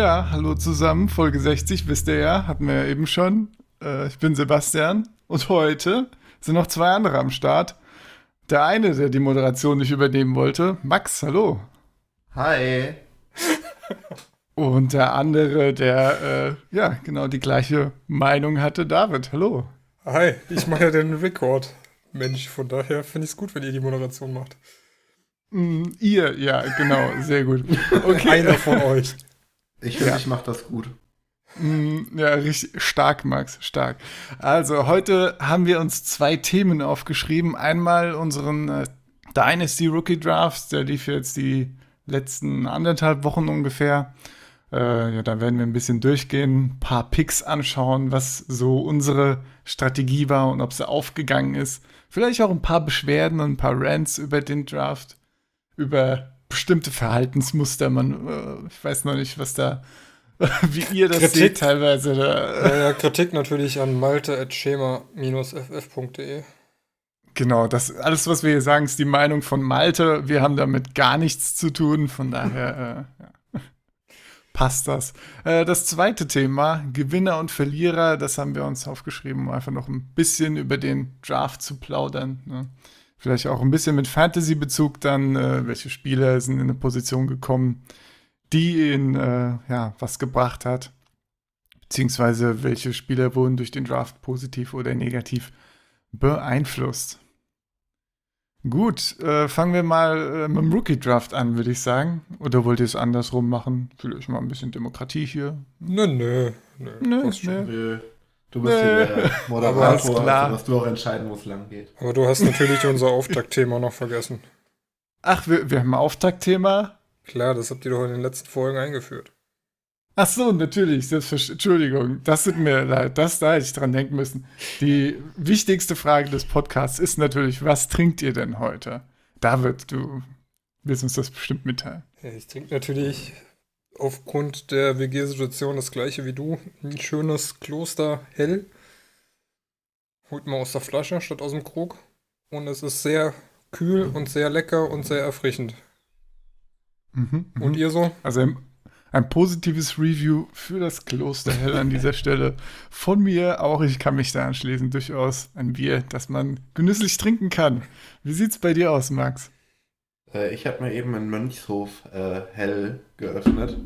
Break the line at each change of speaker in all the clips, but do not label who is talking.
Ja, hallo zusammen, Folge 60, wisst ihr ja, hatten wir ja eben schon. Äh, ich bin Sebastian und heute sind noch zwei andere am Start. Der eine, der die Moderation nicht übernehmen wollte, Max, hallo.
Hi.
Und der andere, der äh, ja genau die gleiche Meinung hatte, David, hallo.
Hi, ich mache ja den Rekord. Mensch, von daher finde ich es gut, wenn ihr die Moderation macht.
Mm, ihr, ja, genau, sehr gut.
Okay. Einer von euch.
Ich finde, ja. ich mache das gut.
Mm, ja, richtig stark, Max, stark. Also, heute haben wir uns zwei Themen aufgeschrieben. Einmal unseren äh, Dynasty Rookie Draft, der lief jetzt die letzten anderthalb Wochen ungefähr. Äh, ja, da werden wir ein bisschen durchgehen, ein paar Picks anschauen, was so unsere Strategie war und ob sie aufgegangen ist. Vielleicht auch ein paar Beschwerden und ein paar Rants über den Draft, über bestimmte Verhaltensmuster. Man, äh, ich weiß noch nicht, was da, wie ihr das Kritik, seht teilweise. Da.
Ja, ja, Kritik natürlich an malte.schema-ff.de.
Genau, das alles, was wir hier sagen, ist die Meinung von Malte. Wir haben damit gar nichts zu tun. Von daher, äh, ja passt das. Äh, das zweite Thema, Gewinner und Verlierer, das haben wir uns aufgeschrieben, um einfach noch ein bisschen über den Draft zu plaudern. Ne? Vielleicht auch ein bisschen mit Fantasy-Bezug dann, äh, welche Spieler sind in eine Position gekommen, die ihnen äh, ja, was gebracht hat. Beziehungsweise welche Spieler wurden durch den Draft positiv oder negativ beeinflusst. Gut, äh, fangen wir mal äh, mit dem Rookie-Draft an, würde ich sagen. Oder wollt ihr es andersrum machen? Vielleicht mal ein bisschen Demokratie hier.
Nö, nö, nö.
nö, nö. Du bist hier der Moderator, also musst du auch entscheiden, wo es lang geht.
Aber du hast natürlich unser Auftaktthema noch vergessen.
Ach, wir, wir haben ein Auftaktthema?
Klar, das habt ihr doch in den letzten Folgen eingeführt.
Ach so, natürlich, Entschuldigung, das tut mir leid, das da hätte ich dran denken müssen. Die wichtigste Frage des Podcasts ist natürlich, was trinkt ihr denn heute? David, du willst uns das bestimmt mitteilen.
Ja, ich trinke natürlich aufgrund der WG-Situation das gleiche wie du. Ein schönes Kloster hell. Holt mal aus der Flasche statt aus dem Krug. Und es ist sehr kühl und sehr lecker und sehr erfrischend. Mhm, und mhm. ihr so?
Also im ein positives Review für das Kloster Hell an dieser Stelle. Von mir auch, ich kann mich da anschließen, durchaus ein Bier, das man genüsslich trinken kann. Wie sieht's bei dir aus, Max?
Äh, ich habe mir eben in Mönchshof äh, Hell geöffnet.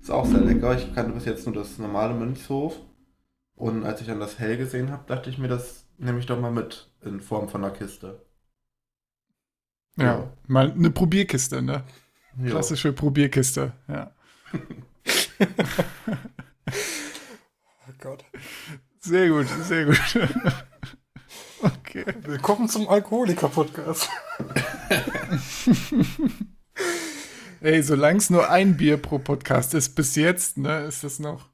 Ist auch sehr lecker. Ich kannte bis jetzt nur das normale Mönchshof. Und als ich dann das Hell gesehen habe, dachte ich mir, das nehme ich doch mal mit in Form von einer Kiste.
Ja, ja. mal eine Probierkiste, ne? Klassische Probierkiste, ja
oh Gott.
Sehr gut, sehr gut.
Okay. Willkommen zum Alkoholiker-Podcast.
Ey, solange es nur ein Bier pro Podcast ist, bis jetzt, ne, ist das noch.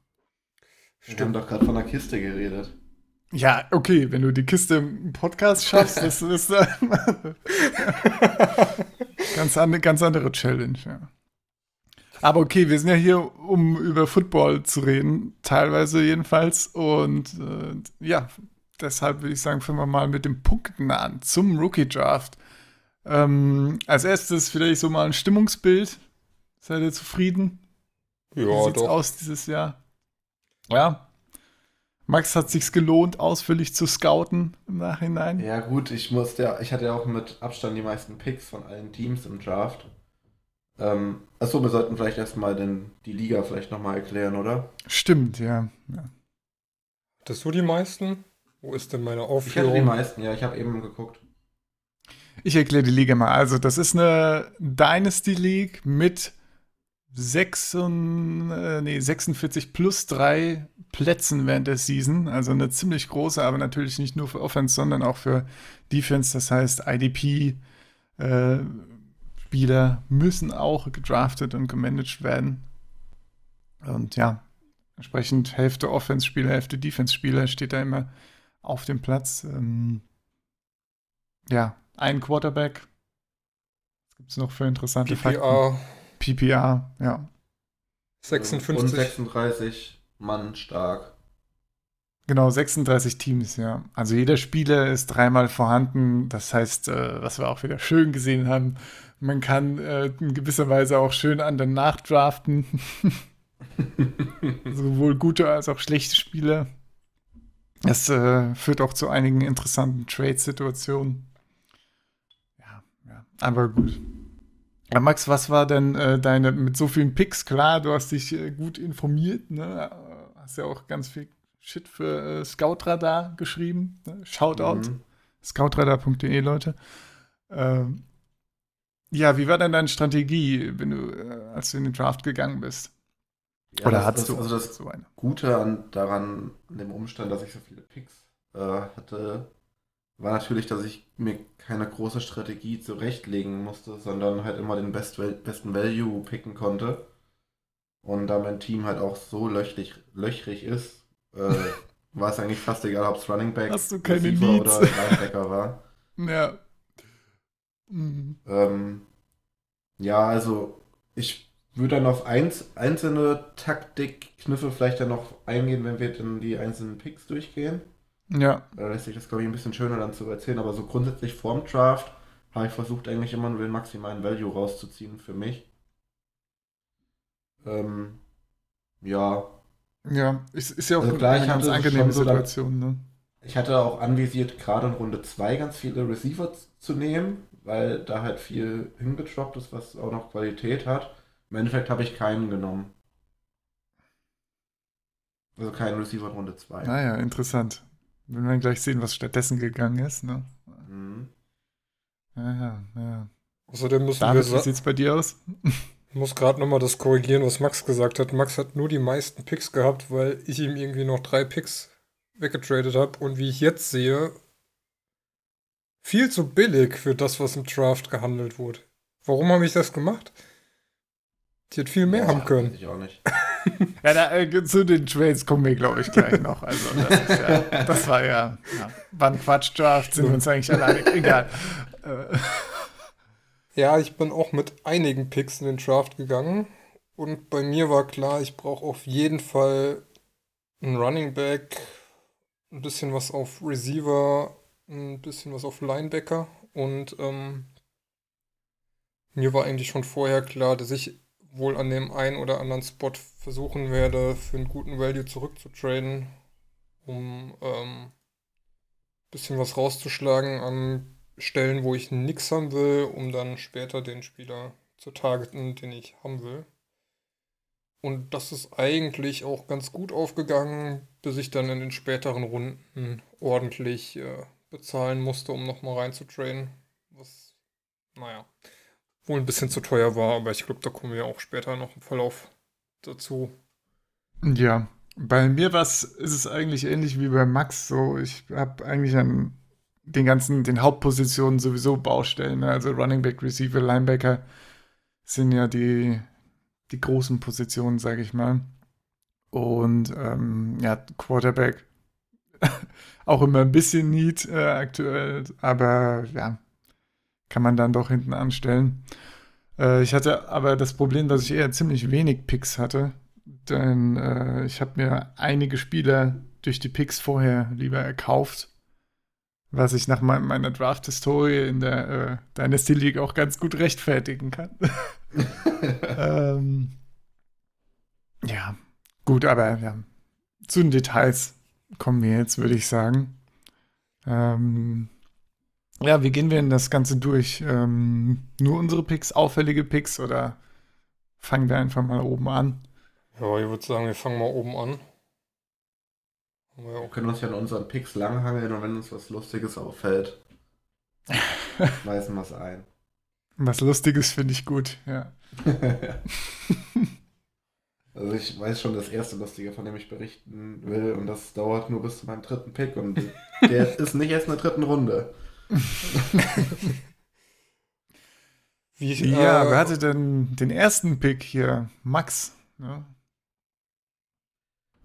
Wir haben doch gerade von der Kiste geredet.
Ja, okay, wenn du die Kiste im Podcast schaffst, das ist äh, ganz, andere, ganz andere Challenge, ja. Aber okay, wir sind ja hier, um über Football zu reden, teilweise jedenfalls. Und äh, ja, deshalb würde ich sagen, fangen wir mal mit den Punkten an zum Rookie Draft. Ähm, als erstes vielleicht so mal ein Stimmungsbild. Seid ihr zufrieden?
Ja, Wie sieht's
doch. aus dieses Jahr? Ja. Max hat sich's gelohnt, ausführlich zu scouten im Nachhinein.
Ja, gut, ich musste ja, ich hatte ja auch mit Abstand die meisten Picks von allen Teams im Draft. Ähm, achso, wir sollten vielleicht erstmal den, die Liga vielleicht nochmal erklären, oder?
Stimmt, ja. ja.
Hattest du die meisten? Wo ist denn meine Aufführung?
Ich hatte die meisten, ja, ich habe eben geguckt.
Ich erkläre die Liga mal. Also, das ist eine Dynasty League mit 6, äh, nee, 46 plus 3 Plätzen während der Season. Also eine ziemlich große, aber natürlich nicht nur für Offense, sondern auch für Defense. Das heißt, IDP, äh, Spieler müssen auch gedraftet und gemanagt werden. Und ja, entsprechend Hälfte Offense-Spieler, Hälfte Defense-Spieler steht da immer auf dem Platz. Ähm, ja, ein Quarterback. Was gibt es noch für interessante
PPR.
Fakten? PPR, ja.
56. Und 36 Mann stark.
Genau, 36 Teams, ja. Also jeder Spieler ist dreimal vorhanden. Das heißt, äh, was wir auch wieder schön gesehen haben, man kann äh, in gewisser Weise auch schön an den nachdraften. Sowohl gute als auch schlechte Spieler. Das äh, führt auch zu einigen interessanten Trade-Situationen. Ja, ja, aber gut. Ja, Max, was war denn äh, deine, mit so vielen Picks, klar, du hast dich äh, gut informiert, ne? Hast ja auch ganz viel Shit für äh, Scoutradar geschrieben. Ne? Shoutout. Mhm. Scoutradar.de, Leute. Ähm, ja, wie war denn deine Strategie, wenn du, äh, als du in den Draft gegangen bist?
Ja, Oder hast du also das so eine? Gute an, daran, an dem Umstand, dass ich so viele Picks äh, hatte, war natürlich, dass ich mir keine große Strategie zurechtlegen musste, sondern halt immer den best, besten Value picken konnte. Und da mein Team halt auch so löchrig, löchrig ist, äh, war es eigentlich fast egal, ob es Running Back,
Hast du keine oder
Linebacker war.
Ja.
Mhm. Ähm, ja, also ich würde dann auf eins, einzelne Taktikkniffe vielleicht dann noch eingehen, wenn wir dann die einzelnen Picks durchgehen.
Ja.
Da lässt sich das, glaube ich, ein bisschen schöner dann zu erzählen, aber so grundsätzlich vorm Draft habe ich versucht, eigentlich immer nur den maximalen Value rauszuziehen für mich. Ähm, ja.
Ja, ist, ist ja auch also klar, eine ganz angenehme Situation, ne?
Ich hatte auch anvisiert, gerade in Runde 2 ganz viele Receiver zu nehmen, weil da halt viel hingetroppt ist, was auch noch Qualität hat. Im Endeffekt habe ich keinen genommen. Also keinen Receiver in Runde 2.
Naja, interessant. Wenn wir gleich sehen, was stattdessen gegangen ist, ne? Mhm. Ja, ja, ja.
Außerdem müssen
David, wir. Wie sieht's bei dir aus?
Ich muss gerade nochmal das korrigieren, was Max gesagt hat. Max hat nur die meisten Picks gehabt, weil ich ihm irgendwie noch drei Picks weggetradet habe. Und wie ich jetzt sehe, viel zu billig für das, was im Draft gehandelt wurde. Warum habe ich das gemacht? Die hätte viel mehr Boah, haben können.
Ich auch nicht.
ja, da, äh, zu den Trades kommen wir, glaube ich, gleich noch. Also, das, ja, das war ja, ja, war ein Quatsch-Draft, sind wir uns eigentlich alleine. Egal. Äh.
Ja, ich bin auch mit einigen Picks in den Draft gegangen. Und bei mir war klar, ich brauche auf jeden Fall einen Running Back, ein bisschen was auf Receiver ein bisschen was auf Linebacker und ähm, mir war eigentlich schon vorher klar, dass ich wohl an dem einen oder anderen Spot versuchen werde, für einen guten Value zurückzutraden, um ähm, bisschen was rauszuschlagen an Stellen, wo ich nichts haben will, um dann später den Spieler zu targeten, den ich haben will. Und das ist eigentlich auch ganz gut aufgegangen, bis ich dann in den späteren Runden ordentlich äh, bezahlen musste, um nochmal reinzutrainen. Was, naja, wohl ein bisschen zu teuer war, aber ich glaube, da kommen wir auch später noch im Verlauf dazu.
Ja, bei mir was ist es eigentlich ähnlich wie bei Max. So, ich habe eigentlich an den ganzen, den Hauptpositionen sowieso Baustellen. Ne? Also Running Back, Receiver, Linebacker sind ja die, die großen Positionen, sage ich mal. Und ähm, ja, Quarterback auch immer ein bisschen Need äh, aktuell, aber ja, kann man dann doch hinten anstellen. Äh, ich hatte aber das Problem, dass ich eher ziemlich wenig Picks hatte, denn äh, ich habe mir einige Spieler durch die Picks vorher lieber erkauft, was ich nach mein, meiner Draft-Historie in der äh, Dynasty League auch ganz gut rechtfertigen kann. ähm, ja, gut, aber ja, zu den Details kommen wir jetzt, würde ich sagen. Ähm, ja, wie gehen wir denn das Ganze durch? Ähm, nur unsere Picks, auffällige Picks oder fangen wir einfach mal oben an?
Ja, ich würde sagen, wir fangen mal oben an.
Wir können uns ja an unseren Picks langhangeln und wenn uns was Lustiges auffällt, weisen wir es ein.
Was Lustiges finde ich gut, ja.
Also ich weiß schon das erste Lustige, von dem ich berichten will und das dauert nur bis zu meinem dritten Pick und der ist nicht erst in der dritten Runde.
Wie, ja, äh, wer hatte denn den ersten Pick hier? Max. Ja, ne?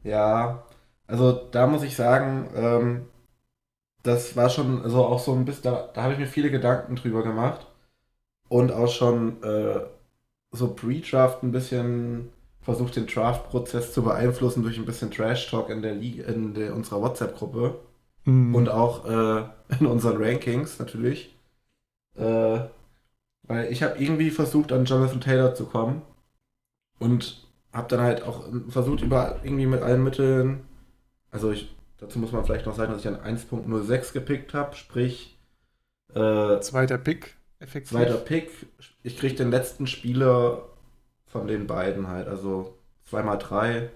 ja also da muss ich sagen, ähm, das war schon also auch so ein bisschen, da, da habe ich mir viele Gedanken drüber gemacht und auch schon äh, so Pre-Draft ein bisschen versucht, den Draft-Prozess zu beeinflussen durch ein bisschen Trash-Talk in der Liga, in der, unserer WhatsApp-Gruppe mhm. und auch äh, in unseren Rankings natürlich. Äh, weil ich habe irgendwie versucht, an Jonathan Taylor zu kommen und habe dann halt auch versucht, über irgendwie mit allen Mitteln, also ich, dazu muss man vielleicht noch sagen, dass ich an 1.06 gepickt habe, sprich
äh, zweiter Pick,
effektiv. Zweiter Pick, ich kriege den letzten Spieler von den beiden halt, also zweimal drei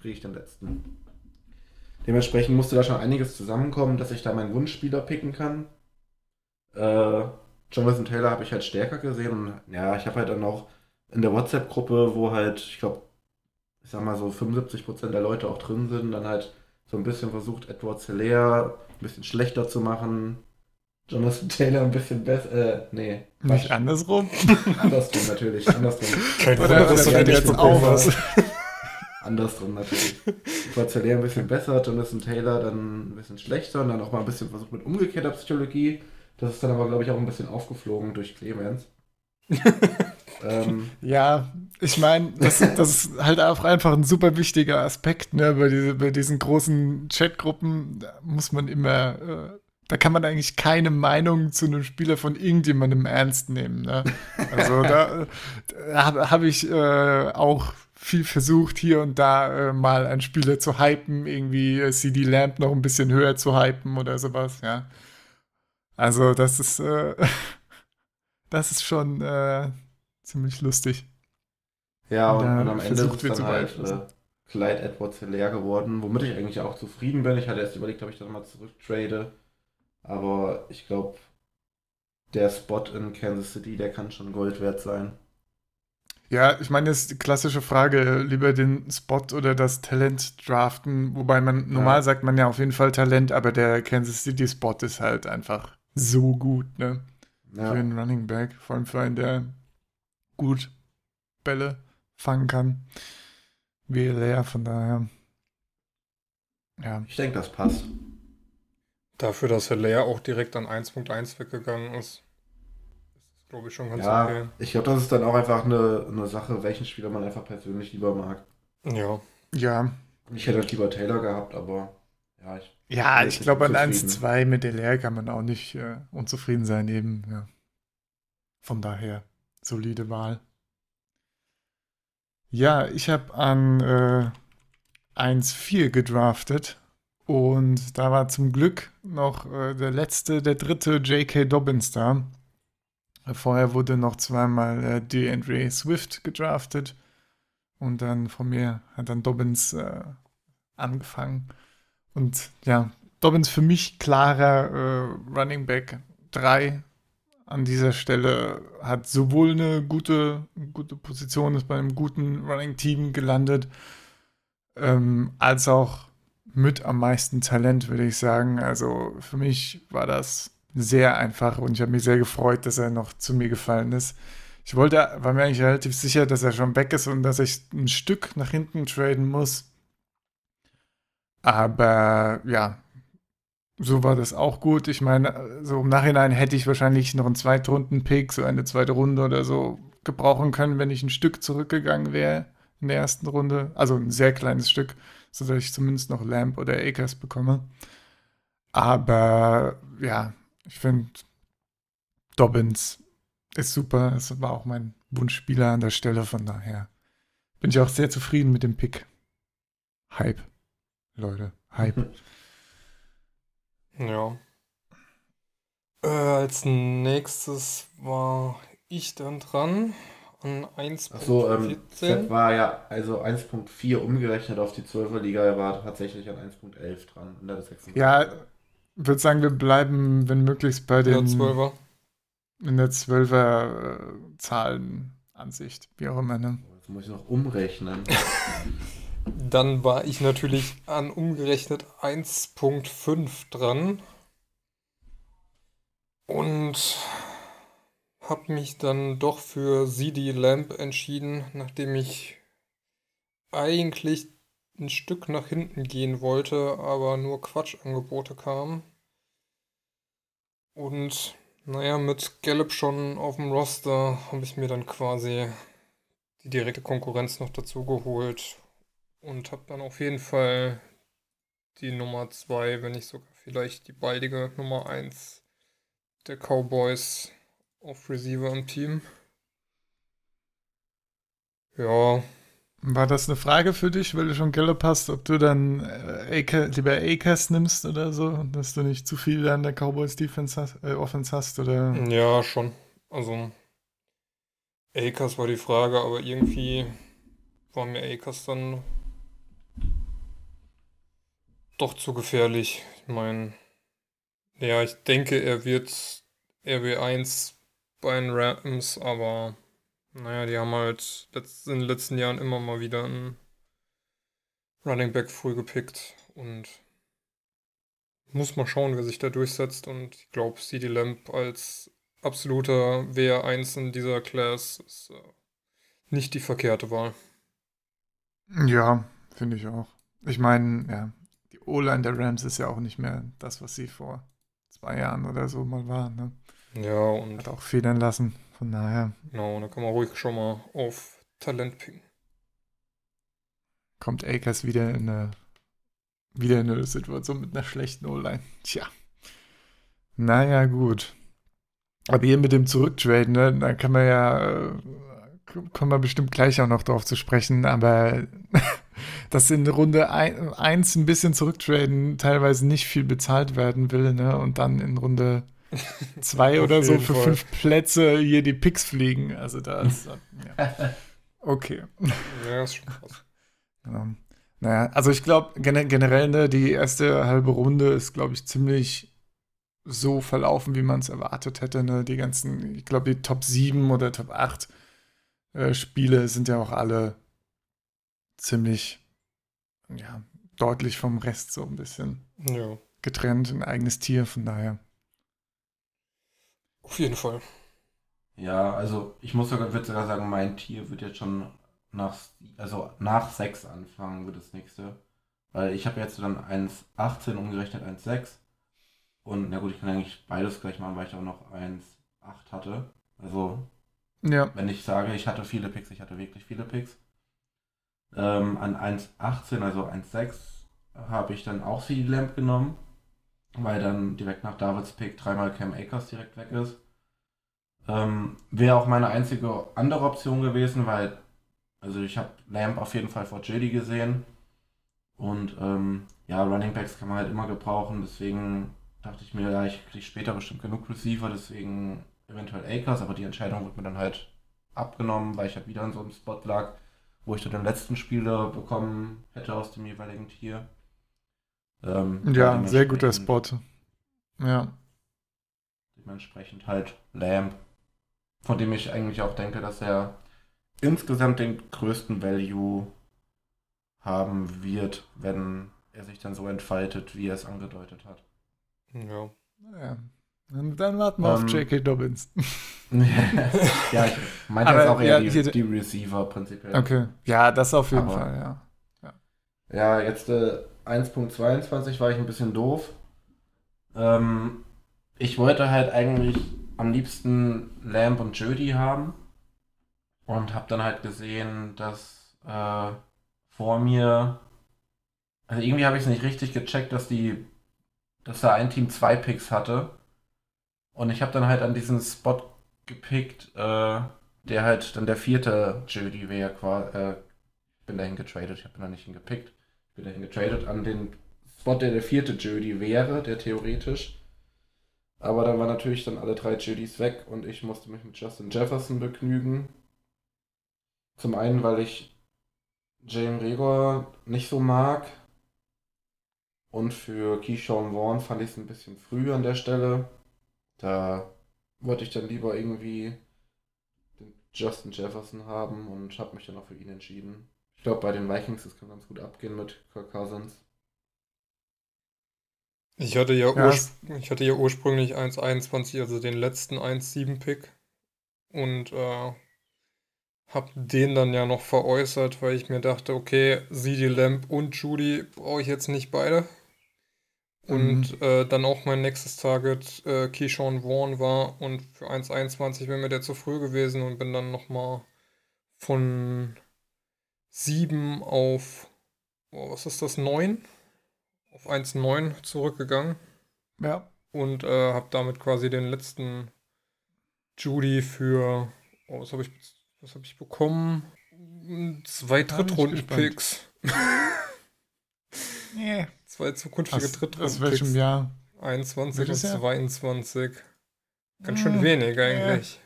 kriege ich den letzten. Dementsprechend musste da schon einiges zusammenkommen, dass ich da meinen Wunschspieler picken kann. Äh, Jonathan Taylor habe ich halt stärker gesehen und ja, ich habe halt dann auch in der WhatsApp-Gruppe, wo halt, ich glaube, ich sag mal so 75% der Leute auch drin sind, dann halt so ein bisschen versucht, Edward Celer ein bisschen schlechter zu machen. Jonathan Taylor ein bisschen besser, äh, nee.
Nicht andersrum?
andersrum natürlich, andersrum.
Kein Wunder, dass du jetzt auch was.
Andersrum natürlich. Celer ein bisschen besser, Jonathan Taylor dann ein bisschen schlechter und dann auch mal ein bisschen versucht mit umgekehrter Psychologie. Das ist dann aber, glaube ich, auch ein bisschen aufgeflogen durch Clemens.
ähm, ja, ich meine, das, das, ist halt auch einfach ein super wichtiger Aspekt, ne? Bei, diese, bei diesen großen Chatgruppen da muss man immer, äh, da kann man eigentlich keine Meinung zu einem Spieler von irgendjemandem ernst nehmen. Ne? Also da, da habe hab ich äh, auch viel versucht, hier und da äh, mal einen Spieler zu hypen, irgendwie äh, CD Lamp noch ein bisschen höher zu hypen oder sowas, ja. Also, das ist, äh, das ist schon äh, ziemlich lustig.
Ja, und, und, und am Ende ist dann halt äh, Clyde Edwards leer geworden, womit ich eigentlich auch zufrieden bin. Ich hatte erst überlegt, ob ich das mal zurücktrade. Aber ich glaube, der Spot in Kansas City, der kann schon Gold wert sein.
Ja, ich meine, das ist die klassische Frage, lieber den Spot oder das Talent draften, wobei man normal sagt man ja auf jeden Fall Talent, aber der Kansas City Spot ist halt einfach so gut, ne? Ja. Für einen Running Back, vor allem für einen, der gut Bälle fangen kann. Wie leer, von daher.
Ja. Ich denke, das passt.
Dafür, dass Leer auch direkt an 1.1 weggegangen ist. Glaube ich, schon ganz ja, okay.
Ich glaube, das ist dann auch einfach eine, eine Sache, welchen Spieler man einfach persönlich lieber mag.
Ja.
Ja.
Ich hätte lieber Taylor gehabt, aber ja, ich
ja, ich glaube, an 1-2 mit der kann man auch nicht äh, unzufrieden sein, eben. Ja. Von daher, solide Wahl. Ja, ich habe an äh, 1-4 gedraftet und da war zum Glück noch äh, der letzte, der dritte J.K. Dobbins da. Vorher wurde noch zweimal äh, DeAndre Swift gedraftet und dann von mir hat dann Dobbins äh, angefangen. Und ja, Dobbins für mich klarer äh, Running Back 3 an dieser Stelle hat sowohl eine gute, gute Position, ist bei einem guten Running Team gelandet, ähm, als auch mit am meisten Talent, würde ich sagen. Also für mich war das sehr einfach und ich habe mich sehr gefreut, dass er noch zu mir gefallen ist. Ich wollte, war mir eigentlich relativ sicher, dass er schon weg ist und dass ich ein Stück nach hinten traden muss. Aber ja, so war das auch gut. Ich meine, so im Nachhinein hätte ich wahrscheinlich noch einen Zweitrunden-Pick, so eine zweite Runde oder so, gebrauchen können, wenn ich ein Stück zurückgegangen wäre in der ersten Runde. Also ein sehr kleines Stück, sodass ich zumindest noch Lamp oder Akers bekomme. Aber ja, ich finde, Dobbins ist super. Es war auch mein Wunschspieler an der Stelle, von daher bin ich auch sehr zufrieden mit dem Pick. Hype. Leute. Hype.
Ja. Äh, als nächstes war ich dann dran an 1.14.
Achso, ähm, Z war ja also 1.4 umgerechnet auf die 12er Liga. Er war tatsächlich an 1.11 dran. In
ja, würde sagen, wir bleiben, wenn möglichst, bei den.
In der 12er.
In der 12er äh, Zahlenansicht, wie auch immer, ne?
Jetzt muss ich noch umrechnen.
Dann war ich natürlich an umgerechnet 1.5 dran. Und habe mich dann doch für CD Lamp entschieden, nachdem ich eigentlich ein Stück nach hinten gehen wollte, aber nur Quatschangebote kamen. Und naja, mit Gallup schon auf dem Roster habe ich mir dann quasi die direkte Konkurrenz noch dazu geholt und habe dann auf jeden Fall die Nummer 2, wenn nicht sogar vielleicht die baldige Nummer 1 der Cowboys auf Receiver im Team. Ja.
War das eine Frage für dich, weil du schon Gallup hast, ob du dann äh, lieber ACAS nimmst oder so, dass du nicht zu viel an der Cowboys Defense hast, äh, Offense hast oder?
Ja, schon. Also Akers war die Frage, aber irgendwie war mir Akers dann doch zu gefährlich. Ich meine, ja, ich denke, er wird RB1 bei den Rams, aber naja, die haben halt letzt, in den letzten Jahren immer mal wieder einen Running Back früh gepickt und muss mal schauen, wer sich da durchsetzt. Und ich glaube, CD Lamp als absoluter WR1 in dieser Class ist äh, nicht die verkehrte Wahl.
Ja, finde ich auch. Ich meine, ja, die O-Line der Rams ist ja auch nicht mehr das, was sie vor zwei Jahren oder so mal war. Ne?
Ja, und.
Hat auch federn lassen. Von daher.
Genau, da kann man ruhig schon mal auf Talent picken.
Kommt Akers wieder in eine, wieder in eine Situation mit einer schlechten O-Line. Tja. Naja, gut. Aber hier mit dem Zurücktraden, ne, da kann man ja, äh, kommen wir bestimmt gleich auch noch drauf zu sprechen, aber dass in Runde 1 ein bisschen zurücktraden teilweise nicht viel bezahlt werden will, ne, und dann in Runde zwei oder so für Fall. fünf Plätze hier die Picks fliegen. Also da ist. ja. Okay.
Ja, ist schon krass.
Ja. Naja, also ich glaube generell, ne, die erste halbe Runde ist, glaube ich, ziemlich so verlaufen, wie man es erwartet hätte. Ne? Die ganzen, ich glaube, die Top 7 oder Top 8 äh, Spiele sind ja auch alle ziemlich, ja, deutlich vom Rest so ein bisschen
ja.
getrennt, ein eigenes Tier, von daher.
Auf jeden Fall.
Ja, also ich muss sogar, würde sogar sagen, mein Tier wird jetzt schon nach, also nach 6 anfangen, wird das nächste. Weil ich habe jetzt dann 1,18 umgerechnet 1,6. Und na gut, ich kann eigentlich beides gleich machen, weil ich auch noch 1,8 hatte. Also,
ja.
wenn ich sage, ich hatte viele Picks, ich hatte wirklich viele Picks. Ähm, an 1,18, also 1,6, habe ich dann auch CD Lamp genommen weil dann direkt nach Davids Pick dreimal Cam Akers direkt weg ist. Ähm, Wäre auch meine einzige andere Option gewesen, weil, also ich habe Lamb auf jeden Fall vor JD gesehen. Und ähm, ja, Running Backs kann man halt immer gebrauchen, deswegen dachte ich mir, ja, ich kriege später bestimmt genug Receiver, deswegen eventuell Akers, aber die Entscheidung wurde mir dann halt abgenommen, weil ich halt wieder in so einem Spot lag, wo ich dann den letzten Spieler bekommen hätte aus dem jeweiligen Tier.
Ähm, ja, ein sehr guter Spot. Ja.
Dementsprechend halt Lamb, von dem ich eigentlich auch denke, dass er insgesamt den größten Value haben wird, wenn er sich dann so entfaltet, wie er es angedeutet hat.
Ja.
ja. Dann warten wir um, auf ähm, J.K. Dobbins.
ja, ich meinte jetzt auch eher ja, die, die, Receiver prinzipiell.
Okay, ja, das auf jeden Aber, Fall, ja.
Ja, ja jetzt äh, 1.22 war ich ein bisschen doof. Ähm, ich wollte halt eigentlich am liebsten Lamb und Jody haben. Und habe dann halt gesehen, dass äh, vor mir. Also irgendwie habe ich es nicht richtig gecheckt, dass die. dass da ein Team zwei Picks hatte. Und ich habe dann halt an diesen Spot gepickt, äh, der halt dann der vierte Jody wäre. Äh, ich bin dahin getradet, ich habe ihn da nicht hingepickt bin dahin getradet an den Spot, der der vierte Judy wäre, der theoretisch. Aber dann waren natürlich dann alle drei Judys weg und ich musste mich mit Justin Jefferson begnügen. Zum einen, weil ich Jane Regor nicht so mag. Und für Keyshawn Vaughn fand ich es ein bisschen früh an der Stelle. Da wollte ich dann lieber irgendwie den Justin Jefferson haben und habe mich dann auch für ihn entschieden. Ich glaube, bei den Vikings, das kann ganz gut abgehen mit Kirk Cousins.
Ich hatte ja, ja. ich hatte ja ursprünglich 1,21, also den letzten 1,7-Pick. Und äh, habe den dann ja noch veräußert, weil ich mir dachte, okay, CD Lamp und Judy brauche ich jetzt nicht beide. Und mhm. äh, dann auch mein nächstes Target äh, Keyshawn Vaughn war und für 1,21 wäre mir der zu früh gewesen und bin dann nochmal von 7 auf, oh, was ist das, 9? Auf 1,9 zurückgegangen.
Ja.
Und äh, habe damit quasi den letzten Judy für, oh, was habe ich, was hab ich bekommen? Zwei Drittrunden-Picks.
Nee.
Zwei zukünftige
Aus, aus
Drittrunden-Picks.
welchem Jahr?
21 und
Welches Jahr?
22. Ganz
Ah,
schön wenig eigentlich.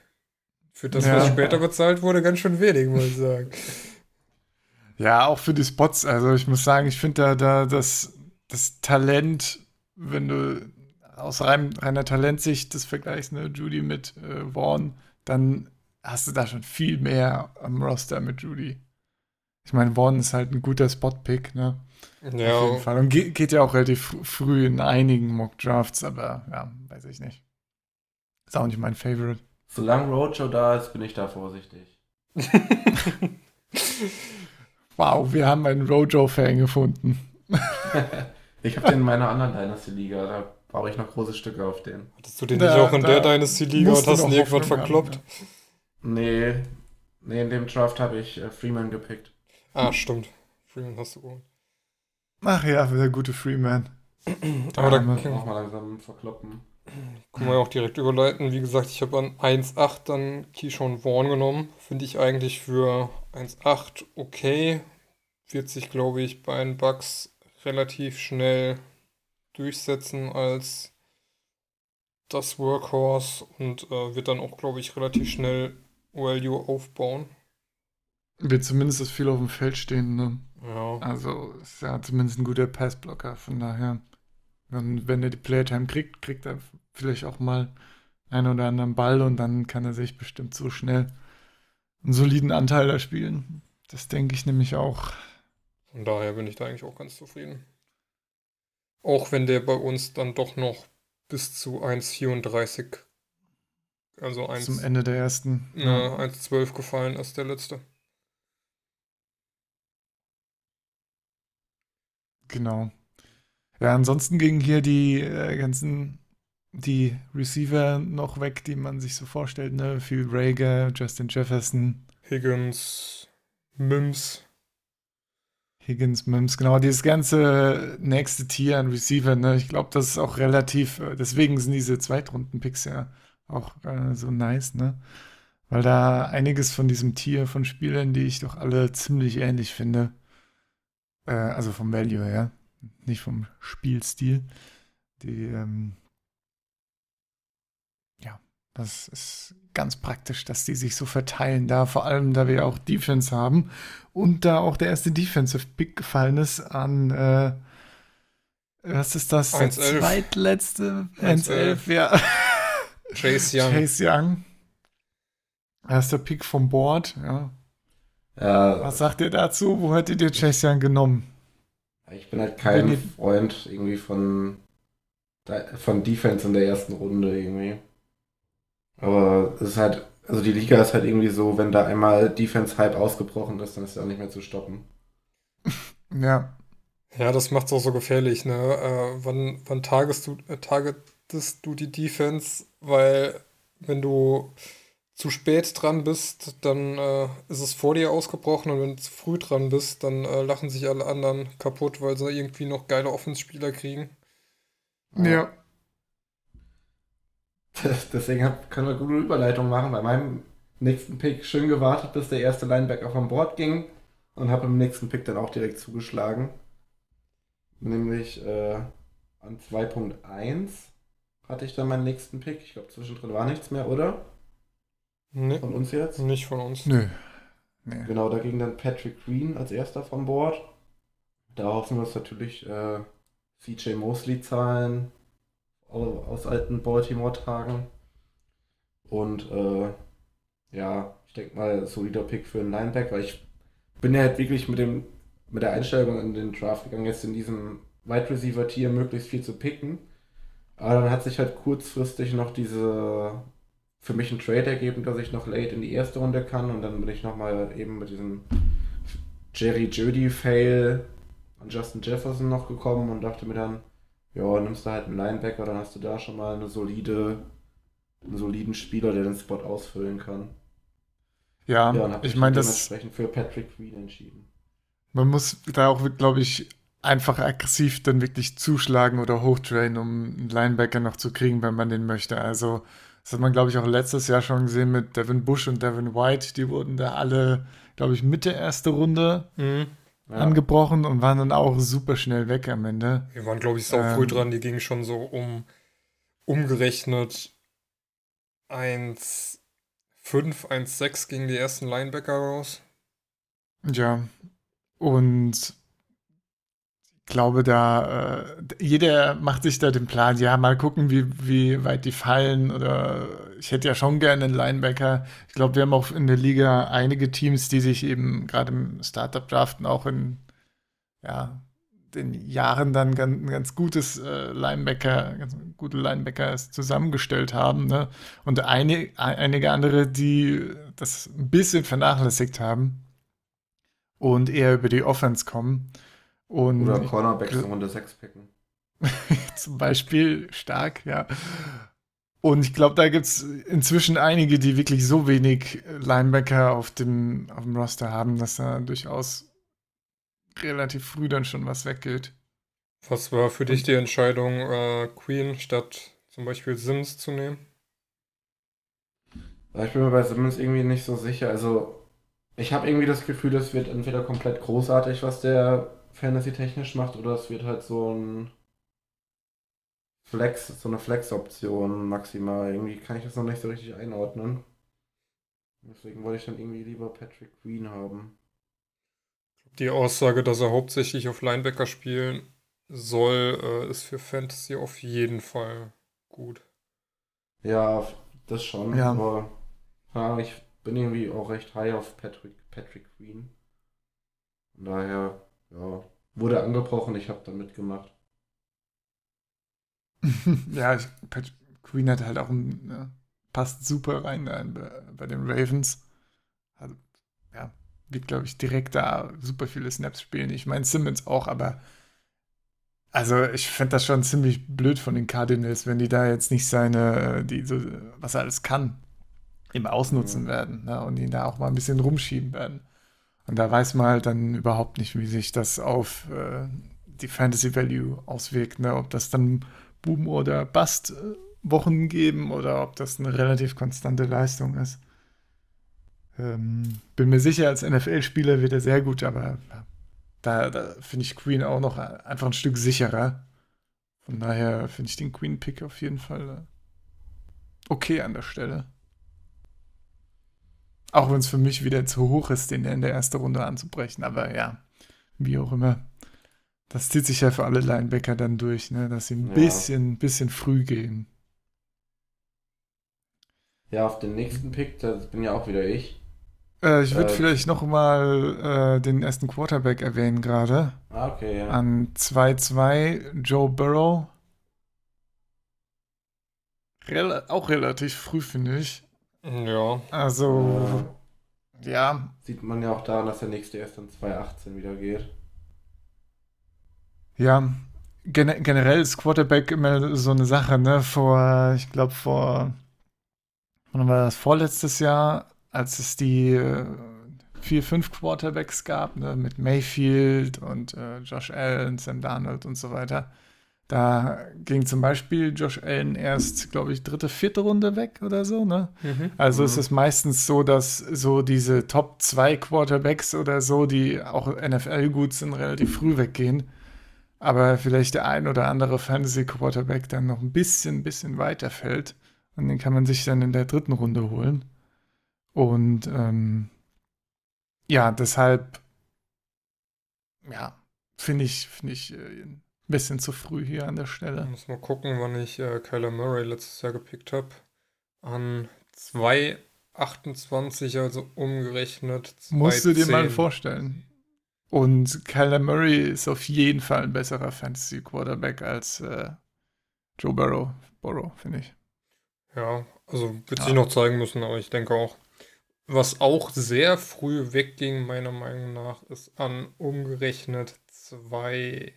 Für das,
Ja.
was später bezahlt wurde, ganz schön wenig, muss ich sagen.
Ja, auch für die Spots. Also ich muss sagen, ich finde da, da das, das Talent, wenn du aus rein, reiner Talentsicht das vergleichst, ne, Judy mit äh, Vaughn, dann hast du da schon viel mehr am Roster mit Judy. Ich meine, Vaughn ist halt ein guter Spot-Pick, ne? Auf jeden
Ja,
Fall. Und ge geht ja auch relativ fr- früh in einigen Mock-Drafts, aber ja, weiß ich nicht. Ist auch nicht mein Favorite.
Solange Rojo da ist, bin ich da vorsichtig.
Wow, wir haben einen Rojo-Fan gefunden.
ich habe den in meiner anderen Dynasty-Liga, da baue ich noch große Stücke auf den.
hattest du den
Da-
nicht auch in der Dynasty-Liga und hast ihn irgendwann
Hoffnung haben,
verkloppt?
Nee, nee, in dem Draft habe ich äh, Freeman gepickt.
Ah, stimmt. Freeman hast du geholt.
Ach ja, der gute Freeman.
Aber da können
Auch mal langsam verkloppen.
wir ja auch direkt überleiten. Wie gesagt, ich habe an 1,8 dann Keyshawn Vaughn genommen. Finde ich eigentlich für 1,8 okay. Wird sich, glaube ich, bei den Bucks relativ schnell durchsetzen als das Workhorse und äh, wird dann auch, glaube ich, relativ schnell Value aufbauen.
Wird zumindest das viel auf dem Feld stehen, ne?
Ja.
Also ist ja zumindest ein guter Passblocker, von daher. Wenn, wenn er die Playtime kriegt, kriegt er vielleicht auch mal einen oder anderen Ball und dann kann er sich bestimmt so schnell einen soliden Anteil da spielen. Das denke ich nämlich auch.
Von daher bin ich da eigentlich auch ganz zufrieden. Auch wenn der bei uns dann doch noch bis zu 1,34, also 1,
Zum Ende der ersten.
äh, 1,12 gefallen ist, der letzte.
Genau. Ja, ansonsten gingen hier die äh, ganzen die Receiver noch weg, die man sich so vorstellt, ne? Phil Rager, Justin Jefferson,
Higgins, Mims.
Higgins, Mims, genau, dieses ganze nächste Tier an Receiver, ne? Ich glaube, das ist auch relativ, äh, deswegen sind diese Zweitrunden-Picks ja auch äh, so nice, ne? Weil da einiges von diesem Tier von Spielern, die ich doch alle ziemlich ähnlich finde, äh, also vom Value her, nicht vom Spielstil, die, ähm, das ist ganz praktisch, dass die sich so verteilen da, vor allem da wir auch Defense haben und da auch der erste Defensive Pick gefallen ist an, äh, was ist das? Der
1-11.
zweitletzte?
1-11.
1-11, ja.
Chase Young.
Chase Young. Erster Pick vom Board, ja.
Ja,
Was sagt ihr dazu? Wo hättet ihr Chase Young genommen?
ich bin halt kein Freund irgendwie von, von Defense in der ersten Runde irgendwie. Aber es ist halt, also die Liga ist halt irgendwie so, wenn da einmal Defense-Hype ausgebrochen ist, dann ist auch nicht mehr zu stoppen.
Ja,
Ja, das macht's auch so gefährlich, ne? Äh, wann, wann targetest du, äh, targetest du die Defense? Weil wenn du zu spät dran bist, dann äh, ist es vor dir ausgebrochen und wenn du zu früh dran bist, dann äh, lachen sich alle anderen kaputt, weil sie irgendwie noch geile Offenspieler kriegen.
ja.
Deswegen hab, können wir gute Überleitung machen. Bei meinem nächsten Pick schön gewartet, bis der erste Linebacker vom Board ging und habe im nächsten Pick dann auch direkt zugeschlagen. Nämlich äh, an 2.1 hatte ich dann meinen nächsten Pick. Ich glaube, zwischendrin war nichts mehr, oder?
Nee,
Von uns jetzt?
nicht von uns.
Nö. Nee.
Genau, da ging dann Patrick Green als erster vom Board. Da hoffen wir uns natürlich äh, CJ Mosley zahlen aus alten Baltimore-Tagen. Und äh, ja, ich denke mal, solider Pick für einen Linebacker, weil ich bin ja halt wirklich mit dem mit der Einstellung in den Draft gegangen, jetzt in diesem Wide Receiver Tier möglichst viel zu picken. Aber dann hat sich halt kurzfristig noch diese für mich ein Trade ergeben, dass ich noch late in die erste Runde kann und dann bin ich nochmal eben mit diesem Jerry Judy Fail an Justin Jefferson noch gekommen und dachte mir dann, ja, nimmst du halt einen Linebacker, dann hast du da schon mal eine solide, einen soliden Spieler, der den Spot ausfüllen kann.
Ja,
Ja,
ich
mich
meine, das,
dementsprechend für Patrick Green entschieden.
man muss da auch, glaube ich, einfach aggressiv dann wirklich zuschlagen oder hochtrainen, um einen Linebacker noch zu kriegen, wenn man den möchte. Also, das hat man, glaube ich, auch letztes Jahr schon gesehen mit Devin Bush und Devin White. Die wurden da alle glaube ich, Mitte erste Runde
Mhm.
Ja.
angebrochen und waren dann auch super schnell weg am Ende.
Wir waren, glaube ich, sau früh
Ähm.
dran. Die gingen schon so um umgerechnet 1,5, 1,6 gegen die ersten Linebacker raus.
Ja, und glaube, da äh, jeder macht sich da den Plan, ja, mal gucken, wie, wie weit die fallen. Oder ich hätte ja schon gerne einen Linebacker. Ich glaube, wir haben auch in der Liga einige Teams, die sich eben gerade im Startup-Draften auch in ja, den Jahren dann ganz, ganz gutes äh, Linebacker, ganz gute Linebacker zusammengestellt haben. Ne? Und eine, einige andere, die das ein bisschen vernachlässigt haben und eher über die Offense kommen. Und
Oder Cornerbacks in Runde 6 picken.
zum Beispiel stark, ja. Und ich glaube, da gibt es inzwischen einige, die wirklich so wenig Linebacker auf dem, auf dem Roster haben, dass da durchaus relativ früh dann schon was weggeht.
Was war für dich die Entscheidung, äh, Queen statt zum Beispiel Sims zu nehmen?
Ich bin mir bei Simmons irgendwie nicht so sicher. Also, ich habe irgendwie das Gefühl, es wird entweder komplett großartig, was der Fantasy-technisch macht, oder es wird halt so ein Flex, so eine Flex-Option maximal. Irgendwie kann ich das noch nicht so richtig einordnen. Deswegen wollte ich dann irgendwie lieber Patrick Queen haben.
Die Aussage, dass er hauptsächlich auf Linebacker spielen soll, äh, ist für Fantasy auf jeden Fall gut.
Ja, das schon.
Ja.
Aber ja, ich bin irgendwie auch recht high auf Patrick, Patrick Queen. Von daher, ja, wurde angebrochen, ich habe da mitgemacht.
ja, ich, Pat Queen hat halt auch ein, ja, passt super rein bei, bei den Ravens. Also, ja, wird, glaube ich, direkt da super viele Snaps spielen. Ich meine, Simmons auch, aber also ich fände das schon ziemlich blöd von den Cardinals, wenn die da jetzt nicht seine, die so, was er alles kann, eben ausnutzen
Mhm.
werden ne, und ihn da auch mal ein bisschen rumschieben werden. Und da weiß man halt dann überhaupt nicht, wie sich das auf äh, die Fantasy Value auswirkt, ne? ob das dann Boom- oder Bust-Wochen geben oder ob das eine relativ konstante Leistung ist. Ähm, bin mir sicher, als NFL-Spieler wird er sehr gut, aber da, da finde ich Queen auch noch einfach ein Stück sicherer. Von daher finde ich den Queen-Pick auf jeden Fall äh, okay an der Stelle. Auch wenn es für mich wieder zu hoch ist, den in der ersten Runde anzubrechen. Aber ja, wie auch immer. Das zieht sich ja für alle Linebacker dann durch, ne? dass sie ein
Ja.
bisschen, bisschen früh gehen.
Ja, auf den nächsten Pick, das bin ja auch wieder ich.
Äh, ich würde
Äh,
vielleicht noch mal äh, den ersten Quarterback erwähnen gerade.
Ah, okay, ja.
An 2-2 Joe Burrow. Rel auch relativ früh, finde ich.
Ja,
Also, ja,
Sieht man ja auch daran, dass der nächste erst in 2018 wieder geht.
ja. Gen generell ist Quarterback immer so eine Sache, ne? Vor, ich glaube, vor, wann war das? Vorletztes Jahr, als es die äh, vier, fünf Quarterbacks gab, ne? Mit Mayfield und äh, Josh Allen, Sam Darnold und so weiter. Da ging zum Beispiel Josh Allen erst, glaube ich, dritte, vierte Runde weg oder so, ne?
mhm.
Also
Mhm.
ist es meistens so, dass so diese Top 2 Quarterbacks oder so, die auch NFL gut sind, relativ früh weggehen. Aber vielleicht der ein oder andere Fantasy Quarterback dann noch ein bisschen, bisschen weiter fällt. Und den kann man sich dann in der dritten Runde holen. Und ähm, ja, deshalb, ja, finde ich, finde ich äh, bisschen zu früh hier an der Stelle.
muss mal gucken, wann ich äh, Kyler Murray letztes Jahr gepickt habe. An 2,28, also umgerechnet.
Musst du dir mal
2,10.
vorstellen. Und Kyler Murray ist auf jeden Fall ein besserer Fantasy Quarterback als äh, Joe Burrow, Burrow finde ich.
Ja, also wird
Ja.
sich noch zeigen müssen, aber ich denke auch. Was auch sehr früh wegging, meiner Meinung nach, ist an umgerechnet zwei,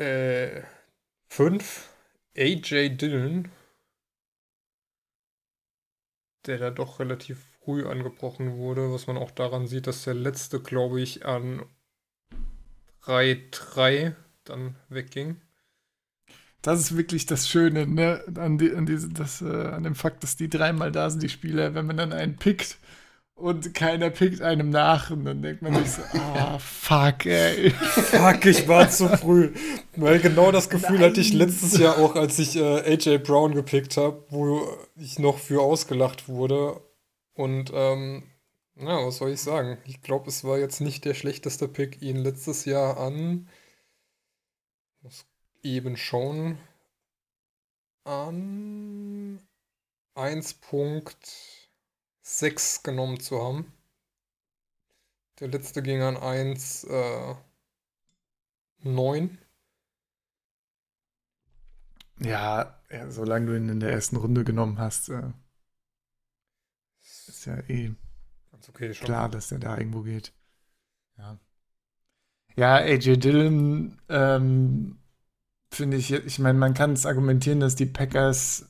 äh, fünf AJ Dillon, der da doch relativ früh angebrochen wurde, was man auch daran sieht, dass der letzte, glaube ich, an 3-3 dann wegging.
Das ist wirklich das Schöne, ne, an, die, an, diese, das, äh, an dem Fakt, dass die dreimal da sind, die Spieler, wenn man dann einen pickt und keiner pickt einem nach und dann denkt man sich so, ah, fuck, ey.
Fuck, ich war zu früh. Weil genau das Gefühl Nein. hatte ich letztes Jahr auch, als ich äh, AJ Brown gepickt habe, wo ich noch für ausgelacht wurde. Und ähm, na, was soll ich sagen? Ich glaube, es war jetzt nicht der schlechteste Pick, ihn letztes Jahr an. Muss eben schon an 1.6 genommen zu haben. Der letzte ging an 1.9. Äh,
ja, ja, solange du ihn in der ersten Runde genommen hast, äh, ist ja eh
okay.
Klar, dass der da irgendwo geht. Ja. Ja, AJ Dillon, ähm, finde ich, ich meine, man kann es argumentieren, dass die Packers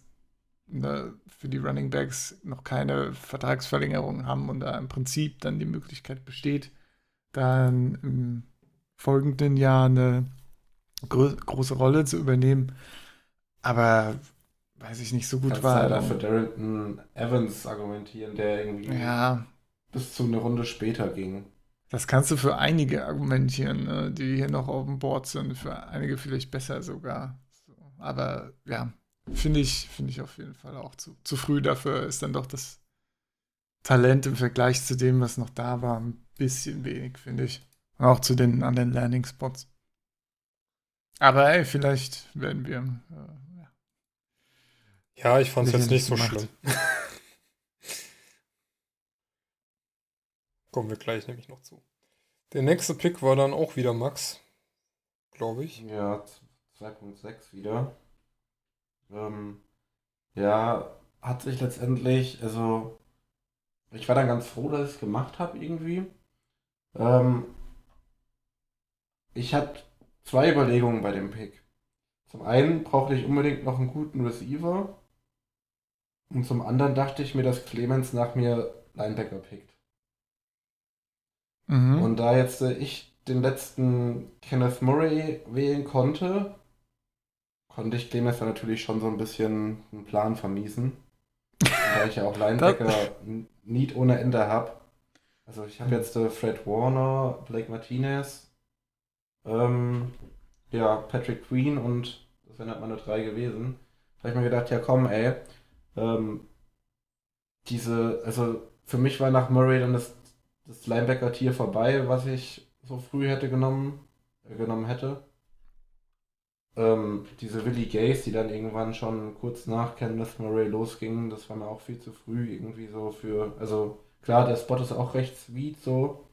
ne, für die Running Backs noch keine Vertragsverlängerung haben und da im Prinzip dann die Möglichkeit besteht, dann im folgenden Jahr eine gro große Rolle zu übernehmen. Aber weiß ich nicht, so gut
Kannst
war.
Kannst du für Darrington Evans argumentieren, der irgendwie
ja
bis zu einer Runde später ging.
Das kannst du für einige argumentieren, ne, die hier noch auf dem Board sind. Für einige vielleicht besser sogar. So. Aber ja, finde ich, finde ich auf jeden Fall auch zu, zu früh. Dafür ist dann doch das Talent im Vergleich zu dem, was noch da war, ein bisschen wenig, finde ich. Und auch zu den anderen Landing Spots. Aber ey, vielleicht werden wir. Äh,
ja. ja, ich fand es jetzt nicht so gemacht. schlimm. Kommen wir gleich nämlich noch zu. Der nächste Pick war dann auch wieder Max, glaube ich.
Ja, 2.6 wieder. Ähm, ja, hat sich letztendlich, also ich war dann ganz froh, dass ich es gemacht habe irgendwie. Ähm, ich hatte zwei Überlegungen bei dem Pick. Zum einen brauchte ich unbedingt noch einen guten Receiver. Und zum anderen dachte ich mir, dass Clemens nach mir Linebacker pickt. Mhm. Und da jetzt äh, ich den letzten Kenneth Murray wählen konnte, konnte ich dem jetzt natürlich schon so ein bisschen einen Plan vermiesen. da ich ja auch Linebacker Need ohne Ende habe. Also ich habe jetzt äh, Fred Warner, Blake Martinez, ähm, ja, Patrick Queen und das wären halt meine drei gewesen. Da habe ich mir gedacht, ja komm, ey, ähm, diese, also für mich war nach Murray dann das das Linebacker-Tier vorbei, was ich so früh hätte genommen, äh, genommen hätte. Ähm, diese Willie Gays, die dann irgendwann schon kurz nach Candice Murray losgingen, das war mir auch viel zu früh irgendwie so für. Also klar, der Spot ist auch recht sweet so,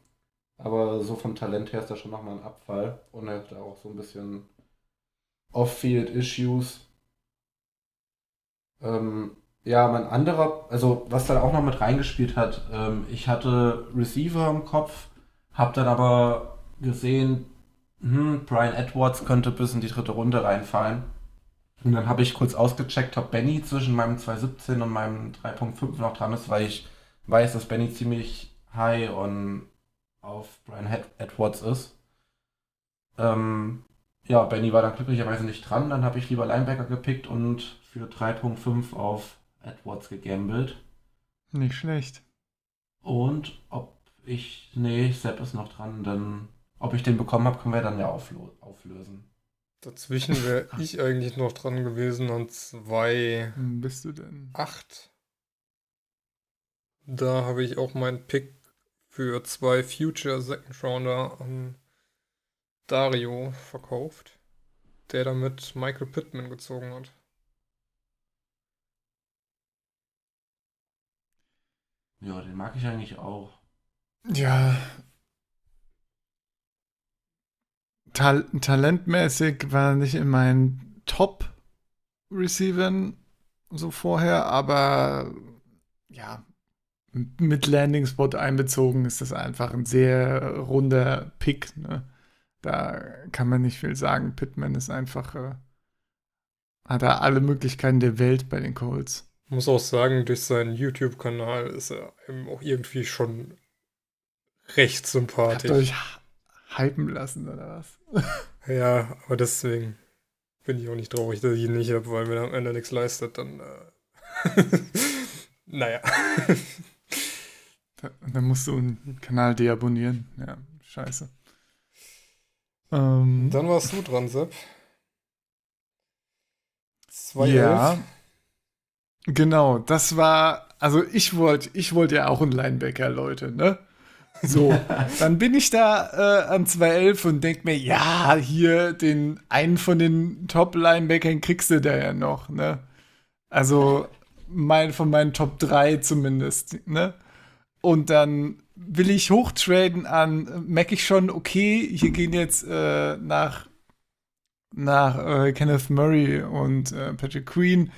aber so vom Talent her ist das schon nochmal ein Abfall und er hat auch so ein bisschen Off-Field-Issues. Ähm, ja, mein anderer, also was dann auch noch mit reingespielt hat, ähm, ich hatte Receiver im Kopf, habe dann aber gesehen, hm, Brian Edwards könnte bis in die dritte Runde reinfallen. Und dann habe ich kurz ausgecheckt, ob Benny zwischen meinem 2.17 und meinem 3.5 noch dran ist, weil ich weiß, dass Benny ziemlich high on auf Brian Edwards ist. Ähm, ja, Benny war dann glücklicherweise nicht dran. Dann habe ich lieber Linebacker gepickt und für 3.5 auf Edwards gegambelt.
Nicht schlecht.
Und ob ich, nee, Sepp ist noch dran, dann, ob ich den bekommen habe, können wir dann ja auflösen.
Dazwischen wäre ich eigentlich noch dran gewesen an zwei.
Hm, bist du denn?
Acht. Da habe ich auch meinen Pick für zwei Future Second Rounder an Dario verkauft, der damit Michael Pittman gezogen hat.
Ja, den mag ich eigentlich auch.
Ja. Tal talentmäßig war nicht in meinen Top-Receivern so vorher, aber ja, mit Landing Spot einbezogen ist das einfach ein sehr runder Pick. Ne? Da kann man nicht viel sagen. Pittman ist einfach, äh, hat er alle Möglichkeiten der Welt bei den Colts
muss auch sagen, durch seinen YouTube-Kanal ist er eben auch irgendwie schon recht sympathisch.
Habt euch hypen lassen, oder was?
ja, aber deswegen bin ich auch nicht traurig, dass ich ihn nicht habe, weil wenn er am Ende nichts leistet, dann äh naja.
Da, dann musst du einen Kanal deabonnieren. Ja, scheiße. Ähm,
Dann warst du dran, Sepp. 2
ja. Genau, das war, also ich wollte, ich wollte ja auch einen Linebacker, Leute, ne? So, dann bin ich da äh, an 2.11 und denk mir, ja, hier den einen von den Top-Linebackern kriegst du da ja noch, ne? Also mein, von meinen Top 3 zumindest, ne? Und dann will ich hochtraden an, merke ich schon, okay, hier gehen jetzt äh, nach, nach äh, Kenneth Murray und äh, Patrick Queen,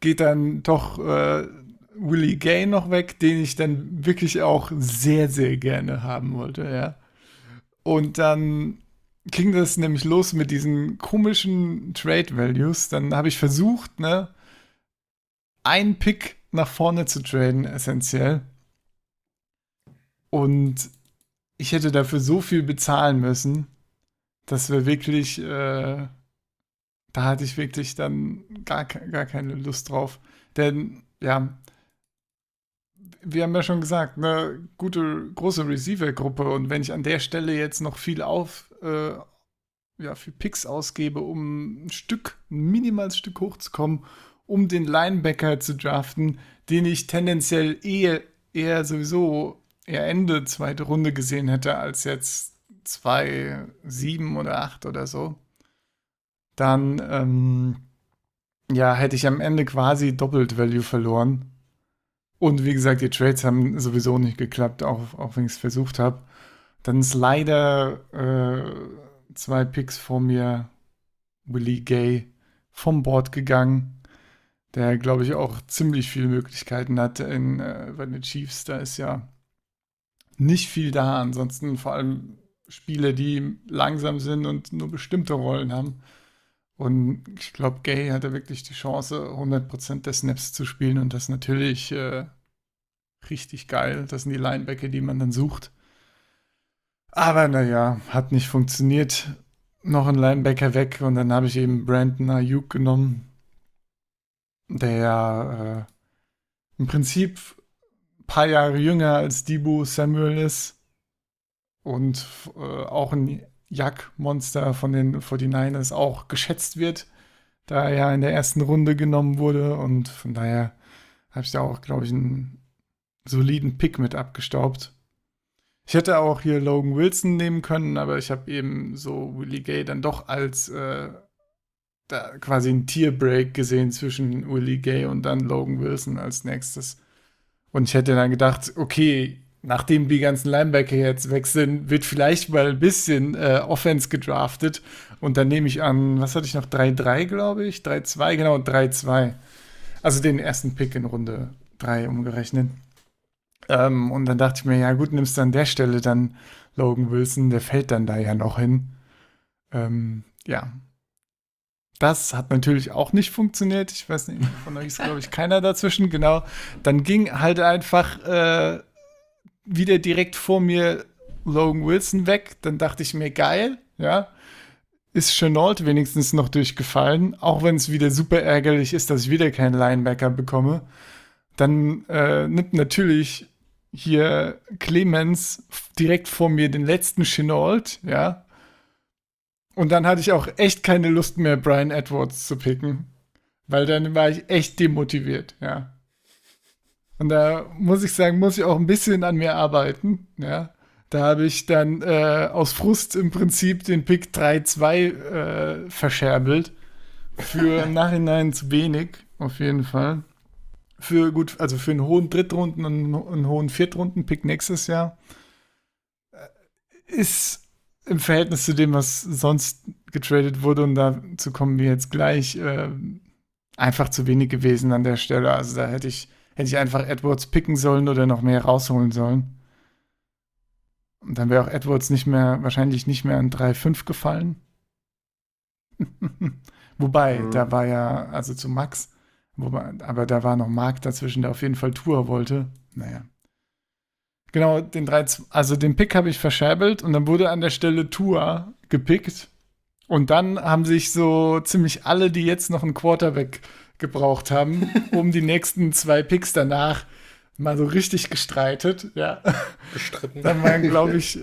geht dann doch äh, Willie Gay noch weg, den ich dann wirklich auch sehr, sehr gerne haben wollte, ja. Und dann ging das nämlich los mit diesen komischen Trade Values. Dann habe ich versucht, ne, einen Pick nach vorne zu traden, essentiell. Und ich hätte dafür so viel bezahlen müssen, dass wir wirklich, äh, da hatte ich wirklich dann gar, gar keine Lust drauf. Denn, ja, wir haben ja schon gesagt, eine gute, große Receiver-Gruppe und wenn ich an der Stelle jetzt noch viel auf, äh, ja, für Picks ausgebe, um ein Stück, ein minimales Stück hochzukommen, um den Linebacker zu draften, den ich tendenziell eher, eher sowieso eher Ende zweite Runde gesehen hätte, als jetzt zwei, sieben oder acht oder so, dann ähm, ja, hätte ich am Ende quasi doppelt Value verloren. Und wie gesagt, die Trades haben sowieso nicht geklappt, auch, auch wenn ich es versucht habe. Dann ist leider äh, zwei Picks vor mir Willie Gay vom Board gegangen, der, glaube ich, auch ziemlich viele Möglichkeiten hat in, äh, bei den Chiefs. Da ist ja nicht viel da. Ansonsten vor allem Spiele, die langsam sind und nur bestimmte Rollen haben. Und ich glaube, Gay hatte wirklich die Chance, 100% der Snaps zu spielen und das natürlich äh, richtig geil. Das sind die Linebacker, die man dann sucht. Aber naja, hat nicht funktioniert. Noch ein Linebacker weg und dann habe ich eben Brandon Ayuk genommen, der äh, im Prinzip paar Jahre jünger als Debo Samuel ist und äh, auch ein Jack-Monster von den 49ers auch geschätzt wird, da er ja in der ersten Runde genommen wurde und von daher habe ich da auch, glaube ich, einen soliden Pick mit abgestaubt. Ich hätte auch hier Logan Wilson nehmen können, aber ich habe eben so Willie Gay dann doch als äh, da quasi ein Tierbreak gesehen zwischen Willie Gay und dann Logan Wilson als nächstes. Und ich hätte dann gedacht, okay, nachdem die ganzen Linebacker jetzt weg sind, wird vielleicht mal ein bisschen äh, Offense gedraftet. Und dann nehme ich an, was hatte ich noch? 3-3, glaube ich. 3-2, genau, 3-2. Also den ersten Pick in Runde 3 umgerechnet. Ähm, und dann dachte ich mir, ja gut, nimmst du an der Stelle dann Logan Wilson, der fällt dann da ja noch hin. Ähm, ja, das hat natürlich auch nicht funktioniert. Ich weiß nicht, von euch ist, glaube ich, keiner dazwischen. Genau. Dann ging halt einfach äh, wieder direkt vor mir Logan Wilson weg. Dann dachte ich mir, geil, ja. Ist Chenault wenigstens noch durchgefallen, auch wenn es wieder super ärgerlich ist, dass ich wieder keinen Linebacker bekomme. Dann äh, nimmt natürlich hier Clemens direkt vor mir den letzten Chenault, ja und dann hatte ich auch echt keine Lust mehr, Brian Edwards zu picken. Weil dann war ich echt demotiviert, ja. Und da muss ich sagen, muss ich auch ein bisschen an mir arbeiten, ja. Da habe ich dann äh, aus Frust im Prinzip den Pick 3-2 äh, verscherbelt. Für im Nachhinein zu wenig, auf jeden Fall. Für gut, also für einen hohen Drittrunden und einen hohen Viertrunden-Pick nächstes Jahr äh, ist im Verhältnis zu dem, was sonst getradet wurde, und dazu kommen wir jetzt gleich, äh, einfach zu wenig gewesen an der Stelle. Also da hätte ich, hätte ich einfach Edwards picken sollen oder noch mehr rausholen sollen. Und dann wäre auch Edwards nicht mehr, wahrscheinlich nicht mehr an 3,5 gefallen. Wobei, mhm. da war ja, also zu Max, wobei, aber da war noch Mark dazwischen, der auf jeden Fall Tour wollte. Naja. Genau, den 3, also den Pick habe ich verscherbelt und dann wurde an der Stelle Tua gepickt. Und dann haben sich so ziemlich alle, die jetzt noch einen Quarterback gebraucht haben, um die nächsten zwei Picks danach mal so richtig gestreitet, ja.
Gestritten.
Dann waren, glaube ich,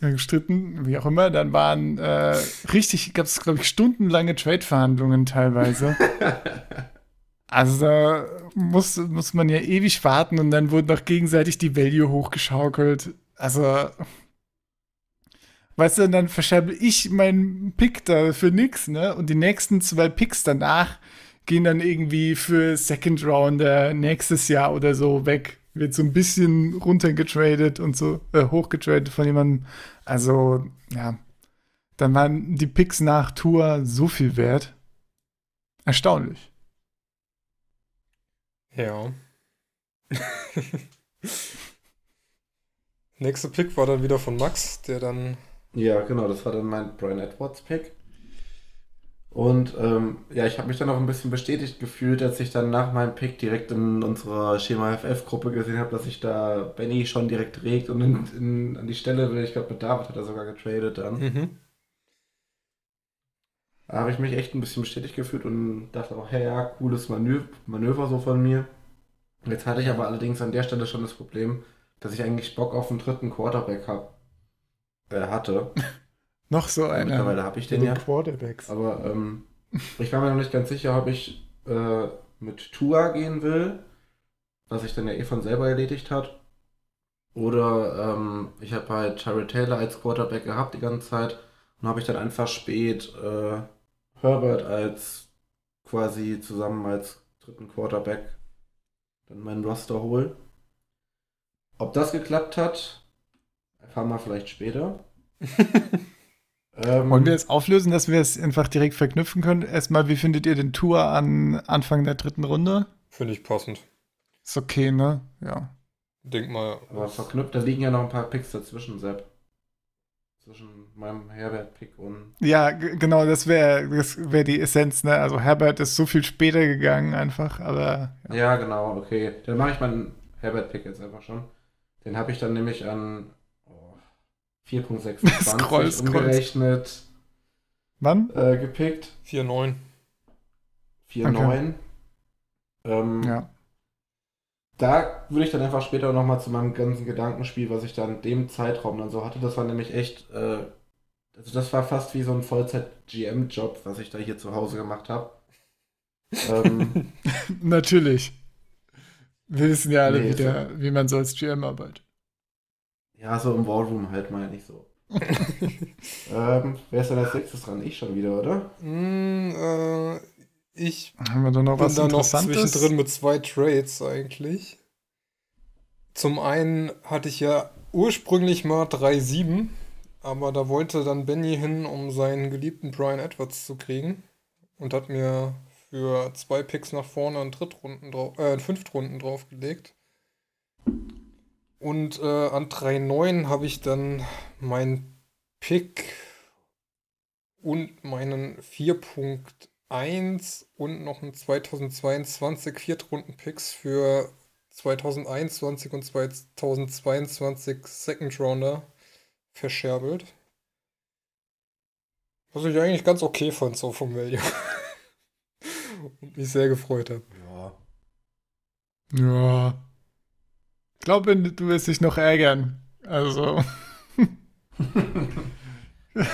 äh, gestritten, wie auch immer, dann waren äh, richtig, gab es, glaube ich, stundenlange Trade-Verhandlungen teilweise. Also muss, muss man ja ewig warten und dann wurden noch gegenseitig die Value hochgeschaukelt. Also, weißt du, dann verscherbe ich meinen Pick da für nix, ne? Und die nächsten zwei Picks danach gehen dann irgendwie für Second Rounder nächstes Jahr oder so weg. Wird so ein bisschen runtergetradet und so äh, hochgetradet von jemandem. Also, ja. Dann waren die Picks nach Tour so viel wert. Erstaunlich.
Ja. Nächster Pick war dann wieder von Max, der dann.
Ja, genau, das war dann mein Brian Edwards Pick. Und ähm, ja, ich habe mich dann auch ein bisschen bestätigt gefühlt, als ich dann nach meinem Pick direkt in unserer Schema FF-Gruppe gesehen habe, dass sich da Benny schon direkt regt und in, in, an die Stelle will. Ich glaube, mit David hat er sogar getradet dann.
Mhm.
Da habe ich mich echt ein bisschen bestätigt gefühlt und dachte auch, hey, ja, cooles Manöver, Manöver so von mir. Jetzt hatte ich aber allerdings an der Stelle schon das Problem, dass ich eigentlich Bock auf einen dritten Quarterback hab, äh, hatte.
Noch so einer.
Mittlerweile habe ich den ja.
Quarterbacks.
Aber ähm, ich war mir noch nicht ganz sicher, ob ich äh, mit Tua gehen will, was sich dann ja eh von selber erledigt hat. Oder ähm, ich habe halt Tyrell Taylor als Quarterback gehabt die ganze Zeit und habe ich dann einfach spät äh, Herbert als quasi zusammen als dritten Quarterback dann meinen Roster hol. Ob das geklappt hat, erfahren wir vielleicht später. ähm,
Wollen wir jetzt auflösen, dass wir es einfach direkt verknüpfen können? Erstmal, wie findet ihr den Tour an Anfang der dritten Runde?
Finde ich passend.
Ist okay, ne? Ja.
Denk mal.
Aber verknüpft, da liegen ja noch ein paar Picks dazwischen, Sepp. Zwischen meinem Herbert-Pick und.
Ja, genau, das wäre das wär die Essenz, ne? Also Herbert ist so viel später gegangen einfach, aber ja.
Ja, genau, okay. Dann mache ich meinen Herbert-Pick jetzt einfach schon. Den habe ich dann nämlich an 4.26
Scroll, scroll.
umgerechnet
Wann?
äh, gepickt.
4-9.
4.9. Ähm,
Ja.
Da würde ich dann einfach später nochmal zu meinem ganzen Gedankenspiel, was ich dann in dem Zeitraum dann so hatte, das war nämlich echt, äh, also das war fast wie so ein Vollzeit-GM-Job, was ich da hier zu Hause gemacht habe. ähm,
Natürlich. Wir wissen ja alle
Nee, ist
wieder, wie man so als GM arbeitet.
Ja, so im Wallroom halt mal nicht so. ähm, wer ist denn als nächstes dran? Ich schon wieder, oder?
Mm, äh, ich
Haben wir da noch
bin
was
da noch
Interessantes?
zwischendrin mit zwei Trades eigentlich. Zum einen hatte ich ja ursprünglich mal 3-7, aber da wollte dann Benny hin, um seinen geliebten Brian Edwards zu kriegen. Und hat mir für zwei Picks nach vorne einen Drittrunden drauf, äh, einen Fünftrunden draufgelegt. Und äh, an 3-9 habe ich dann meinen Pick und meinen 4.1 und noch einen 2022 Viertrunden-Picks für 2021 und 2022 Second Rounder verscherbelt. Was ich eigentlich ganz okay fand, so vom Value. und mich sehr gefreut habe.
Ja.
Ja. Ich glaube, du wirst dich noch ärgern. Also,
Bin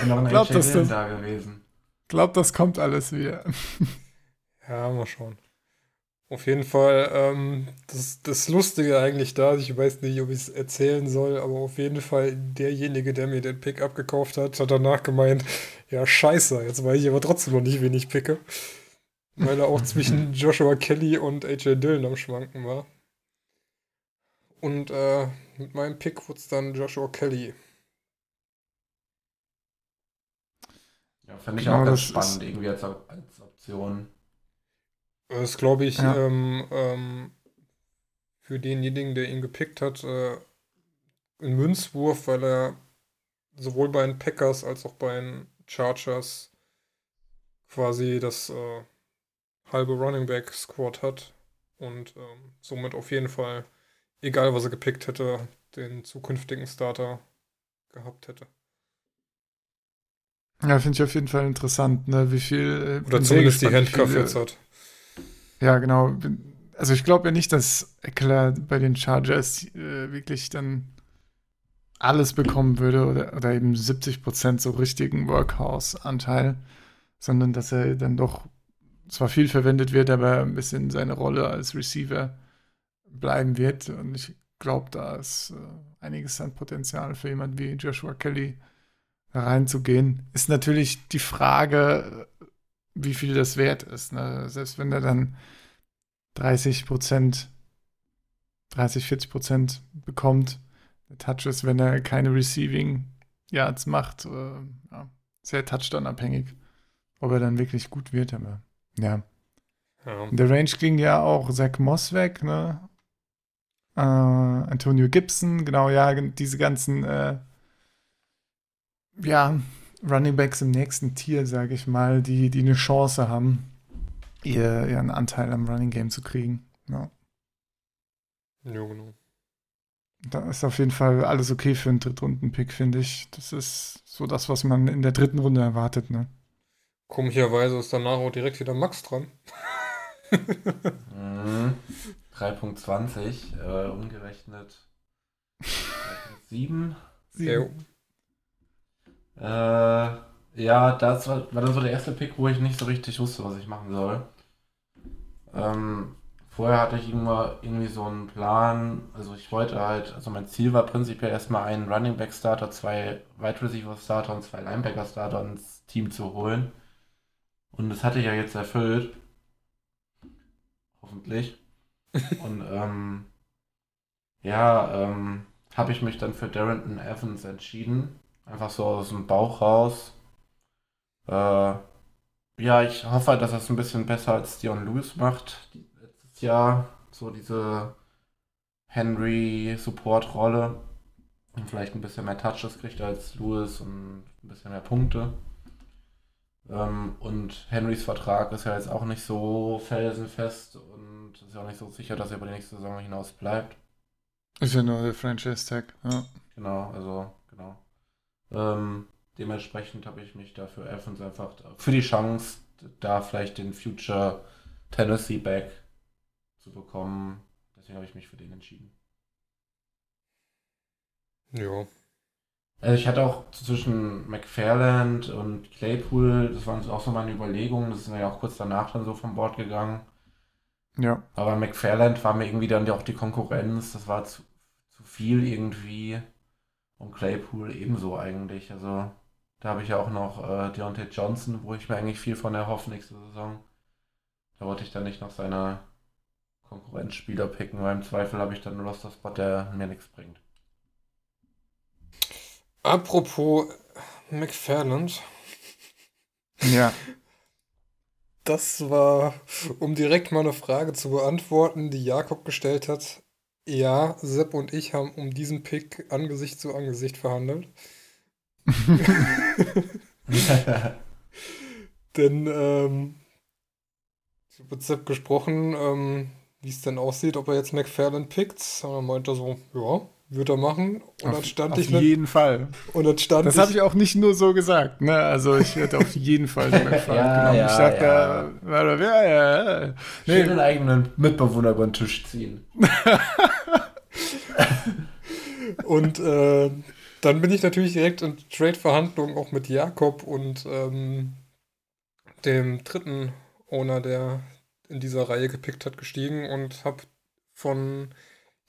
noch ein
Glaub, das-
da gewesen.
glaub, das kommt alles wieder.
Ja, mal schauen. Auf jeden Fall, ähm, das, das Lustige eigentlich da, ich weiß nicht, ob ich es erzählen soll, aber auf jeden Fall derjenige, der mir den Pick abgekauft hat, hat danach gemeint, ja scheiße, jetzt weiß ich aber trotzdem noch nicht, wen ich picke. Weil er auch zwischen Joshua Kelly und AJ Dillon am Schwanken war. Und äh, mit meinem Pick wurde es dann Joshua Kelly.
Ja, fand ich
Genau,
auch ganz spannend, irgendwie als, als Option.
Das ist, glaube ich,
Ja.
ähm, ähm, für denjenigen, der ihn gepickt hat, äh, ein Münzwurf, weil er sowohl bei den Packers als auch bei den Chargers quasi das äh, halbe Running Back Squad hat und ähm, somit auf jeden Fall, egal was er gepickt hätte, den zukünftigen Starter gehabt hätte.
Ja, finde ich auf jeden Fall interessant, ne? Wie viel. äh,
Oder zumindest die
gespannt, wie
Handcuff jetzt hat.
Ja, genau. Also ich glaube ja nicht, dass Eckler bei den Chargers äh, wirklich dann alles bekommen würde oder, oder eben 70 Prozent so richtigen Workhouse-Anteil, sondern dass er dann doch zwar viel verwendet wird, aber ein bisschen seine Rolle als Receiver bleiben wird. Und ich glaube, da ist äh, einiges an Potenzial für jemanden wie Joshua Kelly reinzugehen. Ist natürlich die Frage, wie viel das wert ist. Ne? Selbst wenn er dann 30 Prozent, 30, 40 Prozent bekommt, der Touches, wenn er keine Receiving Yards macht, äh, ja, sehr Touchdown-abhängig, ob er dann wirklich gut wird, aber ja. ja. In der Range ging ja auch Zach Moss weg, ne? Äh, Antonio Gibson, genau, ja, diese ganzen, äh, ja, Running Backs im nächsten Tier, sage ich mal, die, die eine Chance haben, ihr, ihren Anteil am Running Game zu kriegen. Ja.
Ja, genau.
Da ist auf jeden Fall alles okay für einen Drittrunden-Pick, finde ich. Das ist so das, was man in der dritten Runde erwartet, ne?
Komischerweise ist danach auch direkt wieder Max dran.
mhm. 3.20, äh, umgerechnet 3.7. Äh, ja, das war, war dann so der erste Pick, wo ich nicht so richtig wusste, was ich machen soll. Ähm, vorher hatte ich immer irgendwie so einen Plan, also ich wollte halt, also mein Ziel war prinzipiell erstmal einen Running Back Starter, zwei Wide Receiver Starter und zwei Linebacker Starter ins Team zu holen. Und das hatte ich ja jetzt erfüllt. Hoffentlich. und ähm, ja, ähm, habe ich mich dann für Darrington Evans entschieden. Einfach so aus dem Bauch raus. Äh, ja, ich hoffe, dass er es ein bisschen besser als Dion Lewis macht. Letztes Jahr so diese Henry-Support-Rolle. Und vielleicht ein bisschen mehr Touches kriegt als Lewis und ein bisschen mehr Punkte. Ähm, und Henrys Vertrag ist ja jetzt auch nicht so felsenfest und ist ja auch nicht so sicher, dass er über die nächste Saison hinaus bleibt.
Ist ja nur der Franchise-Tag, ja.
Genau, also, genau. Ähm, dementsprechend habe ich mich dafür Evans einfach für die Chance, da vielleicht den Future Tennessee Back zu bekommen. Deswegen habe ich mich für den entschieden.
Ja.
Also ich hatte auch zwischen McFarland und Claypool, das waren auch so meine Überlegungen, das ist ja auch kurz danach dann so vom Bord gegangen.
Ja.
Aber McFarland war mir irgendwie dann auch die Konkurrenz, das war zu, zu viel irgendwie. Und Claypool ebenso eigentlich. Also da habe ich ja auch noch äh, Deontay Johnson, wo ich mir eigentlich viel von erhoffe nächste Saison. Da wollte ich dann nicht noch seine Konkurrenzspieler picken, weil im Zweifel habe ich dann einen Roster-Spot, der mir nichts bringt.
Apropos McFarland.
Ja.
Das war, um direkt mal eine Frage zu beantworten, die Jakob gestellt hat. Ja, Sepp und ich haben um diesen Pick Angesicht zu Angesicht verhandelt. denn ähm, ich habe mit Sepp gesprochen, ähm, wie es denn aussieht, ob er jetzt McFarland pickt. Und er meinte so, ja, würde er machen. Und
auf,
dann stand
auf
ich
jeden Fall.
Und dann stand
das habe ich auch nicht nur so gesagt. Ne? Also ich hätte auf jeden Fall den McFarland
Ja,
genommen.
ja,
ich sagte,
ja.
ja, ja, ja, ja.
Nee.
Nee,
den eigenen Mitbewohner über den Tisch ziehen.
Und äh, dann bin ich natürlich direkt in Trade-Verhandlungen auch mit Jakob und ähm, dem dritten Owner, der in dieser Reihe gepickt hat, gestiegen und habe von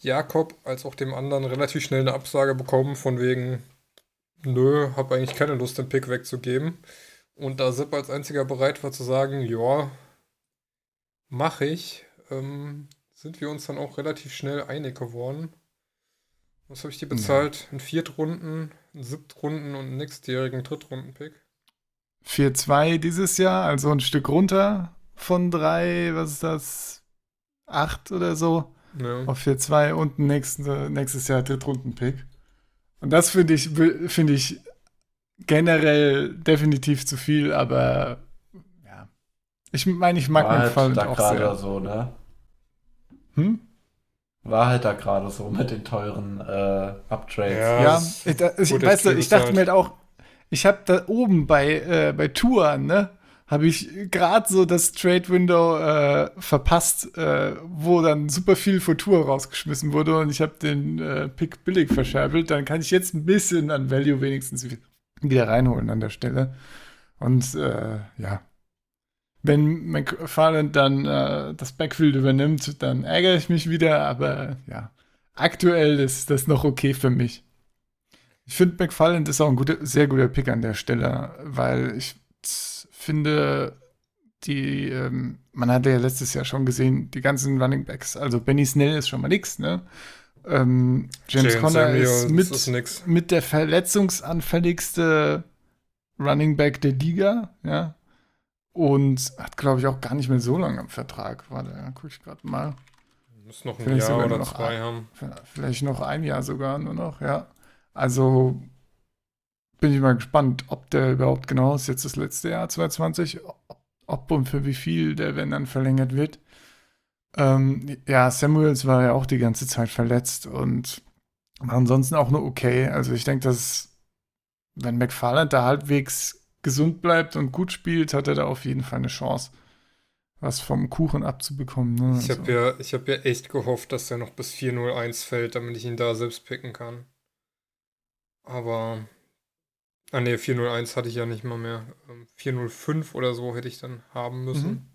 Jakob als auch dem anderen relativ schnell eine Absage bekommen, von wegen, nö, habe eigentlich keine Lust, den Pick wegzugeben. Und da Sepp als einziger bereit war zu sagen, ja, mache ich, ähm, sind wir uns dann auch relativ schnell einig geworden. Was habe ich dir bezahlt? Ein Viertrunden, einen Siebtrunden und einen nächstjährigen Drittrunden-Pick.
4-2 dieses Jahr, also ein Stück runter von drei, was ist das? Acht oder so.
Ja.
Auf 4-2 und ein nächsten, nächstes Jahr Drittrunden-Pick. Und das finde ich, finde ich generell definitiv zu viel, aber ja. Ich meine, ich mag
War
den
halt
Fall
da
auch
gerade
sehr.
so, ne?
Hm?
War halt da gerade so mit den teuren äh, Uptrades.
Ja.
Ja, ich, da- ich, weißt du, ich dachte mir halt auch, ich habe da oben bei, äh, bei Touren, ne, habe ich gerade so das Trade Window äh, verpasst, äh, wo dann super viel Futur rausgeschmissen wurde und ich habe den äh, Pick billig verscherbelt. Dann kann ich jetzt ein bisschen an Value wenigstens wieder reinholen an der Stelle. Und äh, ja, wenn McFarland dann äh, das Backfield übernimmt, dann ärgere ich mich wieder, aber ja, aktuell ist das noch okay für mich. Ich finde, McFarland ist auch ein guter, sehr guter Pick an der Stelle, weil ich finde, die, ähm, man hatte ja letztes Jahr schon gesehen, die ganzen Running Backs, also Benny Snell ist schon mal nix, ne? Ähm, James Conner ist mit, ist mit der verletzungsanfälligste Running Back der Liga, ja. Und hat, glaube ich, auch gar nicht mehr so lange am Vertrag. Warte, ja, gucke ich gerade mal.
Muss noch ein vielleicht Jahr oder zwei ein, haben.
Vielleicht noch ein Jahr sogar nur noch, ja. Also bin ich mal gespannt, ob der überhaupt genau ist jetzt das letzte Jahr 2020, ob und für wie viel der, wenn dann verlängert wird. Ähm, ja, Samuels war ja auch die ganze Zeit verletzt und war ansonsten auch nur okay. Also ich denke, dass wenn McFarland da halbwegs gesund bleibt und gut spielt, hat er da auf jeden Fall eine Chance, was vom Kuchen abzubekommen. Ne?
Ich habe also. ja, hab ja echt gehofft, dass er noch bis 4-0-1 fällt, damit ich ihn da selbst picken kann. Aber. Ah ne, 401 hatte ich ja nicht mal mehr. 405 ähm, oder so hätte ich dann haben müssen. Mhm.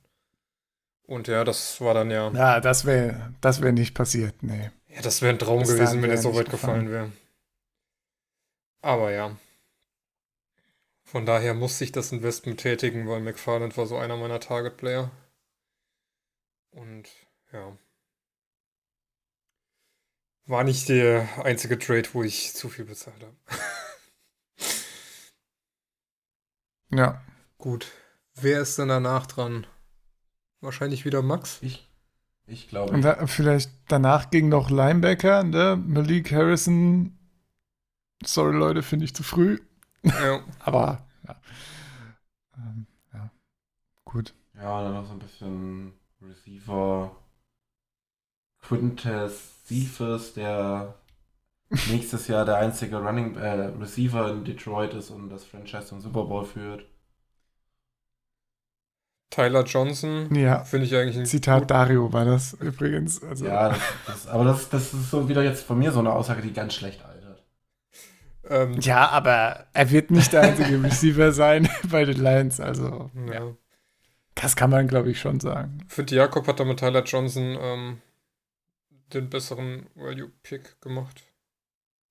Und ja, das war dann ja.
Ja, das wäre das wär nicht passiert, nee.
Ja, das wäre ein Traum das gewesen, wenn er so weit gefallen wäre. Aber ja. Von daher musste ich das Investment tätigen, weil McFarland war so einer meiner Target-Player. Und ja. War nicht der einzige Trade, wo ich zu viel bezahlt habe.
Ja.
Gut. Wer ist denn danach dran? Wahrscheinlich wieder Max?
Ich. Ich glaube.
Und da, vielleicht danach ging noch Linebacker, ne? Malik Harrison. Sorry, Leute, finde ich zu früh. Ja. Aber, ja. Ähm, ja. Gut.
Ja, dann noch so ein bisschen Receiver. Quintes Cephas, der nächstes Jahr der einzige Running äh, Receiver in Detroit ist und das Franchise zum Super Bowl führt.
Tyler Johnson,
ja.
finde ich eigentlich ein
Zitat gut. Dario war das übrigens. Also.
Ja, das, das, aber das, das ist so wieder jetzt von mir so eine Aussage, die ganz schlecht altert.
Ähm, ja, aber er wird nicht der einzige Receiver sein bei den Lions, also ja. ja. Das kann man, glaube ich, schon sagen.
Finde, Jakob hat da mit Tyler Johnson ähm, den besseren Value-Pick gemacht.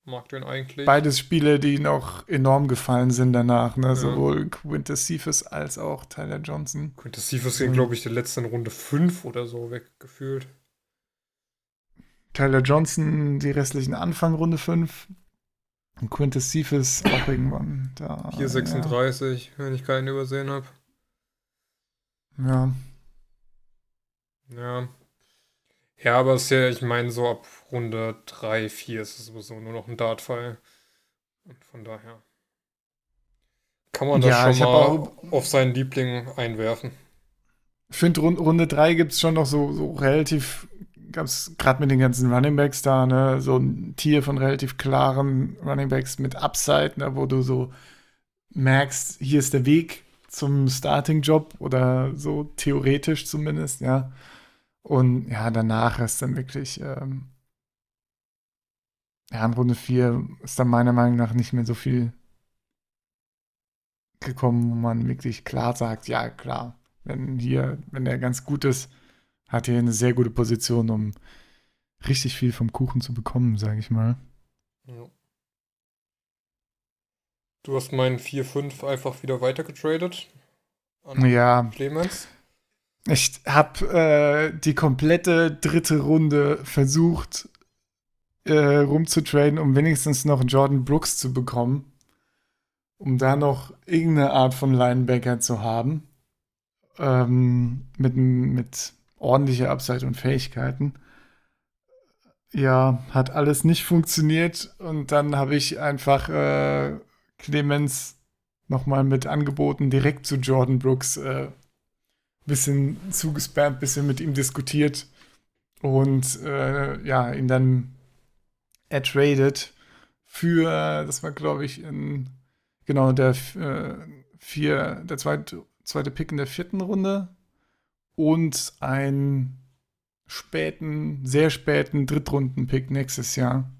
Mag den eigentlich.
Beides Spiele, die noch enorm gefallen sind danach, ne? Ja. Sowohl Quintus Cephas als auch Tyler Johnson.
Quintus Cephas ging, glaube ich, in der letzten Runde 5 oder so weggefühlt.
Tyler Johnson die restlichen Anfang Runde 5. Und Quintus Cephas auch irgendwann da.
4,36, ja. wenn ich keinen übersehen habe.
Ja.
Ja, ja, aber es ist ja, ich meine, so ab Runde 3, 4 ist es sowieso nur noch ein Dartfall. Und von daher kann man das ja, schon mal auf seinen Liebling einwerfen.
Ich finde, Runde 3 gibt es schon noch so, so relativ, gab es gerade mit den ganzen Runningbacks da, ne, so ein Tier von relativ klaren Runningbacks mit Upside, ne, wo du so merkst, hier ist der Weg zum Starting-Job oder so theoretisch zumindest, ja. Und ja, danach ist dann wirklich, ähm, ja, in Runde 4 ist dann meiner Meinung nach nicht mehr so viel gekommen, wo man wirklich klar sagt, ja, klar, wenn hier, wenn er ganz gut ist, hat er eine sehr gute Position, um richtig viel vom Kuchen zu bekommen, sage ich mal. Ja.
Du hast meinen 4-5 einfach wieder weitergetradet.
ja. Clemens. Ich habe äh, die komplette dritte Runde versucht äh, rumzutraden, um wenigstens noch Jordan Brooks zu bekommen, um da noch irgendeine Art von Linebacker zu haben, ähm, mit, mit ordentlicher Upside und Fähigkeiten. Ja, hat alles nicht funktioniert und dann habe ich einfach äh, Clemens nochmal mit angeboten, direkt zu Jordan Brooks äh, bisschen zugespammt, bisschen mit ihm diskutiert und äh, ja, ihn dann ertradet für, das war glaube ich in, genau, der äh, vier, der zweit, zweite Pick in der vierten Runde und einen späten, sehr späten Drittrunden-Pick nächstes Jahr.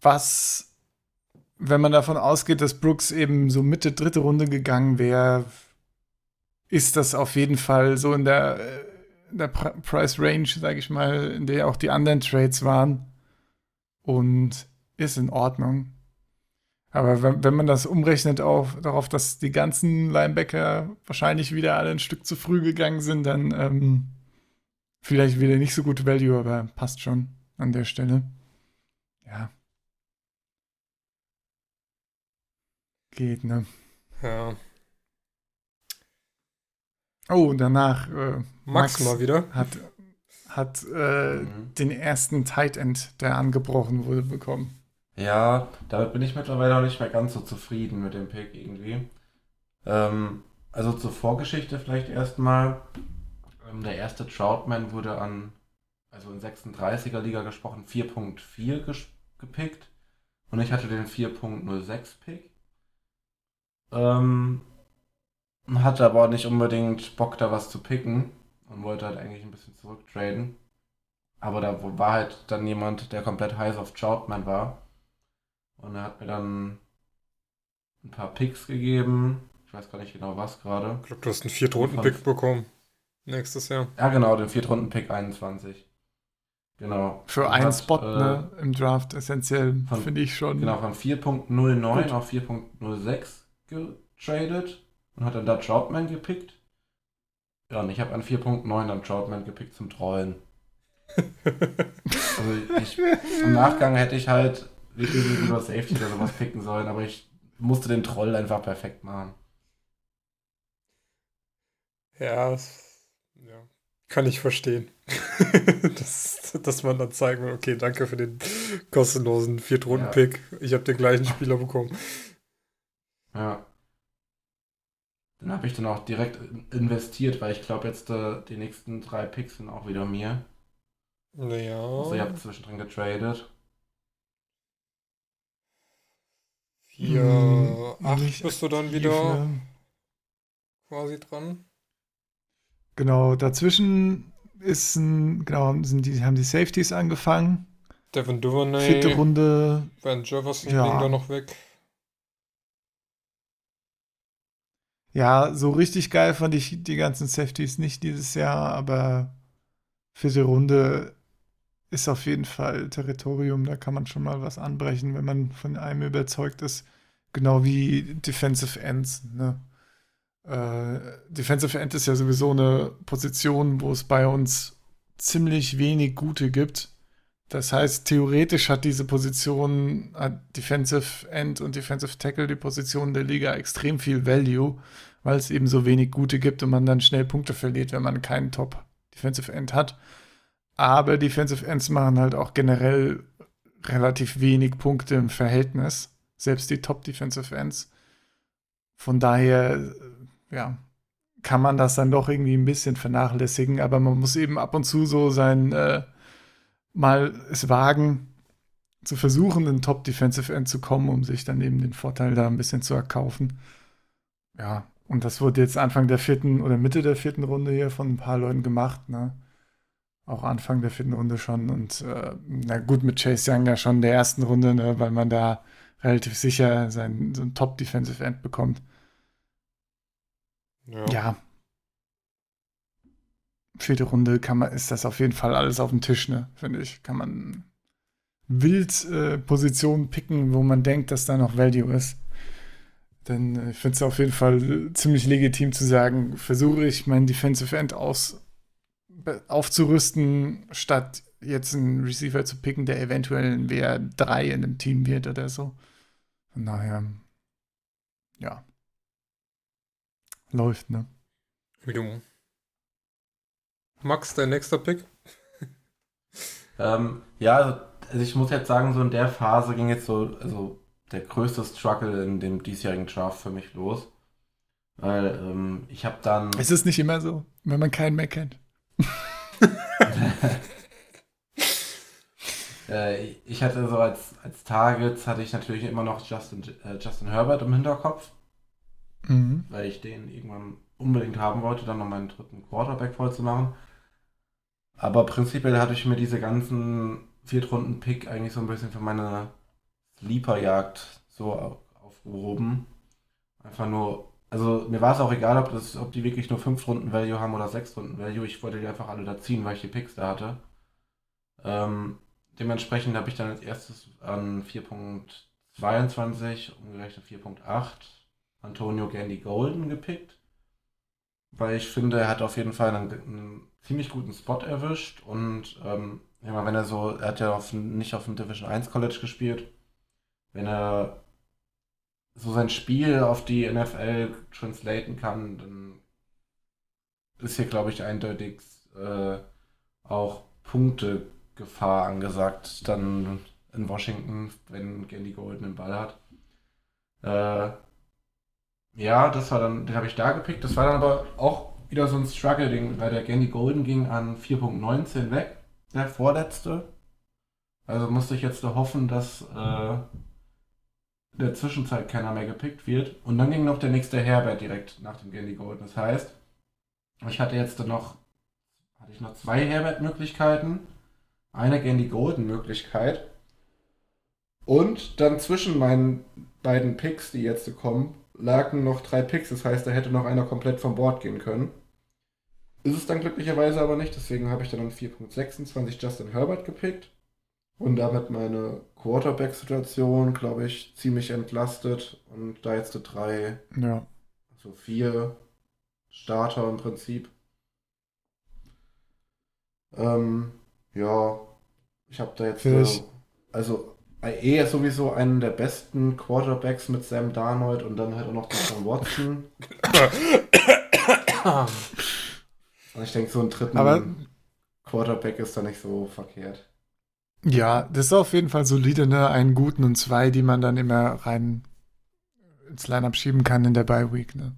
Was, wenn man davon ausgeht, dass Brooks eben so Mitte dritte Runde gegangen wäre, ist das auf jeden Fall so in der, in der Price Range, sage ich mal, in der auch die anderen Trades waren. Und ist in Ordnung. Aber wenn, wenn man das umrechnet auf, darauf, dass die ganzen Linebacker wahrscheinlich wieder alle ein Stück zu früh gegangen sind, dann ähm, vielleicht wieder nicht so gut Value, aber passt schon an der Stelle. Ja. Geht, ne?
Ja.
Oh, danach äh,
Max, Max, mal wieder.
Hat, hat äh, mhm. den ersten Tight End, der angebrochen wurde, bekommen.
Ja, damit bin ich mittlerweile auch nicht mehr ganz so zufrieden mit dem Pick irgendwie. Ähm, also zur Vorgeschichte vielleicht erstmal. Ähm, der erste Troutman wurde an, also in 36er Liga gesprochen, 4.4 gepickt. Und ich hatte den 4.06 Pick. Ähm, hatte aber nicht unbedingt Bock, da was zu picken. Und wollte halt eigentlich ein bisschen zurücktraden. Aber da war halt dann jemand, der komplett heiß auf Troutman war. Und er hat mir dann ein paar Picks gegeben. Ich weiß gar nicht genau was gerade.
Ich glaube, du hast einen Viertrunden-Pick bekommen. Nächstes Jahr.
Ja, genau, den Viertrunden-Pick 21. Genau.
Für einen hat, Spot äh, ne, im Draft essentiell, finde ich schon.
Genau, von 4.09 auf 4.06 getradet und hat dann da Troutman gepickt. Ja, und ich habe an 4.9 dann Troutman gepickt zum Treuen. also ich, im Nachgang hätte ich halt wirklich über Safety oder sowas picken sollen, aber ich musste den Troll einfach perfekt machen.
Ja, ja kann ich verstehen. dass, dass man dann zeigen will, okay, danke für den kostenlosen Viertrunden-Pick. Ja. Ich habe den gleichen Spieler bekommen.
Ja. Dann habe ich dann auch direkt investiert, weil ich glaube, jetzt äh, die nächsten drei Picks sind auch wieder mir.
Naja.
Also ich habe zwischendrin getradet.
4, hm, 8 bist du dann wieder ne? quasi dran.
Genau, dazwischen ist ein, genau, sind die, haben die Safeties angefangen.
Devin Duvernay.
Vierte Runde.
Van Jefferson ja. ging da noch weg.
Ja, so richtig geil fand ich die ganzen Safeties nicht dieses Jahr, aber vierte Runde ist auf jeden Fall Territorium, da kann man schon mal was anbrechen, wenn man von einem überzeugt ist. Genau wie Defensive Ends. Ne? Äh, Defensive End ist ja sowieso eine Position, wo es bei uns ziemlich wenig gute gibt. Das heißt, theoretisch hat diese Position, hat Defensive End und Defensive Tackle, die Position der Liga, extrem viel Value, weil es eben so wenig gute gibt und man dann schnell Punkte verliert, wenn man keinen Top Defensive End hat. Aber Defensive Ends machen halt auch generell relativ wenig Punkte im Verhältnis. Selbst die Top Defensive Ends. Von daher, ja, kann man das dann doch irgendwie ein bisschen vernachlässigen. Aber man muss eben ab und zu so sein, äh, mal es wagen, zu versuchen, in Top Defensive End zu kommen, um sich dann eben den Vorteil da ein bisschen zu erkaufen. Ja, und das wurde jetzt Anfang der vierten oder Mitte der vierten Runde hier von ein paar Leuten gemacht, ne? auch Anfang der vierten Runde schon. Und äh, na gut, mit Chase Young ja schon in der ersten Runde, ne, weil man da relativ sicher sein, so ein Top-Defensive End bekommt. Ja. ja. Vierte Runde kann man, ist das auf jeden Fall alles auf dem Tisch, ne, finde ich. Kann man wild äh, Positionen picken, wo man denkt, dass da noch Value ist. Denn äh, ich finde es auf jeden Fall ziemlich legitim zu sagen, versuche ich mein Defensive End aus aufzurüsten, statt jetzt einen Receiver zu picken, der eventuell ein WR3 in einem Team wird oder so. Von daher, ja. Läuft, ne?
Jo. Max, dein nächster Pick?
ähm, ja, also, also ich muss jetzt sagen, so in der Phase ging jetzt so, also der größte Struggle in dem diesjährigen Draft für mich los. Weil ähm, ich habe dann.
Es ist nicht immer so, wenn man keinen mehr kennt.
äh, ich hatte so als, als Targets hatte ich natürlich immer noch Justin, äh, Justin Herbert im Hinterkopf. mhm. weil ich den irgendwann unbedingt haben wollte, dann noch meinen dritten Quarterback voll zu machen. Aber prinzipiell hatte ich mir diese ganzen Viertrunden-Pick eigentlich so ein bisschen für meine Sleeper-Jagd so aufgehoben. Einfach nur, also mir war es auch egal, ob, das, ob die wirklich nur 5 Runden Value haben oder 6 Runden Value. Ich wollte die einfach alle da ziehen, weil ich die Picks da hatte. Ähm, dementsprechend habe ich dann als erstes an 4.22, umgerechnet 4.8, Antonio Gandy Golden gepickt. Weil ich finde, er hat auf jeden Fall einen, einen ziemlich guten Spot erwischt und ähm, wenn er so, er hat ja auf, nicht auf dem Division 1 College gespielt, wenn er so sein Spiel auf die NFL translaten kann, dann ist hier, glaube ich, eindeutig äh, auch Punktegefahr angesagt, dann in Washington, wenn Gandy Golden den Ball hat. Äh, ja, das war dann, den habe ich da gepickt. Das war dann aber auch wieder so ein Struggle-Ding, weil der Gandy Golden ging an 4.19 weg, der vorletzte. Also musste ich jetzt hoffen, dass äh, der Zwischenzeit keiner mehr gepickt wird. Und dann ging noch der nächste Herbert direkt nach dem Gandy Golden. Das heißt, ich hatte jetzt noch, hatte ich noch zwei Herbert-Möglichkeiten, eine Gandy Golden-Möglichkeit. Und dann zwischen meinen beiden Picks, die jetzt kommen, lagen noch drei Picks. Das heißt, da hätte noch einer komplett vom Bord gehen können. Ist es dann glücklicherweise aber nicht. Deswegen habe ich dann an 4.26 Justin Herbert gepickt. Und damit meine Quarterback-Situation, glaube ich, ziemlich entlastet. Und da jetzt drei,
ja.
also vier Starter im Prinzip. Ähm, ja, ich habe da jetzt, äh, also eh sowieso einen der besten Quarterbacks mit Sam Darnold und dann halt auch noch Deshaun Watson. Und ich denke, so ein dritten Aber Quarterback ist da nicht so verkehrt.
Ja, das ist auf jeden Fall solide, ne? Einen guten und zwei, die man dann immer rein ins Lineup schieben kann in der Bye Week, ne?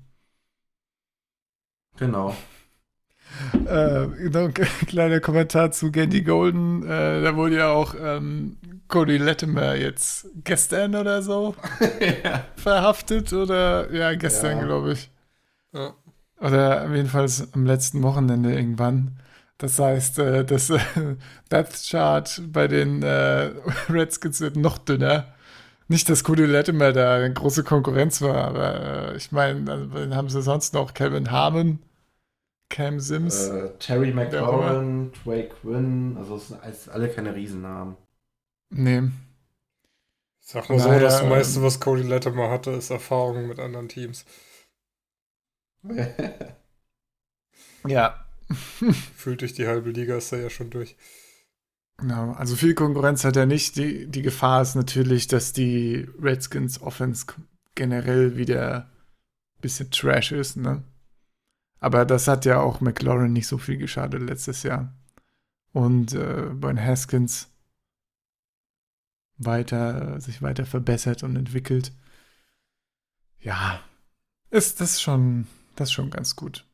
Genau.
Äh, ein kleiner Kommentar zu Gandy Golden. Äh, da wurde ja auch ähm, Cody Latimer jetzt gestern oder so ja. verhaftet oder ja, gestern, ja. glaube ich. Ja. Oder jedenfalls am letzten Wochenende irgendwann. Das heißt, äh, das äh, Depth Chart bei den äh, Redskins wird noch dünner. Nicht, dass Cody Latimer da eine große Konkurrenz war, aber äh, ich meine, also, dann haben sie sonst noch Calvin Harmon, Cam Sims.
Äh, Terry McLaurin, Trey Quinn, also es sind alle keine Riesennamen.
Nee.
Sag mal so, das meiste, ähm, was Cody Latimer hatte, ist Erfahrung mit anderen Teams.
ja,
Fühlt durch die halbe Liga ist er ja schon durch.
Genau, also viel Konkurrenz hat er nicht. Die, die Gefahr ist natürlich, dass die Redskins Offense generell wieder ein bisschen Trash ist, ne? Aber das hat ja auch McLaurin nicht so viel geschadet letztes Jahr. Und äh, Brian Haskins weiter, sich weiter verbessert und entwickelt. Ja, ist das schon, das schon ganz gut.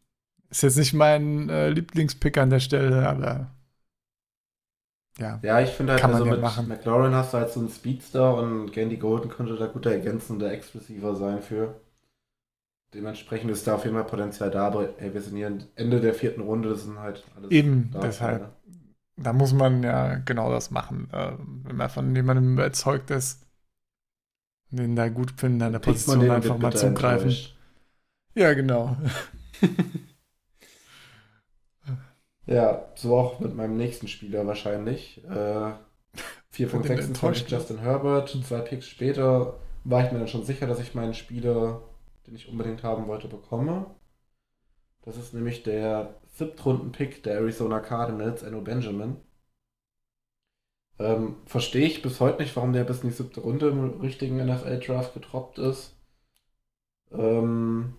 Ist jetzt nicht mein äh, Lieblingspick an der Stelle, aber ja.
Ja, ich finde halt,
kann
also
man
ja
mit machen.
McLaurin hast du halt so einen Speedster und Gandy Golden könnte da guter ergänzender Exklusiver sein für. Dementsprechend ist da auf jeden Fall Potenzial da, aber ey, wir sind hier Ende der vierten Runde, das sind halt
alles. Eben, deshalb. Ne? Da muss man ja genau das machen. Äh, wenn man von jemandem überzeugt ist, den da gut finden, an der Position einfach mal zugreifen. Ja, genau.
Ja, so auch mit meinem nächsten Spieler wahrscheinlich. Äh, 4.26 Justin Herbert. Zwei Picks später war ich mir dann schon sicher, dass ich meinen Spieler, den ich unbedingt haben wollte, bekomme. Das ist nämlich der Siebtrunden-Pick der Arizona Cardinals, Enno Benjamin. Ähm, Verstehe ich bis heute nicht, warum der bis in die siebte Runde im richtigen NFL-Draft getroppt ist. Ähm,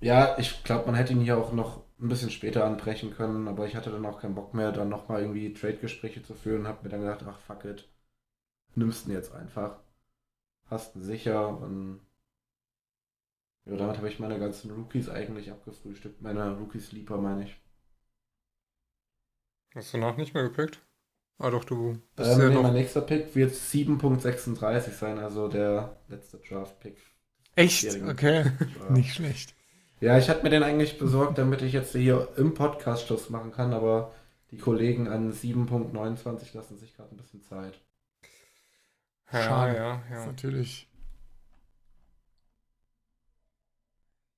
ja, ich glaube, man hätte ihn hier auch noch ein bisschen später anbrechen können, aber ich hatte dann auch keinen Bock mehr, dann nochmal irgendwie Trade-Gespräche zu führen und habe mir dann gedacht, ach fuck it, nimmst ihn jetzt einfach. Hast ihn sicher und ja, damit habe ich meine ganzen Rookies eigentlich abgefrühstückt. Meine Rookie-Sleeper meine ich.
Hast du noch nicht mehr gepickt? Ah doch, du
bist ähm, ja nee, noch... Mein nächster Pick wird 7.36 sein, also der letzte Draft-Pick
Echt? Okay. Nicht schlecht.
Ja, ich hatte mir den eigentlich besorgt, damit ich jetzt hier im Podcast Schluss machen kann, aber die Kollegen an 7.29 lassen sich gerade ein bisschen Zeit.
Ja,
Schade.
ja, ja.
natürlich.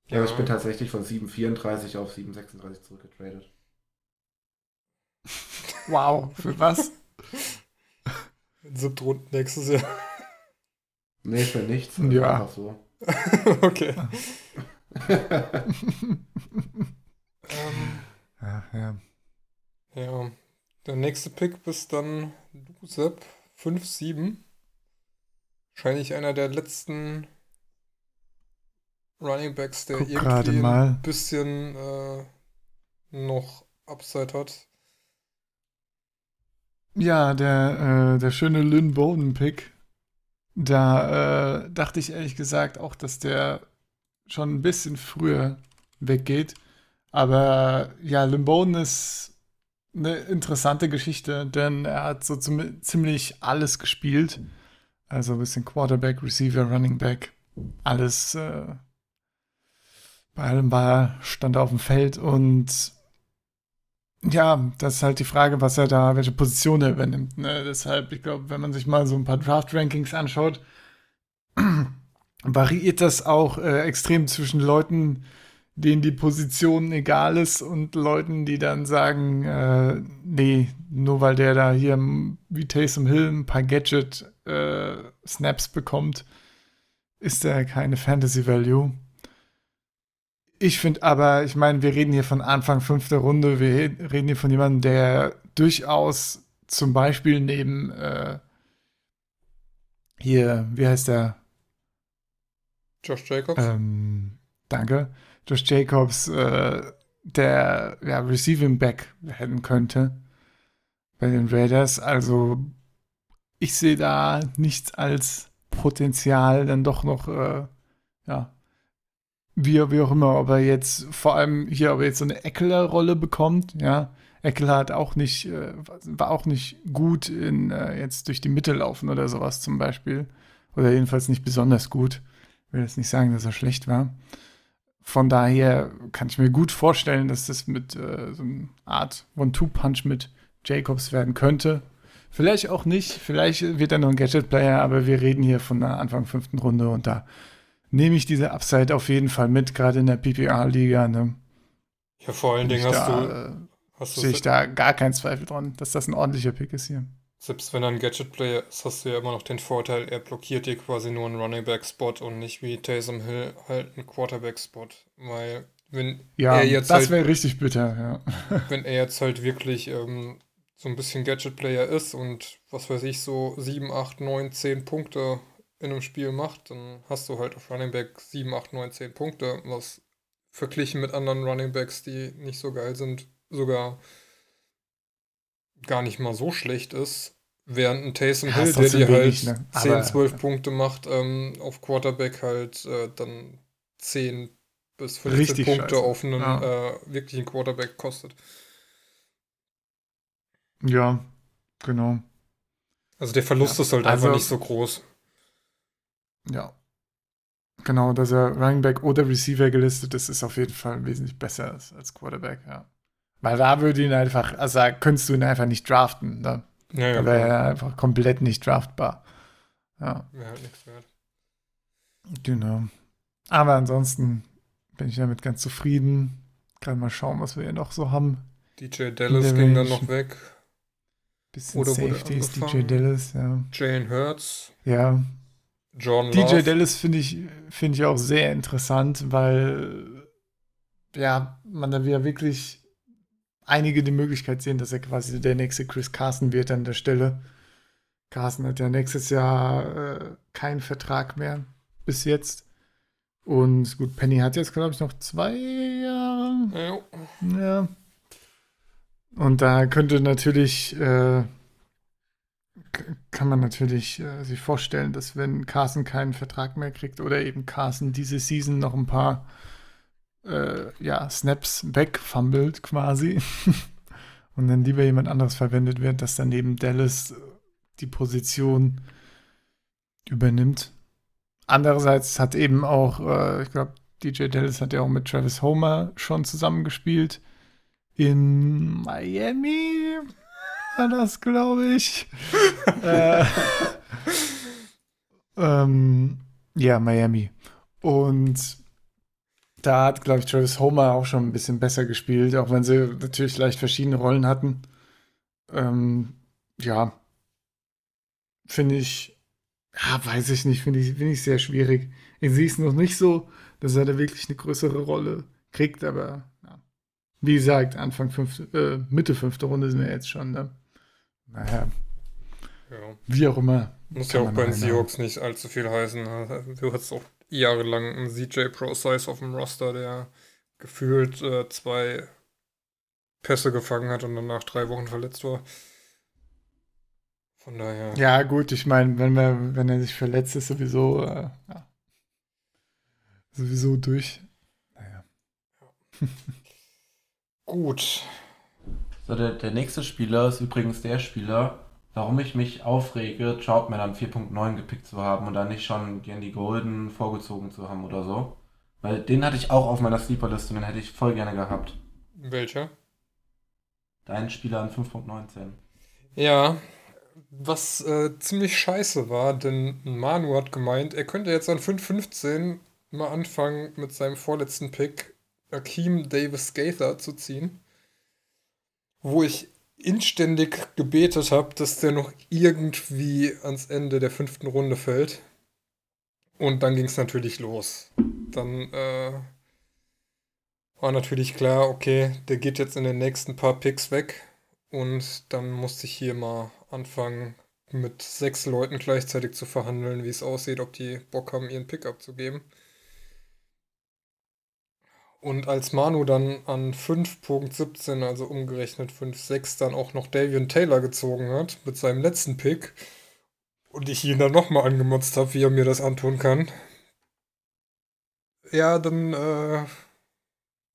Ja, aber ich bin tatsächlich von 7.34 auf 7.36 zurückgetradet.
Wow. Für was?
Siebte Runde nächstes Jahr.
Nee, für nichts.
Ja.
Einfach so.
okay. Ähm,
ja, ja.
ja. Der nächste Pick bist dann du, Sepp. 5-7. Wahrscheinlich einer der letzten Running Backs, der
Guck gerade
irgendwie
mal.
ein bisschen äh, noch Upside hat.
Ja, der, äh, der schöne Lynn Bowden-Pick. Da äh, dachte ich ehrlich gesagt auch, dass der schon ein bisschen früher weggeht. Aber ja, Bowden ist eine interessante Geschichte, denn er hat so ziemlich alles gespielt. Also ein bisschen Quarterback, Receiver, Running Back, alles. Äh, bei allem war er, stand er auf dem Feld und ja, das ist halt die Frage, was er da, welche Position er übernimmt. Ne? Deshalb, ich glaube, wenn man sich mal so ein paar Draft-Rankings anschaut, variiert das auch äh, extrem zwischen Leuten, denen die Position egal ist und Leuten, die dann sagen, äh, nee, nur weil der da hier wie Taysom Hill ein paar Gadget-Snaps bekommt, ist er keine Fantasy-Value. Ich finde aber, ich meine, wir reden hier von Anfang fünfter Runde, wir reden hier von jemandem, der durchaus zum Beispiel neben äh, hier, wie heißt der?
Josh Jacobs.
Ähm, danke. Josh Jacobs, äh, der ja, Receiving Back werden könnte bei den Raiders. Also ich sehe da nichts als Potenzial, dann doch noch, äh, ja, wie, wie auch immer, ob er jetzt, vor allem hier, ob er jetzt so eine Eckler-Rolle bekommt, ja. Eckler hat auch nicht, äh, war auch nicht gut in äh, jetzt durch die Mitte laufen oder sowas zum Beispiel. Oder jedenfalls nicht besonders gut. Ich will jetzt nicht sagen, dass er schlecht war. Von daher kann ich mir gut vorstellen, dass das mit äh, so einer Art One-Two-Punch mit Jacobs werden könnte. Vielleicht auch nicht. Vielleicht wird er noch ein Gadget-Player, aber wir reden hier von einer Anfang fünften Runde und da nehme ich diese Upside auf jeden Fall mit, gerade in der PPR-Liga. Ne?
ja, vor allen Dingen hast
da,
du,
äh,
hast du
sehe ich da gar keinen Zweifel dran, dass das ein ordentlicher Pick ist hier.
Selbst wenn er ein Gadget-Player ist, hast du ja immer noch den Vorteil, er blockiert dir quasi nur einen Running Back-Spot und nicht wie Taysom Hill halt einen Quarterback-Spot. Weil, wenn
Ja,
er jetzt
das
halt,
wäre richtig bitter, ja.
wenn er jetzt halt wirklich ähm, so ein bisschen Gadget-Player ist und was weiß ich, so 7, 8, 9, 10 Punkte in einem Spiel macht, dann hast du halt auf Running Back 7, 8, 9, 10 Punkte, was verglichen mit anderen Running Backs, die nicht so geil sind, sogar gar nicht mal so schlecht ist. Während ein Taysom
Ja,
Hill, der dir halt
ne?
10,
Aber-
12 Punkte macht, ähm, auf Quarterback halt äh, dann 10 bis 15
Richtig
Punkte
scheiße.
auf einen
Ja.
äh, wirklichen Quarterback kostet.
Ja, genau.
Also der Verlust
Ja,
ist halt
also-
einfach nicht so groß.
Ja. Genau, dass er Running Back oder Receiver gelistet ist, ist auf jeden Fall wesentlich besser als, als Quarterback, ja. Weil da würde ihn einfach, also da könntest du ihn einfach nicht draften. Ne?
Ja, ja,
Da wäre
klar.
er einfach komplett nicht draftbar. Ja,
halt nichts wert.
genau. Aber ansonsten bin ich damit ganz zufrieden. Gerade mal schauen, was wir hier noch so haben.
DJ Dallas ging dann noch weg.
Bisschen
Oder wurde
Safeties, DJ. Dallas, ja.
Jalen Hurts,
Ja,
Jordan
DJ
Love.
Dallas finde ich, finde ich auch sehr interessant, weil ja, man da wieder wirklich einige die Möglichkeit sehen, dass er quasi der nächste Chris Carson wird an der Stelle. Carson hat ja nächstes Jahr äh, keinen Vertrag mehr bis jetzt. Und gut, Penny hat jetzt, glaube ich, noch zwei Jahre.
Ja,
Ja. Und da könnte natürlich, äh, kann man natürlich äh, sich vorstellen, dass wenn Carson keinen Vertrag mehr kriegt oder eben Carson diese Season noch ein paar äh, ja, Snaps wegfummelt quasi und dann lieber jemand anderes verwendet wird, dass dann neben Dallas äh, die Position übernimmt. andererseits hat eben auch, äh, ich glaube, DJ Dallas hat ja auch mit Travis Homer schon zusammengespielt. In Miami war das, glaube ich. äh, ähm, ja, Miami. Und da hat, glaube ich, Travis Homer auch schon ein bisschen besser gespielt, auch wenn sie natürlich leicht verschiedene Rollen hatten. Ähm, ja, finde ich, ja, weiß ich nicht, finde ich, find ich sehr schwierig. Ich sehe es noch nicht so, dass er da wirklich eine größere Rolle kriegt, aber ja. wie gesagt, Anfang fünfte, äh, Mitte fünfte Runde sind wir jetzt schon. Ne? Naja,
Ja.
wie auch immer.
Muss ja auch bei den. Seahawks nicht allzu viel heißen. ne? Du hattest auch jahrelang einen CJ Pro Size auf dem Roster, der gefühlt äh, zwei Pässe gefangen hat und dann nach drei Wochen verletzt war. Von daher.
Ja, gut, ich meine, wenn, wir, wenn er sich verletzt ist, sowieso, äh, ja. sowieso durch. Naja.
Gut.
So, der, der nächste Spieler ist übrigens der Spieler, warum ich mich aufrege, Troutman an 4.9 gepickt zu haben und dann nicht schon Gandy Golden vorgezogen zu haben oder so. Weil den hatte ich auch auf meiner Sleeper-Liste und den hätte ich voll gerne gehabt.
Welcher?
Dein Spieler an 5.19.
Ja, was äh, ziemlich scheiße war, denn Manu hat gemeint, er könnte jetzt an 5.15 mal anfangen, mit seinem vorletzten Pick Akeem Davis Gaither zu ziehen. Wo ich inständig gebetet habe, dass der noch irgendwie ans Ende der fünften Runde fällt. Und dann ging es natürlich los. Dann äh, war natürlich klar, okay, der geht jetzt in den nächsten paar Picks weg. Und dann musste ich hier mal anfangen, mit sechs Leuten gleichzeitig zu verhandeln, wie es aussieht, ob die Bock haben, ihren Pick abzugeben. Und als Manu dann an 5.17, also umgerechnet 5.6, dann auch noch Davian Taylor gezogen hat mit seinem letzten Pick und ich ihn dann nochmal angemotzt habe, wie er mir das antun kann, ja, dann äh,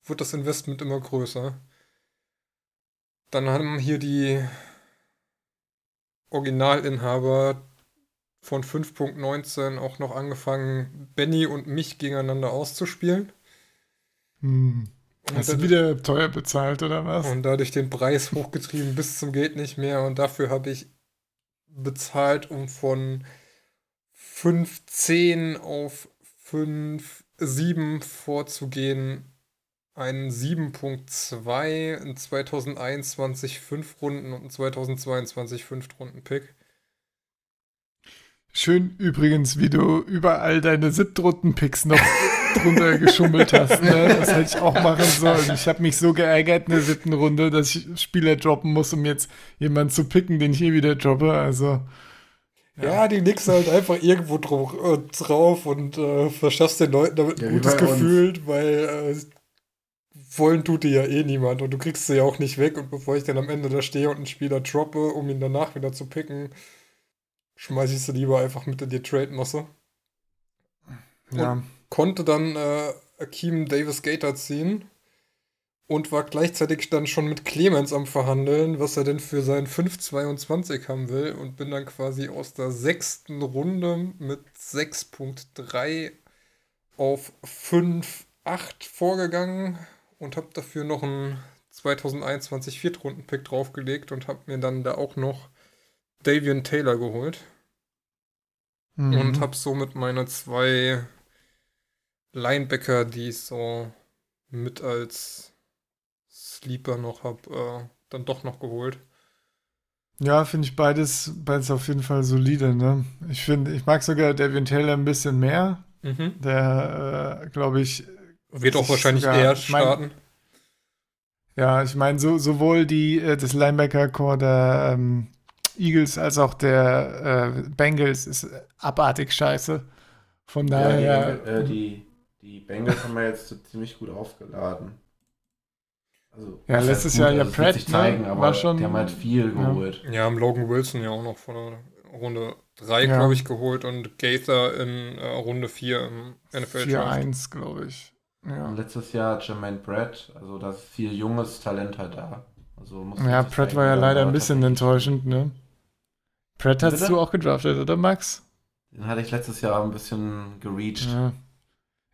wird das Investment immer größer. Dann haben hier die Originalinhaber von 5.19 auch noch angefangen, Benny und mich gegeneinander auszuspielen.
Hm. Hast du wieder teuer bezahlt oder was?
Und dadurch den Preis hochgetrieben bis zum geht nicht mehr. Und dafür habe ich bezahlt, um von 5,10 auf 5,7 vorzugehen. Einen 7.2 in 2021 5 Runden und in 2022 5 Runden Pick.
Schön übrigens, wie du überall deine Siebtrunden-Picks noch drunter geschummelt hast. Ne? Das hätte ich auch machen sollen. Ich habe mich so geärgert in der siebten Runde, dass ich Spieler droppen muss, um jetzt jemanden zu picken, den ich eh wieder droppe. Also,
Ja, die nix halt einfach irgendwo drauf, äh, drauf und äh, verschaffst den Leuten damit ein
Ja,
gutes
bei uns.
Gefühl, weil äh, wollen tut dir ja eh niemand und du kriegst sie ja auch nicht weg. Und bevor ich dann am Ende da stehe und einen Spieler droppe, um ihn danach wieder zu picken, schmeiße ich sie lieber einfach mit in die Trade-Masse.
ja.
Konnte dann äh, Akeem Davis Gator ziehen und war gleichzeitig dann schon mit Clemens am Verhandeln, was er denn für seinen 5,22 haben will und bin dann quasi aus der sechsten Runde mit 6.3 auf 5,8 vorgegangen und habe dafür noch einen 2021 Viertrunden-Pick draufgelegt und habe mir dann da auch noch Davian Taylor geholt
Mhm.
und habe somit meine zwei Linebacker, die ich so mit als Sleeper noch habe, äh, dann doch noch geholt.
Ja, finde ich beides, beides auf jeden Fall solide. Ne? Ich finde, ich mag sogar Devin Taylor ein bisschen mehr.
Mhm.
Der, äh, glaube ich,
Wird auch
Ich
wahrscheinlich
sogar-
eher
ich mein-
starten.
Ja, ich meine, so, sowohl die, äh, das Linebacker-Core der ähm, Eagles als auch der äh, Bengals ist abartig scheiße. Von
Ja, die,
daher,
äh, die, die Bengals haben wir jetzt so ziemlich gut aufgeladen. Also,
Ja, letztes
heißt
Jahr ja
also
Pratt,
sich
ne,
zeigen, aber
war schon-
die haben halt viel
ja.
geholt.
Ja, haben Logan Wilson ja auch noch von der Runde 3,
Ja.
glaube ich, geholt und Gaither in äh, Runde 4 im NFL Draft.
4-1, glaube ich. Ja,
Und letztes Jahr Jermaine Brett, also da ist viel junges Talent halt da. Also muss man
ja Pratt
zeigen,
war ja leider ein bisschen enttäuschend, ne? Pratt hast
Bitte?
du auch gedraftet, oder Max?
Den hatte ich letztes Jahr ein bisschen gereached.
Ja.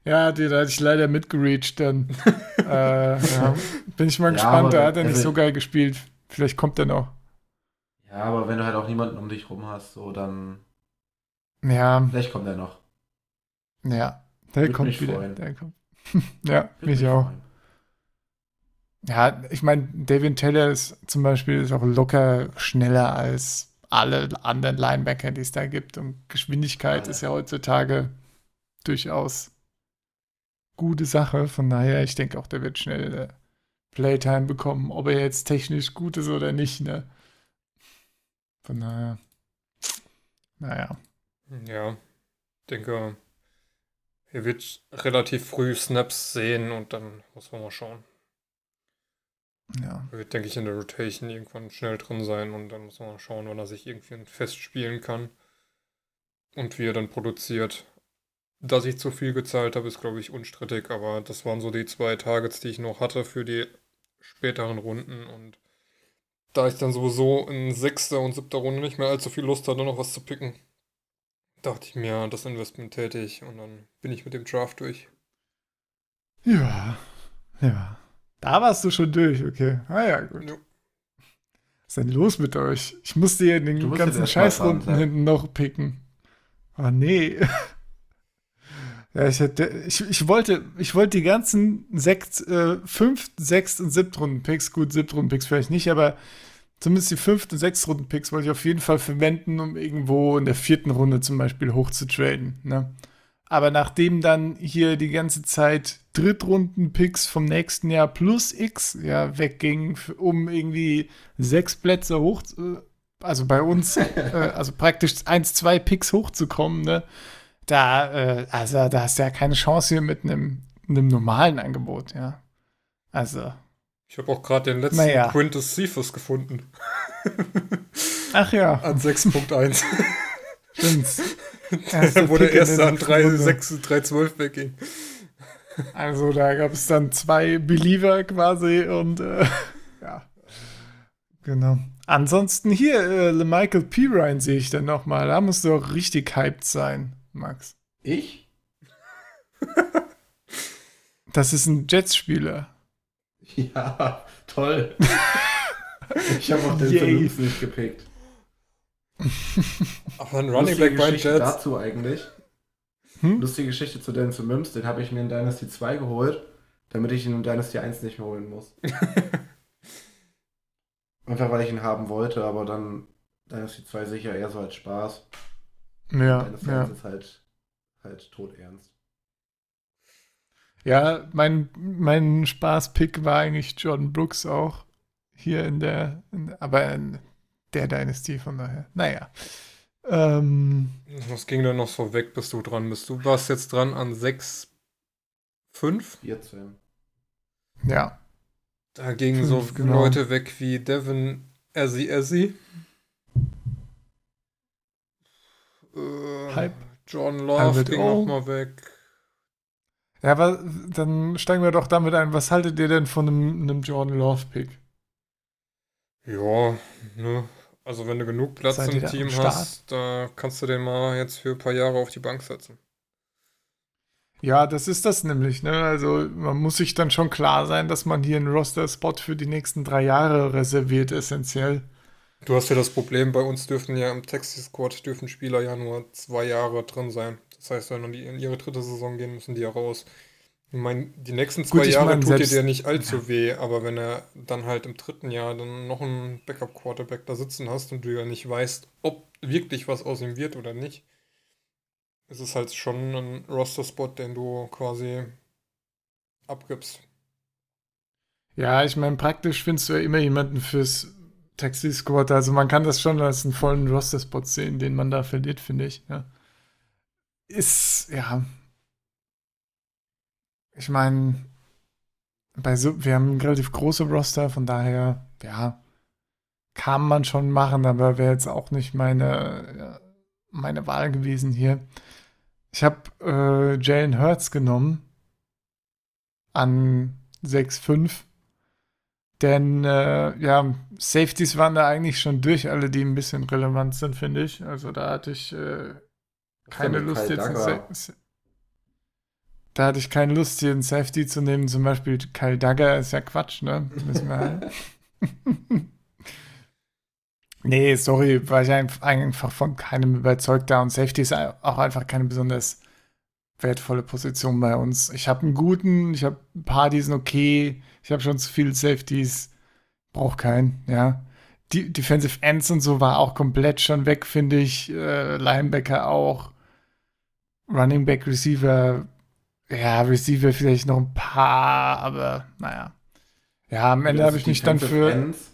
Ja, da hatte ich leider mitgereached dann. äh, ja. Bin ich mal
Ja,
gespannt, da hat er nicht
will-
so geil gespielt. Vielleicht kommt er noch.
Ja, aber wenn du halt auch niemanden um dich rum hast, so dann.
Ja,
Vielleicht kommt er noch.
ja. Der
Würde
kommt
mich
wieder.
freuen.
Der kommt. ja,
Würde
mich auch.
freuen.
Ja, ich meine, David Taylor ist zum Beispiel ist auch locker schneller als alle anderen Linebacker, die es da gibt. Und Geschwindigkeit
Alle.
ist ja heutzutage durchaus gute Sache. Von daher, ich denke auch, der wird schnell äh, Playtime bekommen, ob er jetzt technisch gut ist oder nicht. Ne? Von daher, naja.
Ja, denke, er wird relativ früh Snaps sehen und dann muss man mal schauen.
Ja.
Er wird, denke ich, in der Rotation irgendwann schnell drin sein und dann muss man mal schauen, wann er sich irgendwie festspielen kann und wie er dann produziert. Dass ich zu viel gezahlt habe, ist, glaube ich, unstrittig, aber das waren so die zwei Targets, die ich noch hatte für die späteren Runden und da ich dann sowieso in sechster und siebter Runde nicht mehr allzu viel Lust hatte, noch was zu picken, dachte ich mir, das Investment tätig und dann bin ich mit dem Draft durch.
Ja. Ja. Da warst du schon durch, okay. Ah ja, gut.
Ja.
Was ist denn los mit euch? Ich musste hier in den ganzen Scheißrunden hinten noch picken. Oh nee. Ja, ich hätte, ich, ich wollte, ich wollte die ganzen sechs, äh, fünf, sechs und Siebtrunden-Picks, gut, Siebtrunden-Picks vielleicht nicht, aber zumindest die fünften, Sechstrunden-Picks wollte ich auf jeden Fall verwenden, um irgendwo in der vierten Runde zum Beispiel hochzutraden, ne? Aber nachdem dann hier die ganze Zeit Drittrunden-Picks vom nächsten Jahr plus X ja weggingen, um irgendwie sechs Plätze hoch, äh, also bei uns, äh, also praktisch eins, zwei Picks hochzukommen, ne? Da, äh, also da hast du ja keine Chance hier mit einem, einem normalen Angebot, ja. Also,
Ich habe auch gerade den letzten
Naja.
Quintus Cephas gefunden.
ach ja,
An 6.1.
stimmt's.
Wo der erste an
siebten Runde.
3.6, 3.12 wegging.
Also da gab es dann zwei Believer quasi und äh, ja. Genau. Ansonsten hier, äh, Michael Pirine sehe ich dann nochmal. Da musst du auch richtig hyped sein, Max.
Ich?
Das ist ein Jets-Spieler.
Ja, toll. ich habe auch den. Phillips nicht gepickt.
Aber ein Running
Lustige
Back bei Jets.
dazu eigentlich.
Hm?
Lustige Geschichte zu Denzel Mims, den habe ich mir in Dynasty 2 geholt, damit ich ihn in Dynasty 1 nicht mehr holen muss. Einfach weil ich ihn haben wollte, aber dann Dynasty 2 sicher eher so als Spaß.
Ja,
Dynasty
ja.
1 ist halt, halt todernst.
Ja, mein, mein Spaß-Pick war eigentlich Jordan Brooks auch. Hier in der, in, aber in der Dynasty von daher. Naja. Ähm,
Was ging denn noch so weg, bis du dran bist? Du warst jetzt dran an 6, 5.
14.
ja.
Da gingen so
genau.
Leute weg wie Devin Ezzy Ezzy. Äh,
Halb.
John Love
Halbert
ging
O.
auch mal weg.
Ja, aber dann steigen wir doch damit ein. Was haltet ihr denn von einem, einem Jordan Love-Pick?
Ja, ne. Also wenn du genug Platz
Seid
im Team hast, da kannst du den mal jetzt für ein paar Jahre auf die Bank setzen.
Ja, das ist das nämlich. Ne? Also man muss sich dann schon klar sein, dass man hier einen Roster-Spot für die nächsten drei Jahre reserviert, essentiell.
Du hast ja das Problem, bei uns dürfen ja im Taxi-Squad dürfen Spieler ja nur zwei Jahre drin sein. Das heißt, wenn die in ihre dritte Saison gehen, müssen die ja raus. Ich meine, die nächsten zwei
Gut,
Jahre
mein,
tut dir der nicht allzu weh, aber wenn er dann halt im dritten Jahr dann noch einen Backup-Quarterback da sitzen hast und du ja nicht weißt, ob wirklich was aus ihm wird oder nicht, ist es halt schon ein Roster-Spot, den du quasi abgibst.
Ja, ich meine, praktisch findest du ja immer jemanden fürs Taxi-Squad. Also man kann das schon als einen vollen Roster-Spot sehen, den man da verliert, finde ich. Ja. Ist, ja. Ich meine, bei so, wir haben ein relativ große Roster, von daher, ja, kann man schon machen, aber wäre jetzt auch nicht meine, meine Wahl gewesen hier. Ich habe äh, Jalen Hurts genommen an 6-5. Denn äh, ja, Safeties waren da eigentlich schon durch, alle, die ein bisschen relevant sind, finde ich. Also da hatte ich, äh, keine Lust jetzt. Sa da hatte ich keine Lust, hier einen Safety zu nehmen. Zum Beispiel Kyle Dagger ist ja Quatsch, ne? Müssen wir halt. nee, sorry, war ich einfach von keinem überzeugt da. Und Safety ist auch einfach keine besonders wertvolle Position bei uns. Ich habe einen guten, ich habe ein paar, die sind okay. Ich habe schon zu viele Safeties. Brauch keinen, ja. Die Defensive Ends und so war auch komplett schon weg, finde ich. Äh, Linebacker auch. Running Back Receiver ja, Receiver vielleicht noch ein paar, aber naja. Ja, am Ende habe ich mich dann für. Ends,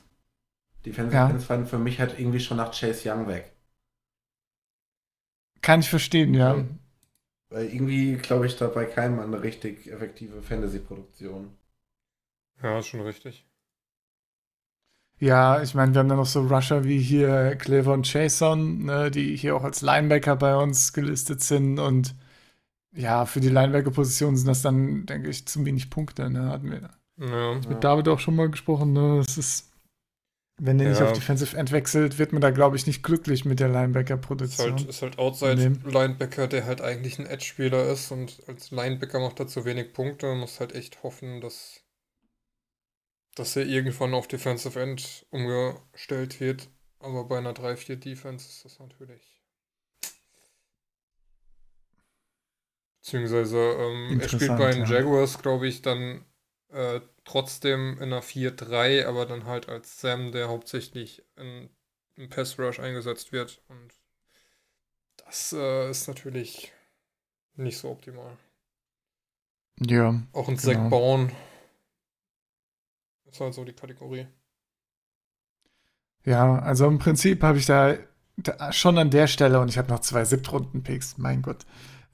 Defensive ja. Ends waren für mich halt irgendwie schon nach Chase Young weg.
Kann ich verstehen, ja.
Weil irgendwie glaube ich da bei keinem eine richtig effektive Fantasy-Produktion.
Ja, ist schon richtig.
Ja, ich meine, wir haben dann noch so Rusher wie hier Clever und Jason, ne, die hier auch als Linebacker bei uns gelistet sind und ja, für die Linebacker-Position sind das dann, denke ich, zu wenig Punkte. Ne? Hatten wir ja, mit ja. David auch schon mal gesprochen. Ne? Es ist, wenn der ja. nicht auf Defensive End wechselt, wird man da, glaube ich, nicht glücklich mit der Linebacker-Produktion.
Ist halt, ist halt Outside-Linebacker, der halt eigentlich ein Edge-Spieler ist und als Linebacker macht er zu wenig Punkte. Man muss halt echt hoffen, dass, dass er irgendwann auf Defensive End umgestellt wird. Aber bei einer 3-4-Defense ist das natürlich Beziehungsweise ähm, er spielt bei den ja. Jaguars, glaube ich, dann äh, trotzdem in einer 4-3, aber dann halt als Sam, der hauptsächlich in, im Pass Rush eingesetzt wird. Und das äh, ist natürlich nicht so optimal.
Ja.
Auch ein genau. Zack Bauen ist halt so die Kategorie.
Ja, also im Prinzip habe ich da, da, schon an der Stelle und ich habe noch zwei Siebtrunden-Picks, mein Gott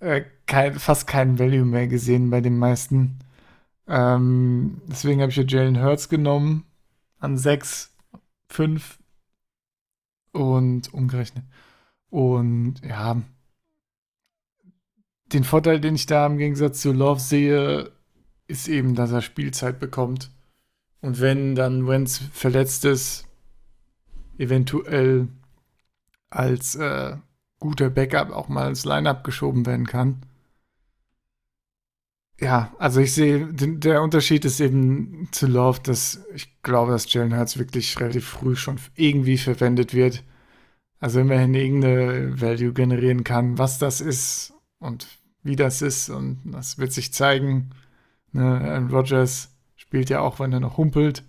äh, kein, fast keinen Value mehr gesehen bei den meisten. Ähm, deswegen habe ich ja Jalen Hurts genommen an 6, 5 und umgerechnet. Und ja, den Vorteil, den ich da im Gegensatz zu Love sehe, ist eben, dass er Spielzeit bekommt. Und wenn dann Wenz verletzt ist, eventuell als äh, guter Backup auch mal ins Lineup geschoben werden kann. Ja, also ich sehe, der Unterschied ist eben zu Love, dass ich glaube, dass Jalen Hurts wirklich relativ früh schon irgendwie verwendet wird. Also immerhin irgendeine Value generieren kann, was das ist und wie das ist und das wird sich zeigen. Ne? Rogers spielt ja auch, wenn er noch humpelt.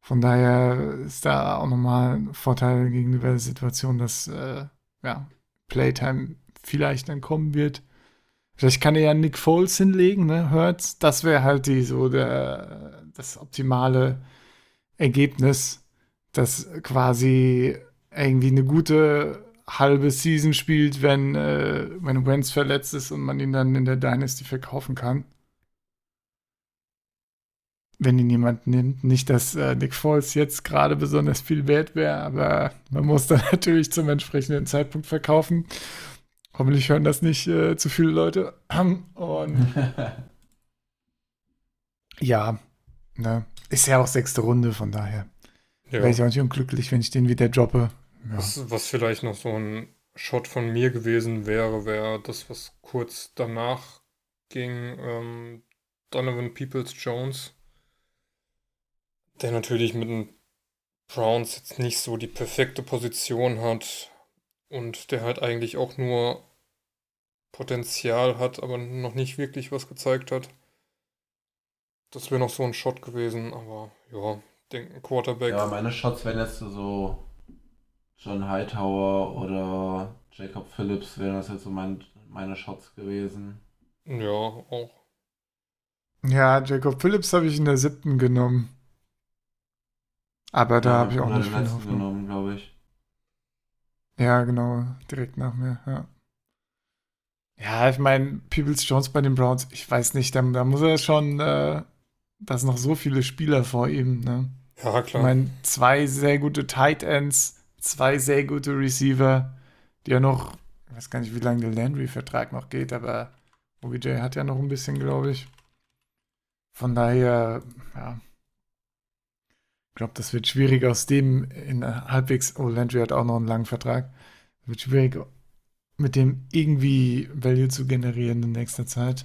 Von daher ist da auch nochmal ein Vorteil gegenüber der Situation, dass äh, ja, Playtime vielleicht dann kommen wird. Vielleicht kann er ja Nick Foles hinlegen, ne? Hurts. Das wäre halt die so der, das optimale Ergebnis, dass quasi irgendwie eine gute halbe Season spielt, wenn, äh, wenn Wentz verletzt ist und man ihn dann in der Dynasty verkaufen kann wenn ihn jemand nimmt. Nicht, dass äh, Nick Foles jetzt gerade besonders viel wert wäre, aber man muss dann natürlich zum entsprechenden Zeitpunkt verkaufen. Hoffentlich hören das nicht äh, zu viele Leute. Und ja, ne, ist ja auch sechste Runde, von daher ja. wäre ich auch nicht unglücklich, wenn ich den wieder droppe.
Ja. Was, was vielleicht noch so ein Shot von mir gewesen wäre, wäre das, was kurz danach ging, ähm, Donovan Peoples Jones der natürlich mit den Browns jetzt nicht so die perfekte Position hat und der halt eigentlich auch nur Potenzial hat, aber noch nicht wirklich was gezeigt hat. Das wäre noch so ein Shot gewesen, aber ja, denken Quarterback.
Ja, meine Shots wären jetzt so John Hightower oder Jacob Phillips wären das jetzt so mein, meine Shots gewesen.
Ja, auch.
Ja, Jacob Phillips habe ich in der siebten genommen. Aber da ja, habe ich auch nicht viel Hoffnung. genommen, glaube ich. Ja, genau, direkt nach mir, ja. Ja, ich meine, Peoples Jones bei den Browns, ich weiß nicht, da, da muss er schon, äh, da sind noch so viele Spieler vor ihm, ne?
Ja, klar.
Ich meine, zwei sehr gute Tight Ends, zwei sehr gute Receiver, die ja noch, ich weiß gar nicht, wie lange der Landry-Vertrag noch geht, aber OBJ hat ja noch ein bisschen, glaube ich. Von daher, ja, ich glaube, das wird schwierig aus dem in halbwegs. Oh, Landry hat auch noch einen langen Vertrag. Wird schwierig mit dem irgendwie Value zu generieren in nächster Zeit.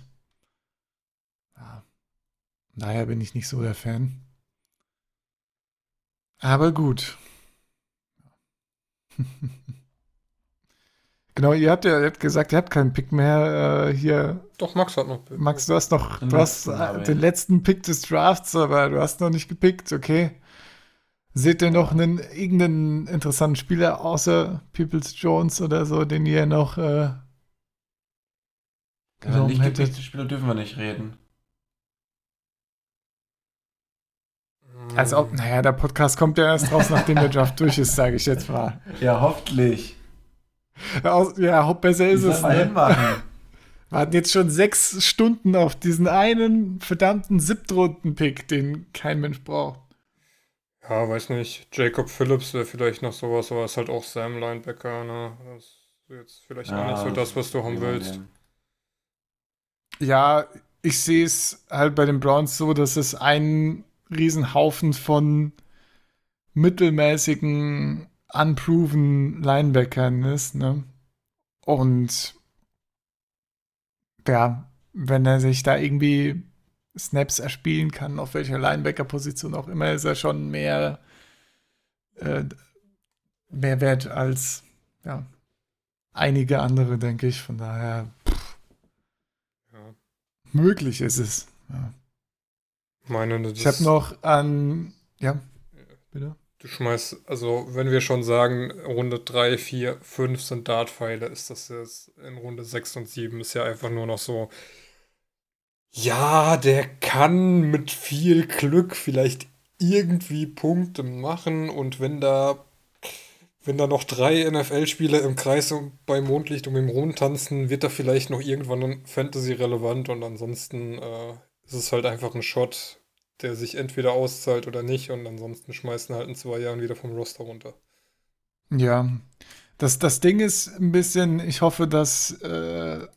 Ja. Daher bin ich nicht so der Fan. Aber gut. genau, ihr habt ja ihr habt gesagt, ihr habt keinen Pick mehr äh, hier.
Doch, Max hat noch. Pick.
Max, du hast noch du hast, äh, den letzten Pick des Drafts, aber du hast noch nicht gepickt, okay. Seht ihr noch einen irgendeinen interessanten Spieler außer Peoples Jones oder so, den ihr noch äh,
Ja,
genommen
nicht
hättet?
Spieler dürfen wir nicht reden.
Also, ob, naja, der Podcast kommt ja erst raus, nachdem der Draft durch ist, sage ich jetzt mal.
Ja, hoffentlich.
Ja, besser ist
Wie
es.
man
Ne?
hinmachen?
Wir warten jetzt schon sechs Stunden auf diesen einen verdammten Siebtrunden-Pick, den kein Mensch braucht.
Ja, weiß nicht. Jacob Phillips wäre vielleicht noch sowas, aber ist halt auch Sam Linebacker, ne? Das ist jetzt vielleicht auch nicht so das, was du haben willst.
Ja, ich sehe es halt bei den Browns so, dass es ein Riesenhaufen von mittelmäßigen, unproven Linebackern ist, ne? Und ja, wenn er sich da irgendwie Snaps erspielen kann, auf welcher Linebacker-Position auch immer, ist er schon mehr, äh, mehr wert als ja, einige andere, denke ich. Von daher
Ja.
möglich ist es. Ja.
Meine,
Ich habe noch an, ja, bitte.
Du schmeißt, also wenn wir schon sagen, Runde 3, 4, 5 sind Dartpfeile, ist das jetzt in Runde 6 und 7 ist ja einfach nur noch so. Ja, der kann mit viel Glück vielleicht irgendwie Punkte machen und wenn da, wenn da noch drei NFL-Spieler im Kreis bei Mondlicht um ihn rumtanzen, wird er vielleicht noch irgendwann Fantasy relevant und ansonsten äh, ist es halt einfach ein Shot, der sich entweder auszahlt oder nicht und ansonsten schmeißen halt in zwei Jahren wieder vom Roster runter.
Ja, das, das Ding ist ein bisschen, ich hoffe, dass äh,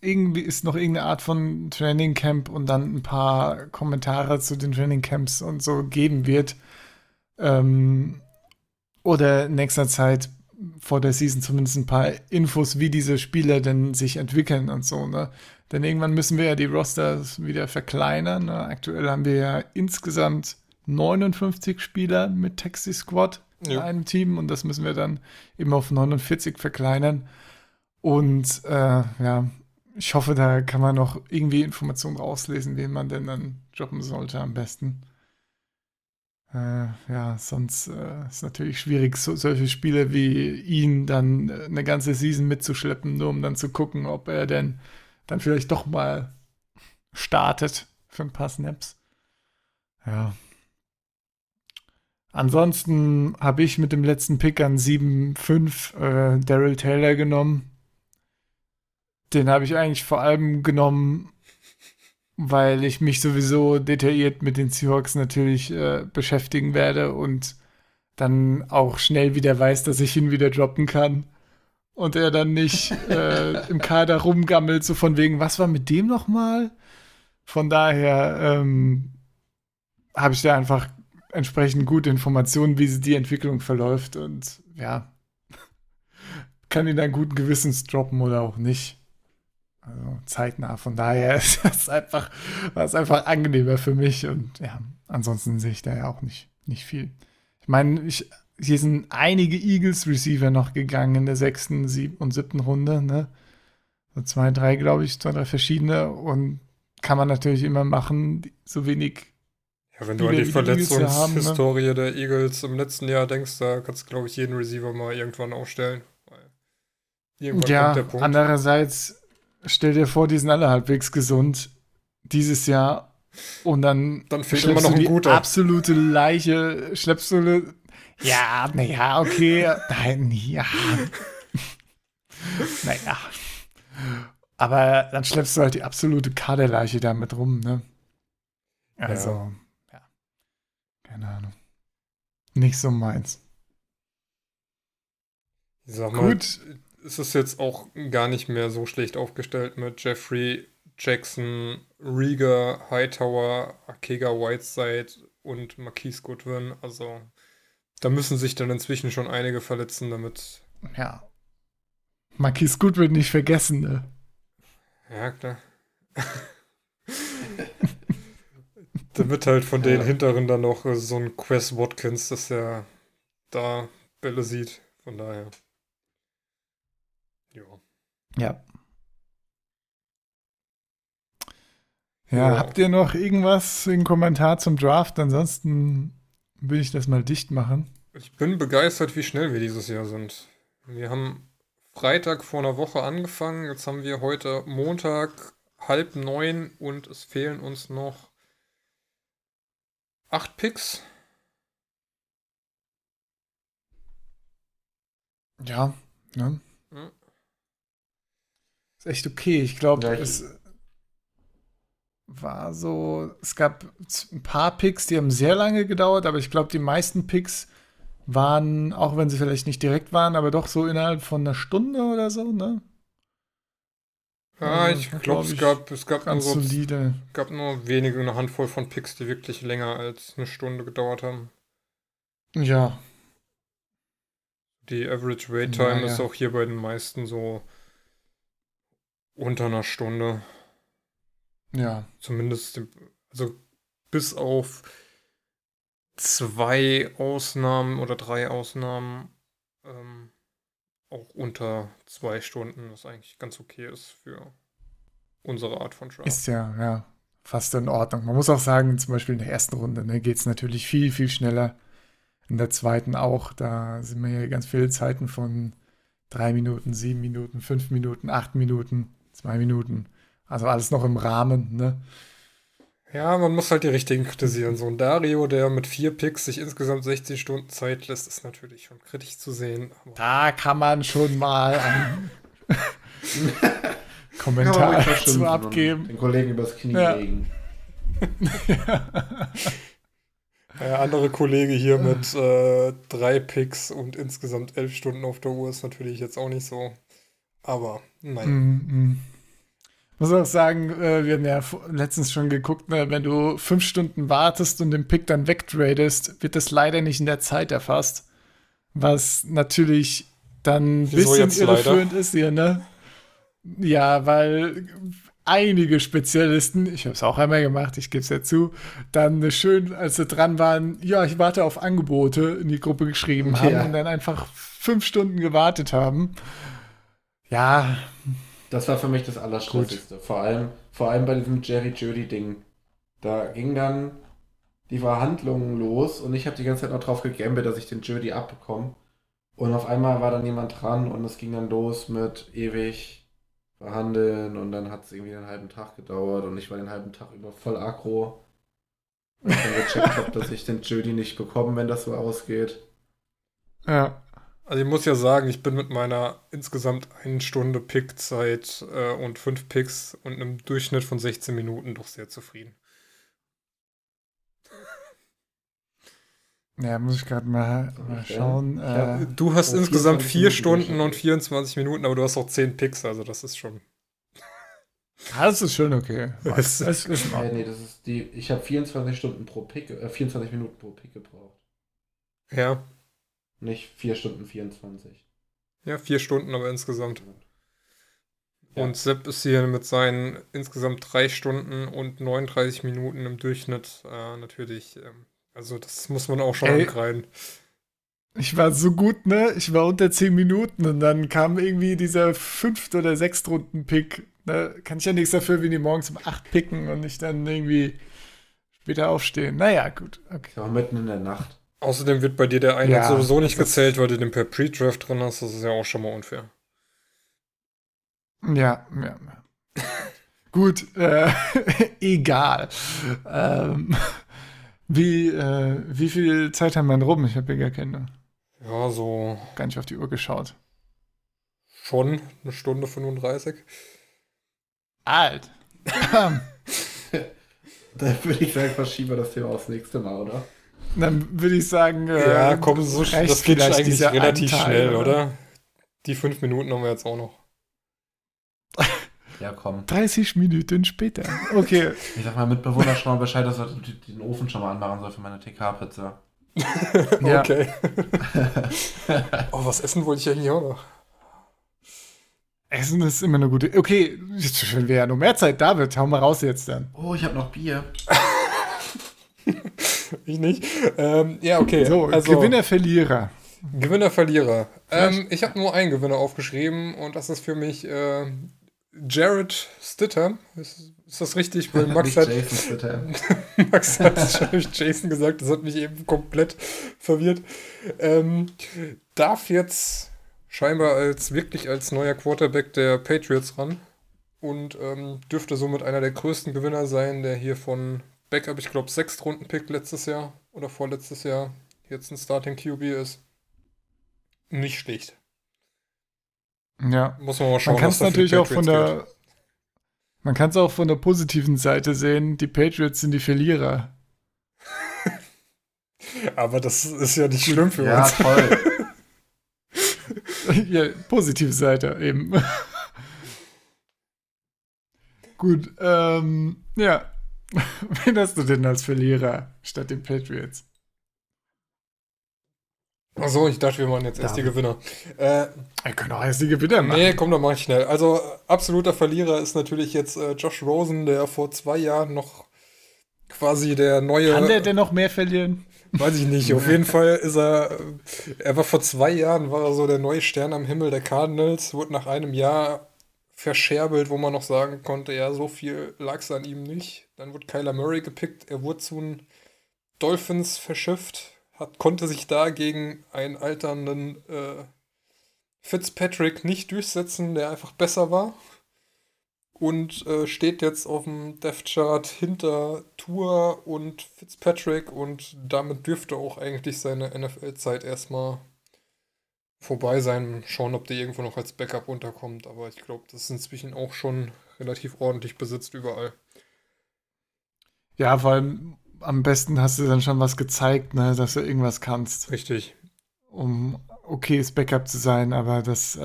irgendwie ist noch irgendeine Art von Training Camp und dann ein paar Kommentare zu den Training Camps und so geben wird. Ähm, oder in nächster Zeit vor der Season zumindest ein paar Infos, wie diese Spieler denn sich entwickeln und so, ne? Denn irgendwann müssen wir ja die Rosters wieder verkleinern. Ne? Aktuell haben wir ja insgesamt 59 Spieler mit Taxi Squad in
Ja.
einem Team und das müssen wir dann eben auf 49 verkleinern. Und äh, ja, ich hoffe, da kann man noch irgendwie Informationen rauslesen, wen man denn dann droppen sollte am besten. Äh, ja, sonst äh, ist natürlich schwierig, so, solche Spiele wie ihn dann äh, eine ganze Season mitzuschleppen, nur um dann zu gucken, ob er denn dann vielleicht doch mal startet für ein paar Snaps. Ja. Ansonsten habe ich mit dem letzten Pick an 7-5 äh, Daryl Taylor genommen. Den habe ich eigentlich vor allem genommen, weil ich mich sowieso detailliert mit den Seahawks natürlich äh, beschäftigen werde und dann auch schnell wieder weiß, dass ich ihn wieder droppen kann. Und er dann nicht äh, im Kader rumgammelt, so von wegen, was war mit dem nochmal? Von daher ähm, habe ich da einfach entsprechend gute Informationen, wie die Entwicklung verläuft und ja, kann ihn dann guten Gewissens droppen oder auch nicht. Also zeitnah. Von daher ist das einfach, war es einfach angenehmer für mich und ja, ansonsten sehe ich da ja auch nicht, nicht viel. Ich meine, ich, hier sind einige Eagles-Receiver noch gegangen in der sechsten sieb und siebten Runde, ne? So zwei, drei, glaube ich, zwei, drei verschiedene und kann man natürlich immer machen, so wenig
Ja, wenn du an die
ne?
Verletzungshistorie der Eagles im letzten Jahr denkst, da kannst du, glaube ich, jeden Receiver mal irgendwann aufstellen. Irgendwann
Ja,
kommt der Punkt.
andererseits stell dir vor, die sind alle halbwegs gesund dieses Jahr und dann,
Dann fehlt immer noch ein
die
guter.
absolute Leiche, schleppst du eine, ja, naja, okay, nein, ja, naja, aber dann schleppst du halt die absolute Kaderleiche da mit rum, ne? Also, ja, keine Ahnung, nicht so meins.
Sag mal,
Gut,
es ist jetzt auch gar nicht mehr so schlecht aufgestellt mit Jeffrey, Jackson, Rieger, Hightower, Akega Whiteside und Marquise Goodwin. Also da müssen sich dann inzwischen schon einige verletzen, damit
ja. Marquis Goodwin nicht vergessen, ne?
Ja, klar. da wird halt von den
Ja.
Hinteren dann noch so ein Quest Watkins, dass er da Bälle sieht. Von daher. Ja.
Ja. Habt ihr noch irgendwas, einen Kommentar zum Draft? Ansonsten will ich das mal dicht machen.
Ich bin begeistert, wie schnell wir dieses Jahr sind. Wir haben Freitag vor einer Woche angefangen, jetzt haben wir heute Montag halb neun und es fehlen uns noch acht Picks.
Ja, ne?
Ja.
Ist echt okay. Ich glaube,
Ja,
es war so, es gab ein paar Picks, die haben sehr lange gedauert, aber ich glaube, die meisten Picks waren, auch wenn sie vielleicht nicht direkt waren, aber doch so innerhalb von einer Stunde oder so, ne?
Ja,
Ja,
ich
glaub
glaube, es
ich,
gab, es gab nur,
Ganz
so,
solide.
gab nur wenige, eine Handvoll von Picks, die wirklich länger als eine Stunde gedauert haben.
Ja,
Die Average Wait Time
Naja.
ist auch hier bei den meisten so unter einer Stunde.
ja.
Zumindest, also bis auf zwei Ausnahmen oder drei Ausnahmen ähm, auch unter zwei Stunden, was eigentlich ganz okay ist für unsere Art von Draft.
Ist ja, ja, fast in Ordnung. Man muss auch sagen, zum Beispiel in der ersten Runde ne, geht es natürlich viel, viel schneller. In der zweiten auch. Da sind wir ja ganz viele Zeiten von drei Minuten, sieben Minuten, fünf Minuten, acht Minuten, zwei Minuten. Also alles noch im Rahmen, ne?
Ja, man muss halt die richtigen kritisieren. So ein Dario, der mit vier Picks sich insgesamt 60 Stunden Zeit lässt, ist natürlich schon kritisch zu sehen. Aber
Da kann man schon mal einen Kommentar
und
abgeben.
Den Kollegen übers Knie
Ja.
legen.
Der andere Kollege hier mit äh, drei Picks und insgesamt elf Stunden auf der Uhr ist natürlich jetzt auch nicht so. Aber nein.
Mm, mm. Muss auch sagen, äh, wir haben ja letztens schon geguckt, ne, wenn du fünf Stunden wartest und den Pick dann wegtradest, wird das leider nicht in der Zeit erfasst. Was natürlich dann ein bisschen
jetzt leider?
irreführend ist hier, ne? Ja, weil einige Spezialisten, ich habe es auch einmal gemacht, ich gebe es ja zu, dann schön, als sie dran waren, ja, ich warte auf Angebote, in die Gruppe geschrieben haben
Ja.
und dann einfach fünf Stunden gewartet haben. Ja,
Das war für mich das Allerstressigste. Vor allem, vor allem bei diesem Jerry Judy-Ding. Da ging dann die Verhandlungen los und ich habe die ganze Zeit noch drauf gegambelt, dass ich den Judy abbekomme. Und auf einmal war dann jemand dran und es ging dann los mit ewig verhandeln und dann hat es irgendwie einen halben Tag gedauert und ich war den halben Tag über voll aggro. Weil ich dann gecheckt habe, dass ich den Judy nicht bekomme, wenn das so ausgeht.
ja.
Also ich muss ja sagen, ich bin mit meiner insgesamt eine Stunde Pickzeit äh, und fünf Picks und einem Durchschnitt von 16 Minuten doch sehr zufrieden.
Ja, muss ich gerade mal, mal schauen.
Ja,
Äh,
Du hast insgesamt
24
vier
Minuten
Stunden
Durchschnitt.
und 24 Minuten, aber du hast auch 10 Picks, also das ist schon.
das ist schon okay.
Das-
Das ist Ordnung.
nee, das ist die. Ich habe 24 Stunden pro Pick, äh, 24 Minuten pro Pick gebraucht.
Ja,
Nicht 4 Stunden 24.
ja, vier Stunden aber insgesamt.
Ja.
Und Sepp ist hier mit seinen insgesamt drei Stunden und 39 Minuten im Durchschnitt äh, natürlich. Ähm, also das muss man auch schon
Ey.
ankreiden.
Ich war so gut, ne? Ich war unter 10 Minuten und dann kam irgendwie dieser fünfte oder sechste Runden-Pick. Ne? Kann ich ja nichts dafür, wenn die morgens um 8 picken und ich dann irgendwie später aufstehen. Naja, gut. Okay.
Ich war mitten in der Nacht.
Außerdem wird bei dir der eine
Ja,
sowieso nicht gezählt, weil du den per Pre-Draft drin hast. Das ist ja auch schon mal unfair.
Ja, ja. ja. gut, äh, egal. Ähm, wie, äh, wie viel Zeit haben wir denn rum? Ich habe hier gar keine,
Ja, so
gar nicht auf die Uhr geschaut.
schon eine Stunde 35.
Alt.
Da würde ich sagen, verschieben wir das Thema aufs nächste Mal, oder?
Dann würde ich sagen, äh,
Ja, komm, so das geht eigentlich relativ
ein Teil,
schnell, oder? Die fünf Minuten haben wir jetzt auch noch.
Ja, komm.
30 Minuten später. Okay.
Ich sag mal, Mitbewohner schon mal Bescheid, dass er den Ofen schon mal anmachen soll für meine TK-Pizza.
Ja.
okay. oh, was essen wollte ich eigentlich auch noch?
Essen ist immer eine gute. Okay, jetzt wenn wir ja noch mehr Zeit, David, hau mal raus jetzt dann.
Oh, ich habe noch Bier.
ich nicht. Ähm, ja, okay.
So,
also,
Gewinner, Verlierer.
Gewinner, Verlierer. Ähm, ich habe nur einen Gewinner aufgeschrieben und das ist für mich äh, Jared Stitter. Ist, ist das richtig? Weil Max
Nicht
hat,
Jason.
Max hat Jason gesagt, das hat mich eben komplett verwirrt. Ähm, darf jetzt scheinbar als wirklich als neuer Quarterback der Patriots ran und ähm, dürfte somit einer der größten Gewinner sein, der hier von Backup, ich glaube, sechs Runden Pick letztes Jahr oder vorletztes Jahr jetzt ein Starting QB ist. Nicht schlecht.
Ja.
Muss man mal schauen.
Man kann es natürlich auch von der. Man kann es auch von der positiven Seite sehen. Die Patriots sind die Verlierer.
Aber das ist ja nicht schlimm für
Ja,
uns.
toll.
ja, positive Seite eben. Gut, ähm, ja. Wen hast du denn als Verlierer statt den Patriots?
Achso, ich dachte, wir machen jetzt erst die. Gewinner. Äh,
Wir können auch erst die Gewinner machen.
nee, komm, dann mach ich schnell. Also, äh, absoluter Verlierer ist natürlich jetzt äh, Josh Rosen, der vor zwei Jahren noch quasi der neue.
Kann der denn noch mehr verlieren?
Weiß ich nicht. Auf jeden Fall ist er. äh, Er war vor zwei Jahren, war er so der neue Stern am Himmel der Cardinals, wurde nach einem Jahr verscherbelt, wo man noch sagen konnte, ja, so viel lag es an ihm nicht. Dann wurde Kyler Murray gepickt, er wurde zu den Dolphins verschifft, hat, konnte sich da gegen einen alternden äh, Fitzpatrick nicht durchsetzen, der einfach besser war. Und äh, steht jetzt auf dem Death Chart hinter Tour und Fitzpatrick und damit dürfte auch eigentlich seine NFL-Zeit erstmal vorbei sein. Schauen, ob der irgendwo noch als Backup unterkommt. Aber ich glaube, das ist inzwischen auch schon relativ ordentlich besitzt überall.
Ja, vor allem am besten hast du dann schon was gezeigt, ne, dass du irgendwas kannst,
Richtig.
um okayes Backup zu sein, aber das, äh,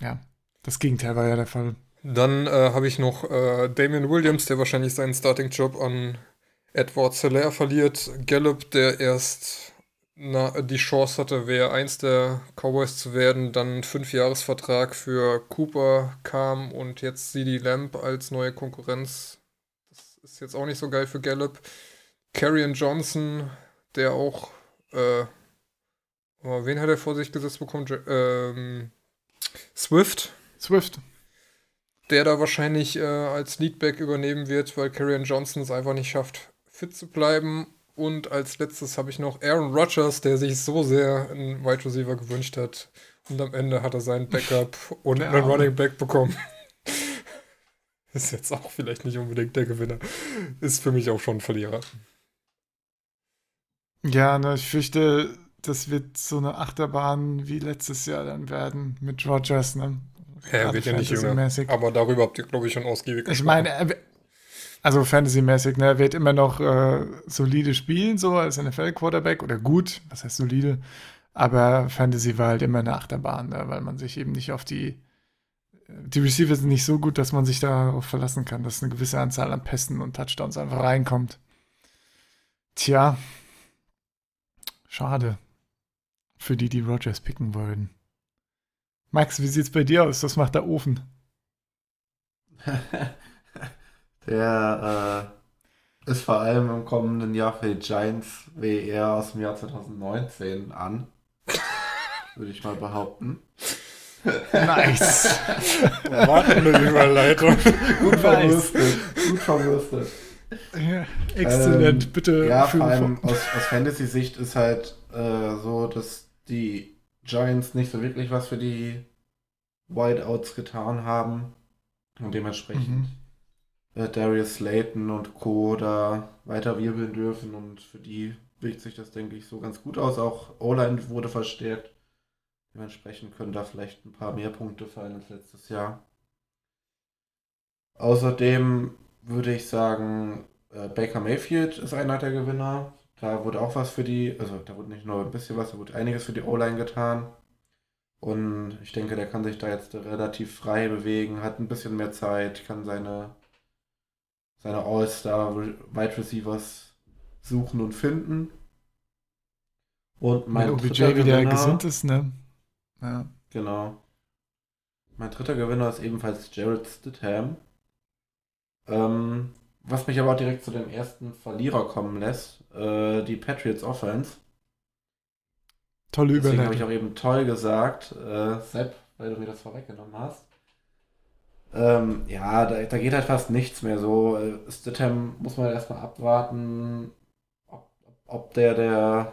ja, das Gegenteil war ja der Fall.
Dann äh, habe ich noch äh, Damian Williams, der wahrscheinlich seinen Starting-Job an Edward Solaire verliert. Gallup, der erst na, die Chance hatte, wäre eins der Cowboys zu werden, dann ein Fünfjahresvertrag für Cooper kam und jetzt CD Lamb als neue Konkurrenz. Das ist jetzt auch nicht so geil für Gallup. Carrion Johnson, der auch, äh, wen hat er vor sich gesetzt bekommen? Ähm, Swift
Swift.
der da wahrscheinlich äh, als Leadback übernehmen wird, weil Karrion Johnson es einfach nicht schafft, fit zu bleiben. Und als letztes habe ich noch Aaron Rodgers, der sich so sehr einen Wide Receiver gewünscht hat. Und am Ende hat er seinen Backup und
Der
einen. Running Back bekommen. Ist jetzt auch vielleicht nicht unbedingt der Gewinner. Ist für mich auch schon ein Verlierer.
Ja, ne, ich fürchte, das wird so eine Achterbahn wie letztes Jahr dann werden mit Rogers, ne?
Er wird ja nicht jünger. Aber darüber habt ihr, glaube ich, schon ausgiebig
Ich meine, er also Fantasy-mäßig, ne, wird immer noch äh, solide spielen, so als NFL-Quarterback oder gut, was heißt solide, aber Fantasy war halt immer eine Achterbahn, ne, weil man sich eben nicht auf die, die Receiver sind nicht so gut, dass man sich darauf verlassen kann, dass eine gewisse Anzahl an Pässen und Touchdowns einfach reinkommt. Tja, schade. Für die, die Rogers picken wollen. Max, wie sieht's bei dir aus? Was macht der Ofen?
Der äh, ist vor allem im kommenden Jahr für die Giants wie er aus dem Jahr 2019 an. Würde ich mal behaupten.
Nice.
Warten eine Überleitung.
Gut
Nice.
verwurstet. Gut verwurstet.
Ja, exzellent,
Ähm,
bitte.
Ja, vor allem aus, aus Fantasy-Sicht ist halt äh, so, dass die Giants nicht so wirklich was für die Wideouts getan haben. Und dementsprechend
Mhm.
Äh, Darius Slayton und Co. da weiter wirbeln dürfen. Und für die wirkt sich das, denke ich, so ganz gut aus. Auch O-Line wurde verstärkt. Dementsprechend können da vielleicht ein paar mehr Punkte fallen als letztes Jahr. Außerdem würde ich sagen, äh, Baker Mayfield ist einer der Gewinner. Da wurde auch was für die, also da wurde nicht nur ein bisschen was, da wurde einiges für die O-Line getan. Und ich denke, der kann sich da jetzt relativ frei bewegen, hat ein bisschen mehr Zeit, kann seine, seine All-Star Wide Receivers suchen und finden. Und mein
OBJ
dritter
wieder
Gewinner-
gesund ist, ne? Ja.
Genau. Mein dritter Gewinner ist ebenfalls Jared Stidham. Ähm, was mich aber auch direkt zu dem ersten Verlierer kommen lässt, äh, die Patriots Offense.
Tolle
Deswegen habe ich
Überleitung.
auch eben toll gesagt, äh, Sepp, weil du mir das vorweggenommen hast. Ähm, ja, da, da geht halt fast nichts mehr so. Äh, Stidham muss man erstmal abwarten, ob, ob der der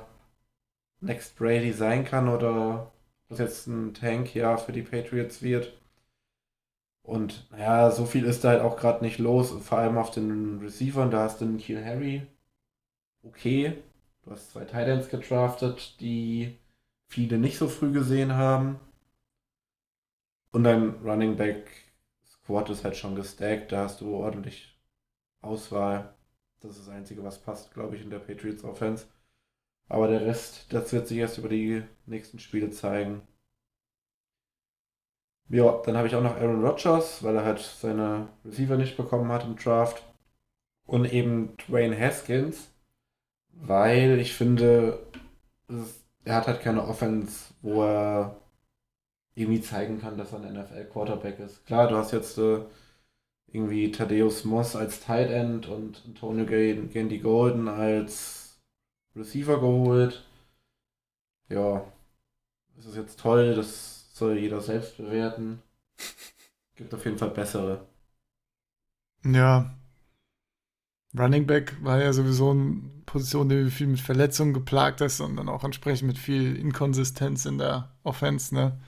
Next Brady sein kann oder ob das jetzt ein Tank ja für die Patriots wird. Und ja, so viel ist da halt auch gerade nicht los. Vor allem auf den Receivern, da hast du einen Kiel Harry. Okay. Du hast zwei Titans gedraftet, die viele nicht so früh gesehen haben. Und dein Running Back Squad ist halt schon gestackt. Da hast du ordentlich Auswahl. Das ist das Einzige, was passt, glaube ich, in der Patriots Offense. Aber der Rest, das wird sich erst über die nächsten Spiele zeigen. Ja, dann habe ich auch noch Aaron Rodgers, weil er halt seine Receiver nicht bekommen hat im Draft. Und eben Dwayne Haskins, weil ich finde, er hat halt keine Offense, wo er irgendwie zeigen kann, dass er ein NFL-Quarterback ist. Klar, du hast jetzt äh, irgendwie Thaddeus Moss als Tight End und Antonio Gan- Gandy Golden als Receiver geholt. Ja, ist es jetzt toll, das soll jeder selbst bewerten. Gibt auf jeden Fall bessere.
Ja. Running Back war ja sowieso eine Position, die viel mit Verletzungen geplagt ist und dann auch entsprechend mit viel Inkonsistenz in der Offense, ne?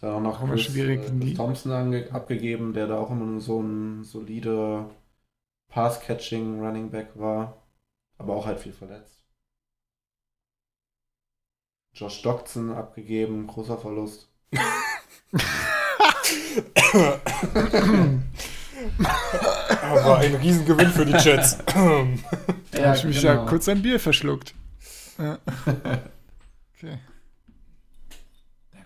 Dann auch noch Chris,
schwierig
äh, Chris Thompson ange abgegeben, der da auch immer so ein solider Pass-Catching Running Back war. Aber auch halt viel verletzt. Josh Doxson abgegeben, großer Verlust.
Aber ein Riesengewinn für die Jets.
Da habe ich mich ja kurz ein Bier verschluckt. Ja. Okay.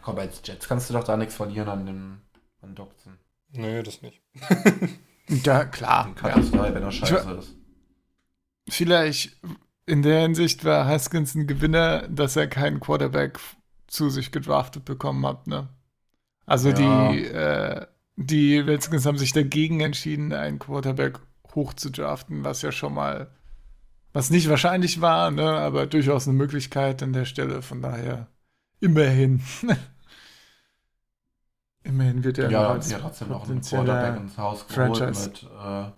Komm, als Jets kannst du doch da nichts verlieren an dem an Doxson.
nee, das nicht.
Ja, klar.
Den kann
Ja.
das frei, wenn er scheiße ist.
Vielleicht in der Hinsicht war Haskins ein Gewinner, dass er keinen Quarterback zu sich gedraftet bekommen hat, ne? Also
Ja.
die, äh, die Redskins haben sich dagegen entschieden, einen Quarterback hoch zu draften, was ja schon mal, was nicht wahrscheinlich war, ne? Aber durchaus eine Möglichkeit an der Stelle, von daher immerhin. immerhin wird er
Ja,
noch
ja
als
trotzdem noch einen Quarterback ins Haus geholt
Franchise.
mit, äh,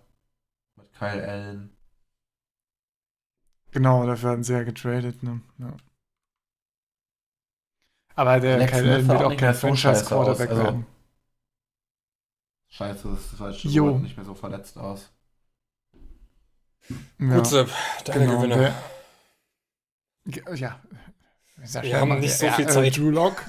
mit Kyle Allen.
Genau, dafür hatten sie ja getradet, ne? Ja. Aber der
Alex
Kyle Allen wird
auch
kein
so
Franchise-Quarterback
also-
werden.
Scheiße, das ist das falsche
Jo.
Wort, nicht mehr so verletzt aus.
Ja,
Gut, Sepp, deine
genau,
Gewinner.
der- Ja,
Wir haben nicht so
ja,
viel
äh,
Zeit.
Drew Lock.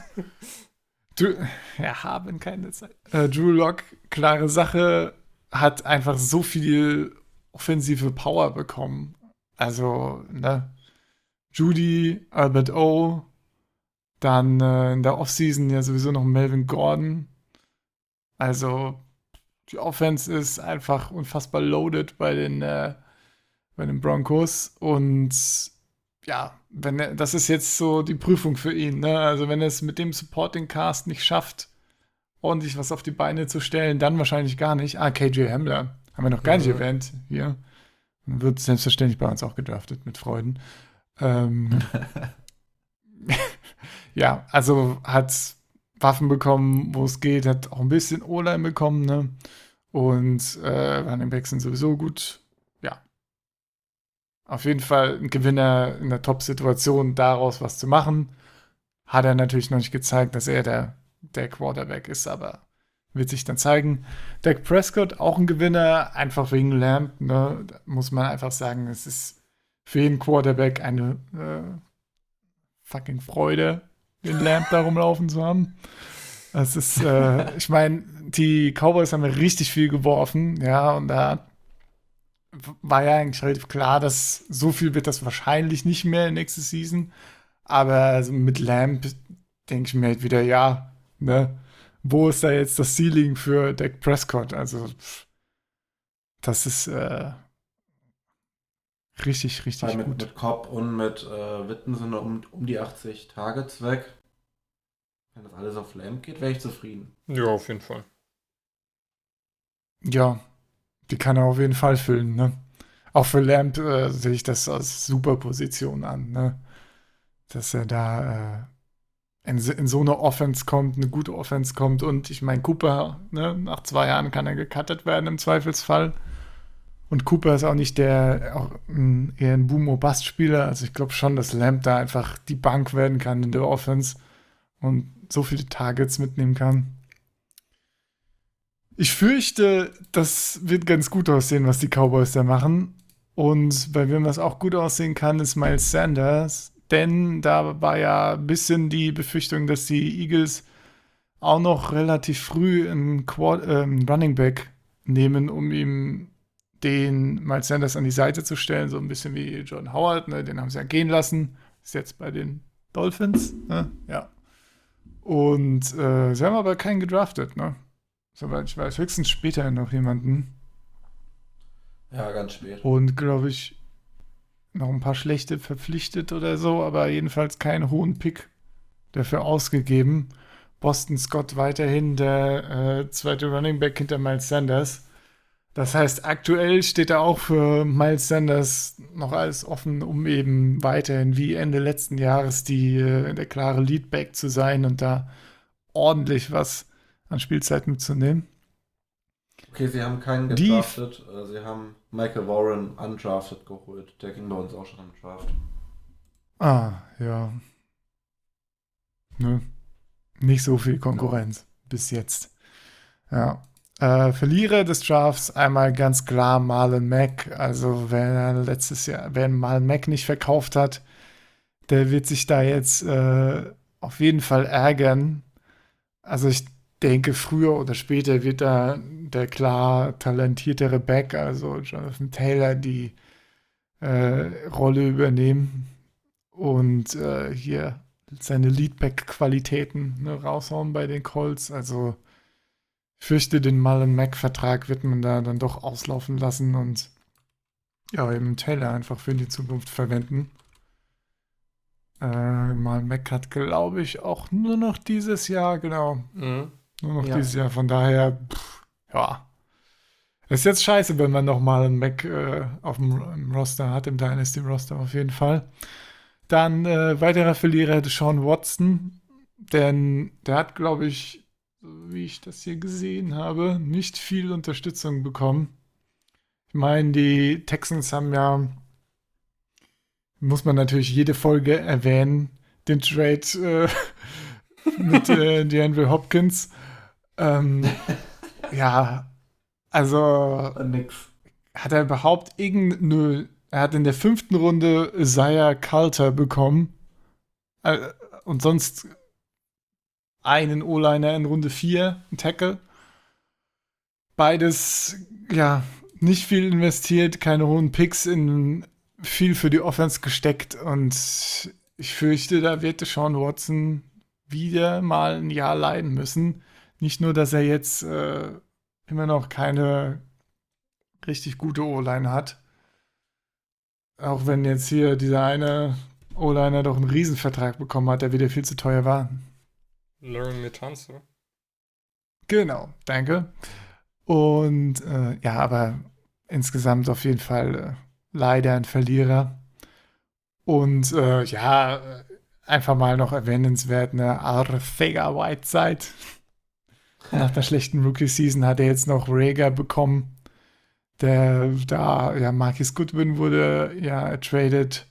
Du, ja, haben keine Zeit. Äh, Drew Lock, klare Sache, hat einfach so viel offensive Power bekommen. Also, ne? Judy, Albert O, dann äh, in der Offseason ja sowieso noch Melvin Gordon. Also, die Offense ist einfach unfassbar loaded bei den, äh, bei den Broncos und ja, wenn er, das ist jetzt so die Prüfung für ihn, ne? Also wenn er es mit dem Supporting Cast nicht schafft, ordentlich was auf die Beine zu stellen, dann wahrscheinlich gar nicht. Ah, KJ Hamler, haben wir noch gar nicht
Mhm.
erwähnt hier. Wird selbstverständlich bei uns auch gedraftet, mit Freuden. Ähm, ja, also hat Waffen bekommen, wo es geht, hat auch ein bisschen O-Line bekommen, ne? Und äh, Running Backs sind sowieso gut. Auf jeden Fall ein Gewinner in der Top-Situation, daraus was zu machen. Hat er natürlich noch nicht gezeigt, dass er der, der Quarterback ist, aber wird sich dann zeigen. Dak Prescott auch ein Gewinner, einfach wegen Lamb, ne? Da muss man einfach sagen, es ist für jeden Quarterback eine äh, fucking Freude, den Lamb da rumlaufen zu haben. Das ist, äh, ich meine, die Cowboys haben richtig viel geworfen, ja, und da war ja eigentlich relativ klar, dass so viel wird das wahrscheinlich nicht mehr nächste Season. Aber also mit Lamb denke ich mir halt wieder, ja, ne, wo ist da jetzt das Ceiling für Dak Prescott? Also, das ist äh, richtig, richtig
Weil mit,
gut.
mit Cobb und mit äh, Witten sind um, um die 80 Targets weg. Wenn das alles auf Lamp geht, wäre ich zufrieden.
Ja, auf jeden Fall.
Ja, die kann er auf jeden Fall füllen, ne? Auch für Lamp äh, sehe ich das als super Position an, ne? Dass er da äh, in, in, so eine Offense kommt, eine gute Offense kommt und ich meine, Cooper, ne, nach zwei Jahren kann er gecuttet werden im Zweifelsfall. Und Cooper ist auch nicht der, auch ein, eher ein Boom-O-Bust-Spieler. Also ich glaube schon, dass Lamp da einfach die Bank werden kann in der Offense und so viele Targets mitnehmen kann. Ich fürchte, das wird ganz gut aussehen, was die Cowboys da machen. Und bei wem das auch gut aussehen kann, ist Miles Sanders. Denn da war ja ein bisschen die Befürchtung, dass die Eagles auch noch relativ früh einen Quad, äh, Running Back nehmen, um ihm den Miles Sanders an die Seite zu stellen. So ein bisschen wie John Howard. Ne? Den haben sie ja gehen lassen. Ist jetzt bei den Dolphins. Ne? Ja. Und äh, sie haben aber keinen gedraftet. Ne? Soweit ich weiß, höchstens später noch jemanden.
Ja, ganz spät.
Und glaube ich, noch ein paar schlechte verpflichtet oder so, aber jedenfalls keinen hohen Pick dafür ausgegeben. Boston Scott weiterhin der äh, zweite Running Back hinter Miles Sanders. Das heißt, aktuell steht da auch für Miles Sanders noch alles offen, um eben weiterhin wie Ende letzten Jahres die, äh, der klare Leadback zu sein und da ordentlich was an Spielzeit mitzunehmen.
Okay, sie haben keinen gedraftet. Die, äh, sie haben Michael Warren undrafted geholt. Der ging bei uns auch schon im Draft.
Ah, ja. Nö. Nicht so viel Konkurrenz ja. bis jetzt. Ja. Äh, Verlierer des Drafts einmal ganz klar Marlon Mack. Also wer letztes Jahr, wer Marlon Mack nicht verkauft hat, der wird sich da jetzt äh, auf jeden Fall ärgern. Also ich denke, früher oder später wird da der klar talentiertere Back, also Jonathan Taylor, die äh, Rolle übernehmen und äh, hier seine Leadback-Qualitäten ne, raushauen bei den Colts. Also ich fürchte, den Mullen Mac-Vertrag wird man da dann doch auslaufen lassen und ja, eben Taylor einfach für die Zukunft verwenden. Äh, Mullen Mac hat, glaube ich, auch nur noch dieses Jahr, genau. Mhm. Nur noch ja. dieses Jahr, von daher, pff, ja. Ist jetzt scheiße, wenn man nochmal einen Mac äh, auf dem Roster hat, im Dynasty-Roster auf jeden Fall. Dann äh, weiterer Verlierer Sean Watson, denn der hat, glaube ich, so wie ich das hier gesehen habe, nicht viel Unterstützung bekommen. Ich meine, die Texans haben ja, muss man natürlich jede Folge erwähnen, den Trade äh, mit äh, DeAndre Hopkins. Ähm, ja, also
Nix.
hat er überhaupt irgendeine. Nö, er hat in der fünften Runde Isaiah Carter bekommen. Äh, und sonst einen O-Liner in Runde 4, ein Tackle. Beides, ja, nicht viel investiert, keine hohen Picks in viel für die Offense gesteckt und ich fürchte, da wird Sean Watson wieder mal ein Jahr leiden müssen. Nicht nur, dass er jetzt äh, immer noch keine richtig gute O-Line hat. Auch wenn jetzt hier dieser eine O-Liner doch einen Riesenvertrag bekommen hat, der wieder viel zu teuer war.
Learn Metanze.
Genau, danke. Und äh, ja, aber insgesamt auf jeden Fall äh, leider ein Verlierer. Und äh, ja, einfach mal noch erwähnenswert, eine Arthega Whiteside. Nach der schlechten Rookie-Season hat er jetzt noch Rager bekommen. Der da, ja, Marcus Goodwin wurde ja traded.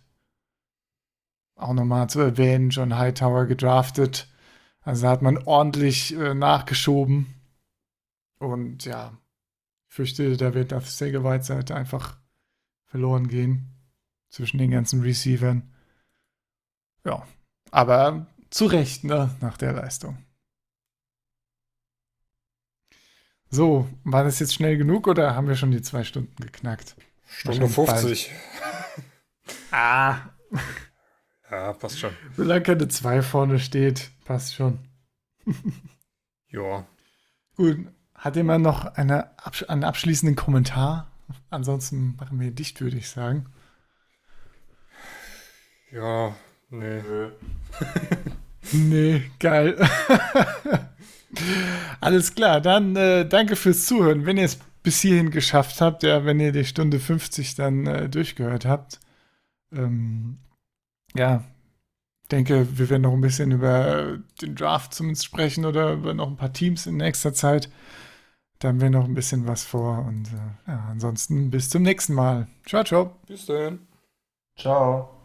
Auch nochmal zu erwähnen, John Hightower gedraftet. Also da hat man ordentlich äh, nachgeschoben. Und ja, ich fürchte, da wird auf Sega Whiteside einfach verloren gehen. Zwischen den ganzen Receivern. Ja, aber zu Recht, ne, nach der Leistung. So, war das jetzt schnell genug oder haben wir schon die zwei Stunden geknackt?
Stunde 50.
ah.
Ja, passt schon.
Solange keine 2 vorne steht, passt schon.
ja.
Gut. Hat jemand noch eine, einen abschließenden Kommentar? Ansonsten machen wir dicht, würde ich sagen.
Ja, nee.
Nee, geil. Alles klar, dann äh, danke fürs Zuhören. Wenn ihr es bis hierhin geschafft habt, ja, wenn ihr die Stunde 50 dann äh, durchgehört habt, ähm, ja, denke, wir werden noch ein bisschen über den Draft zumindest sprechen oder über noch ein paar Teams in nächster Zeit. Da haben wir noch ein bisschen was vor und äh, ja, ansonsten bis zum nächsten Mal. Ciao, ciao.
Bis dann.
Ciao.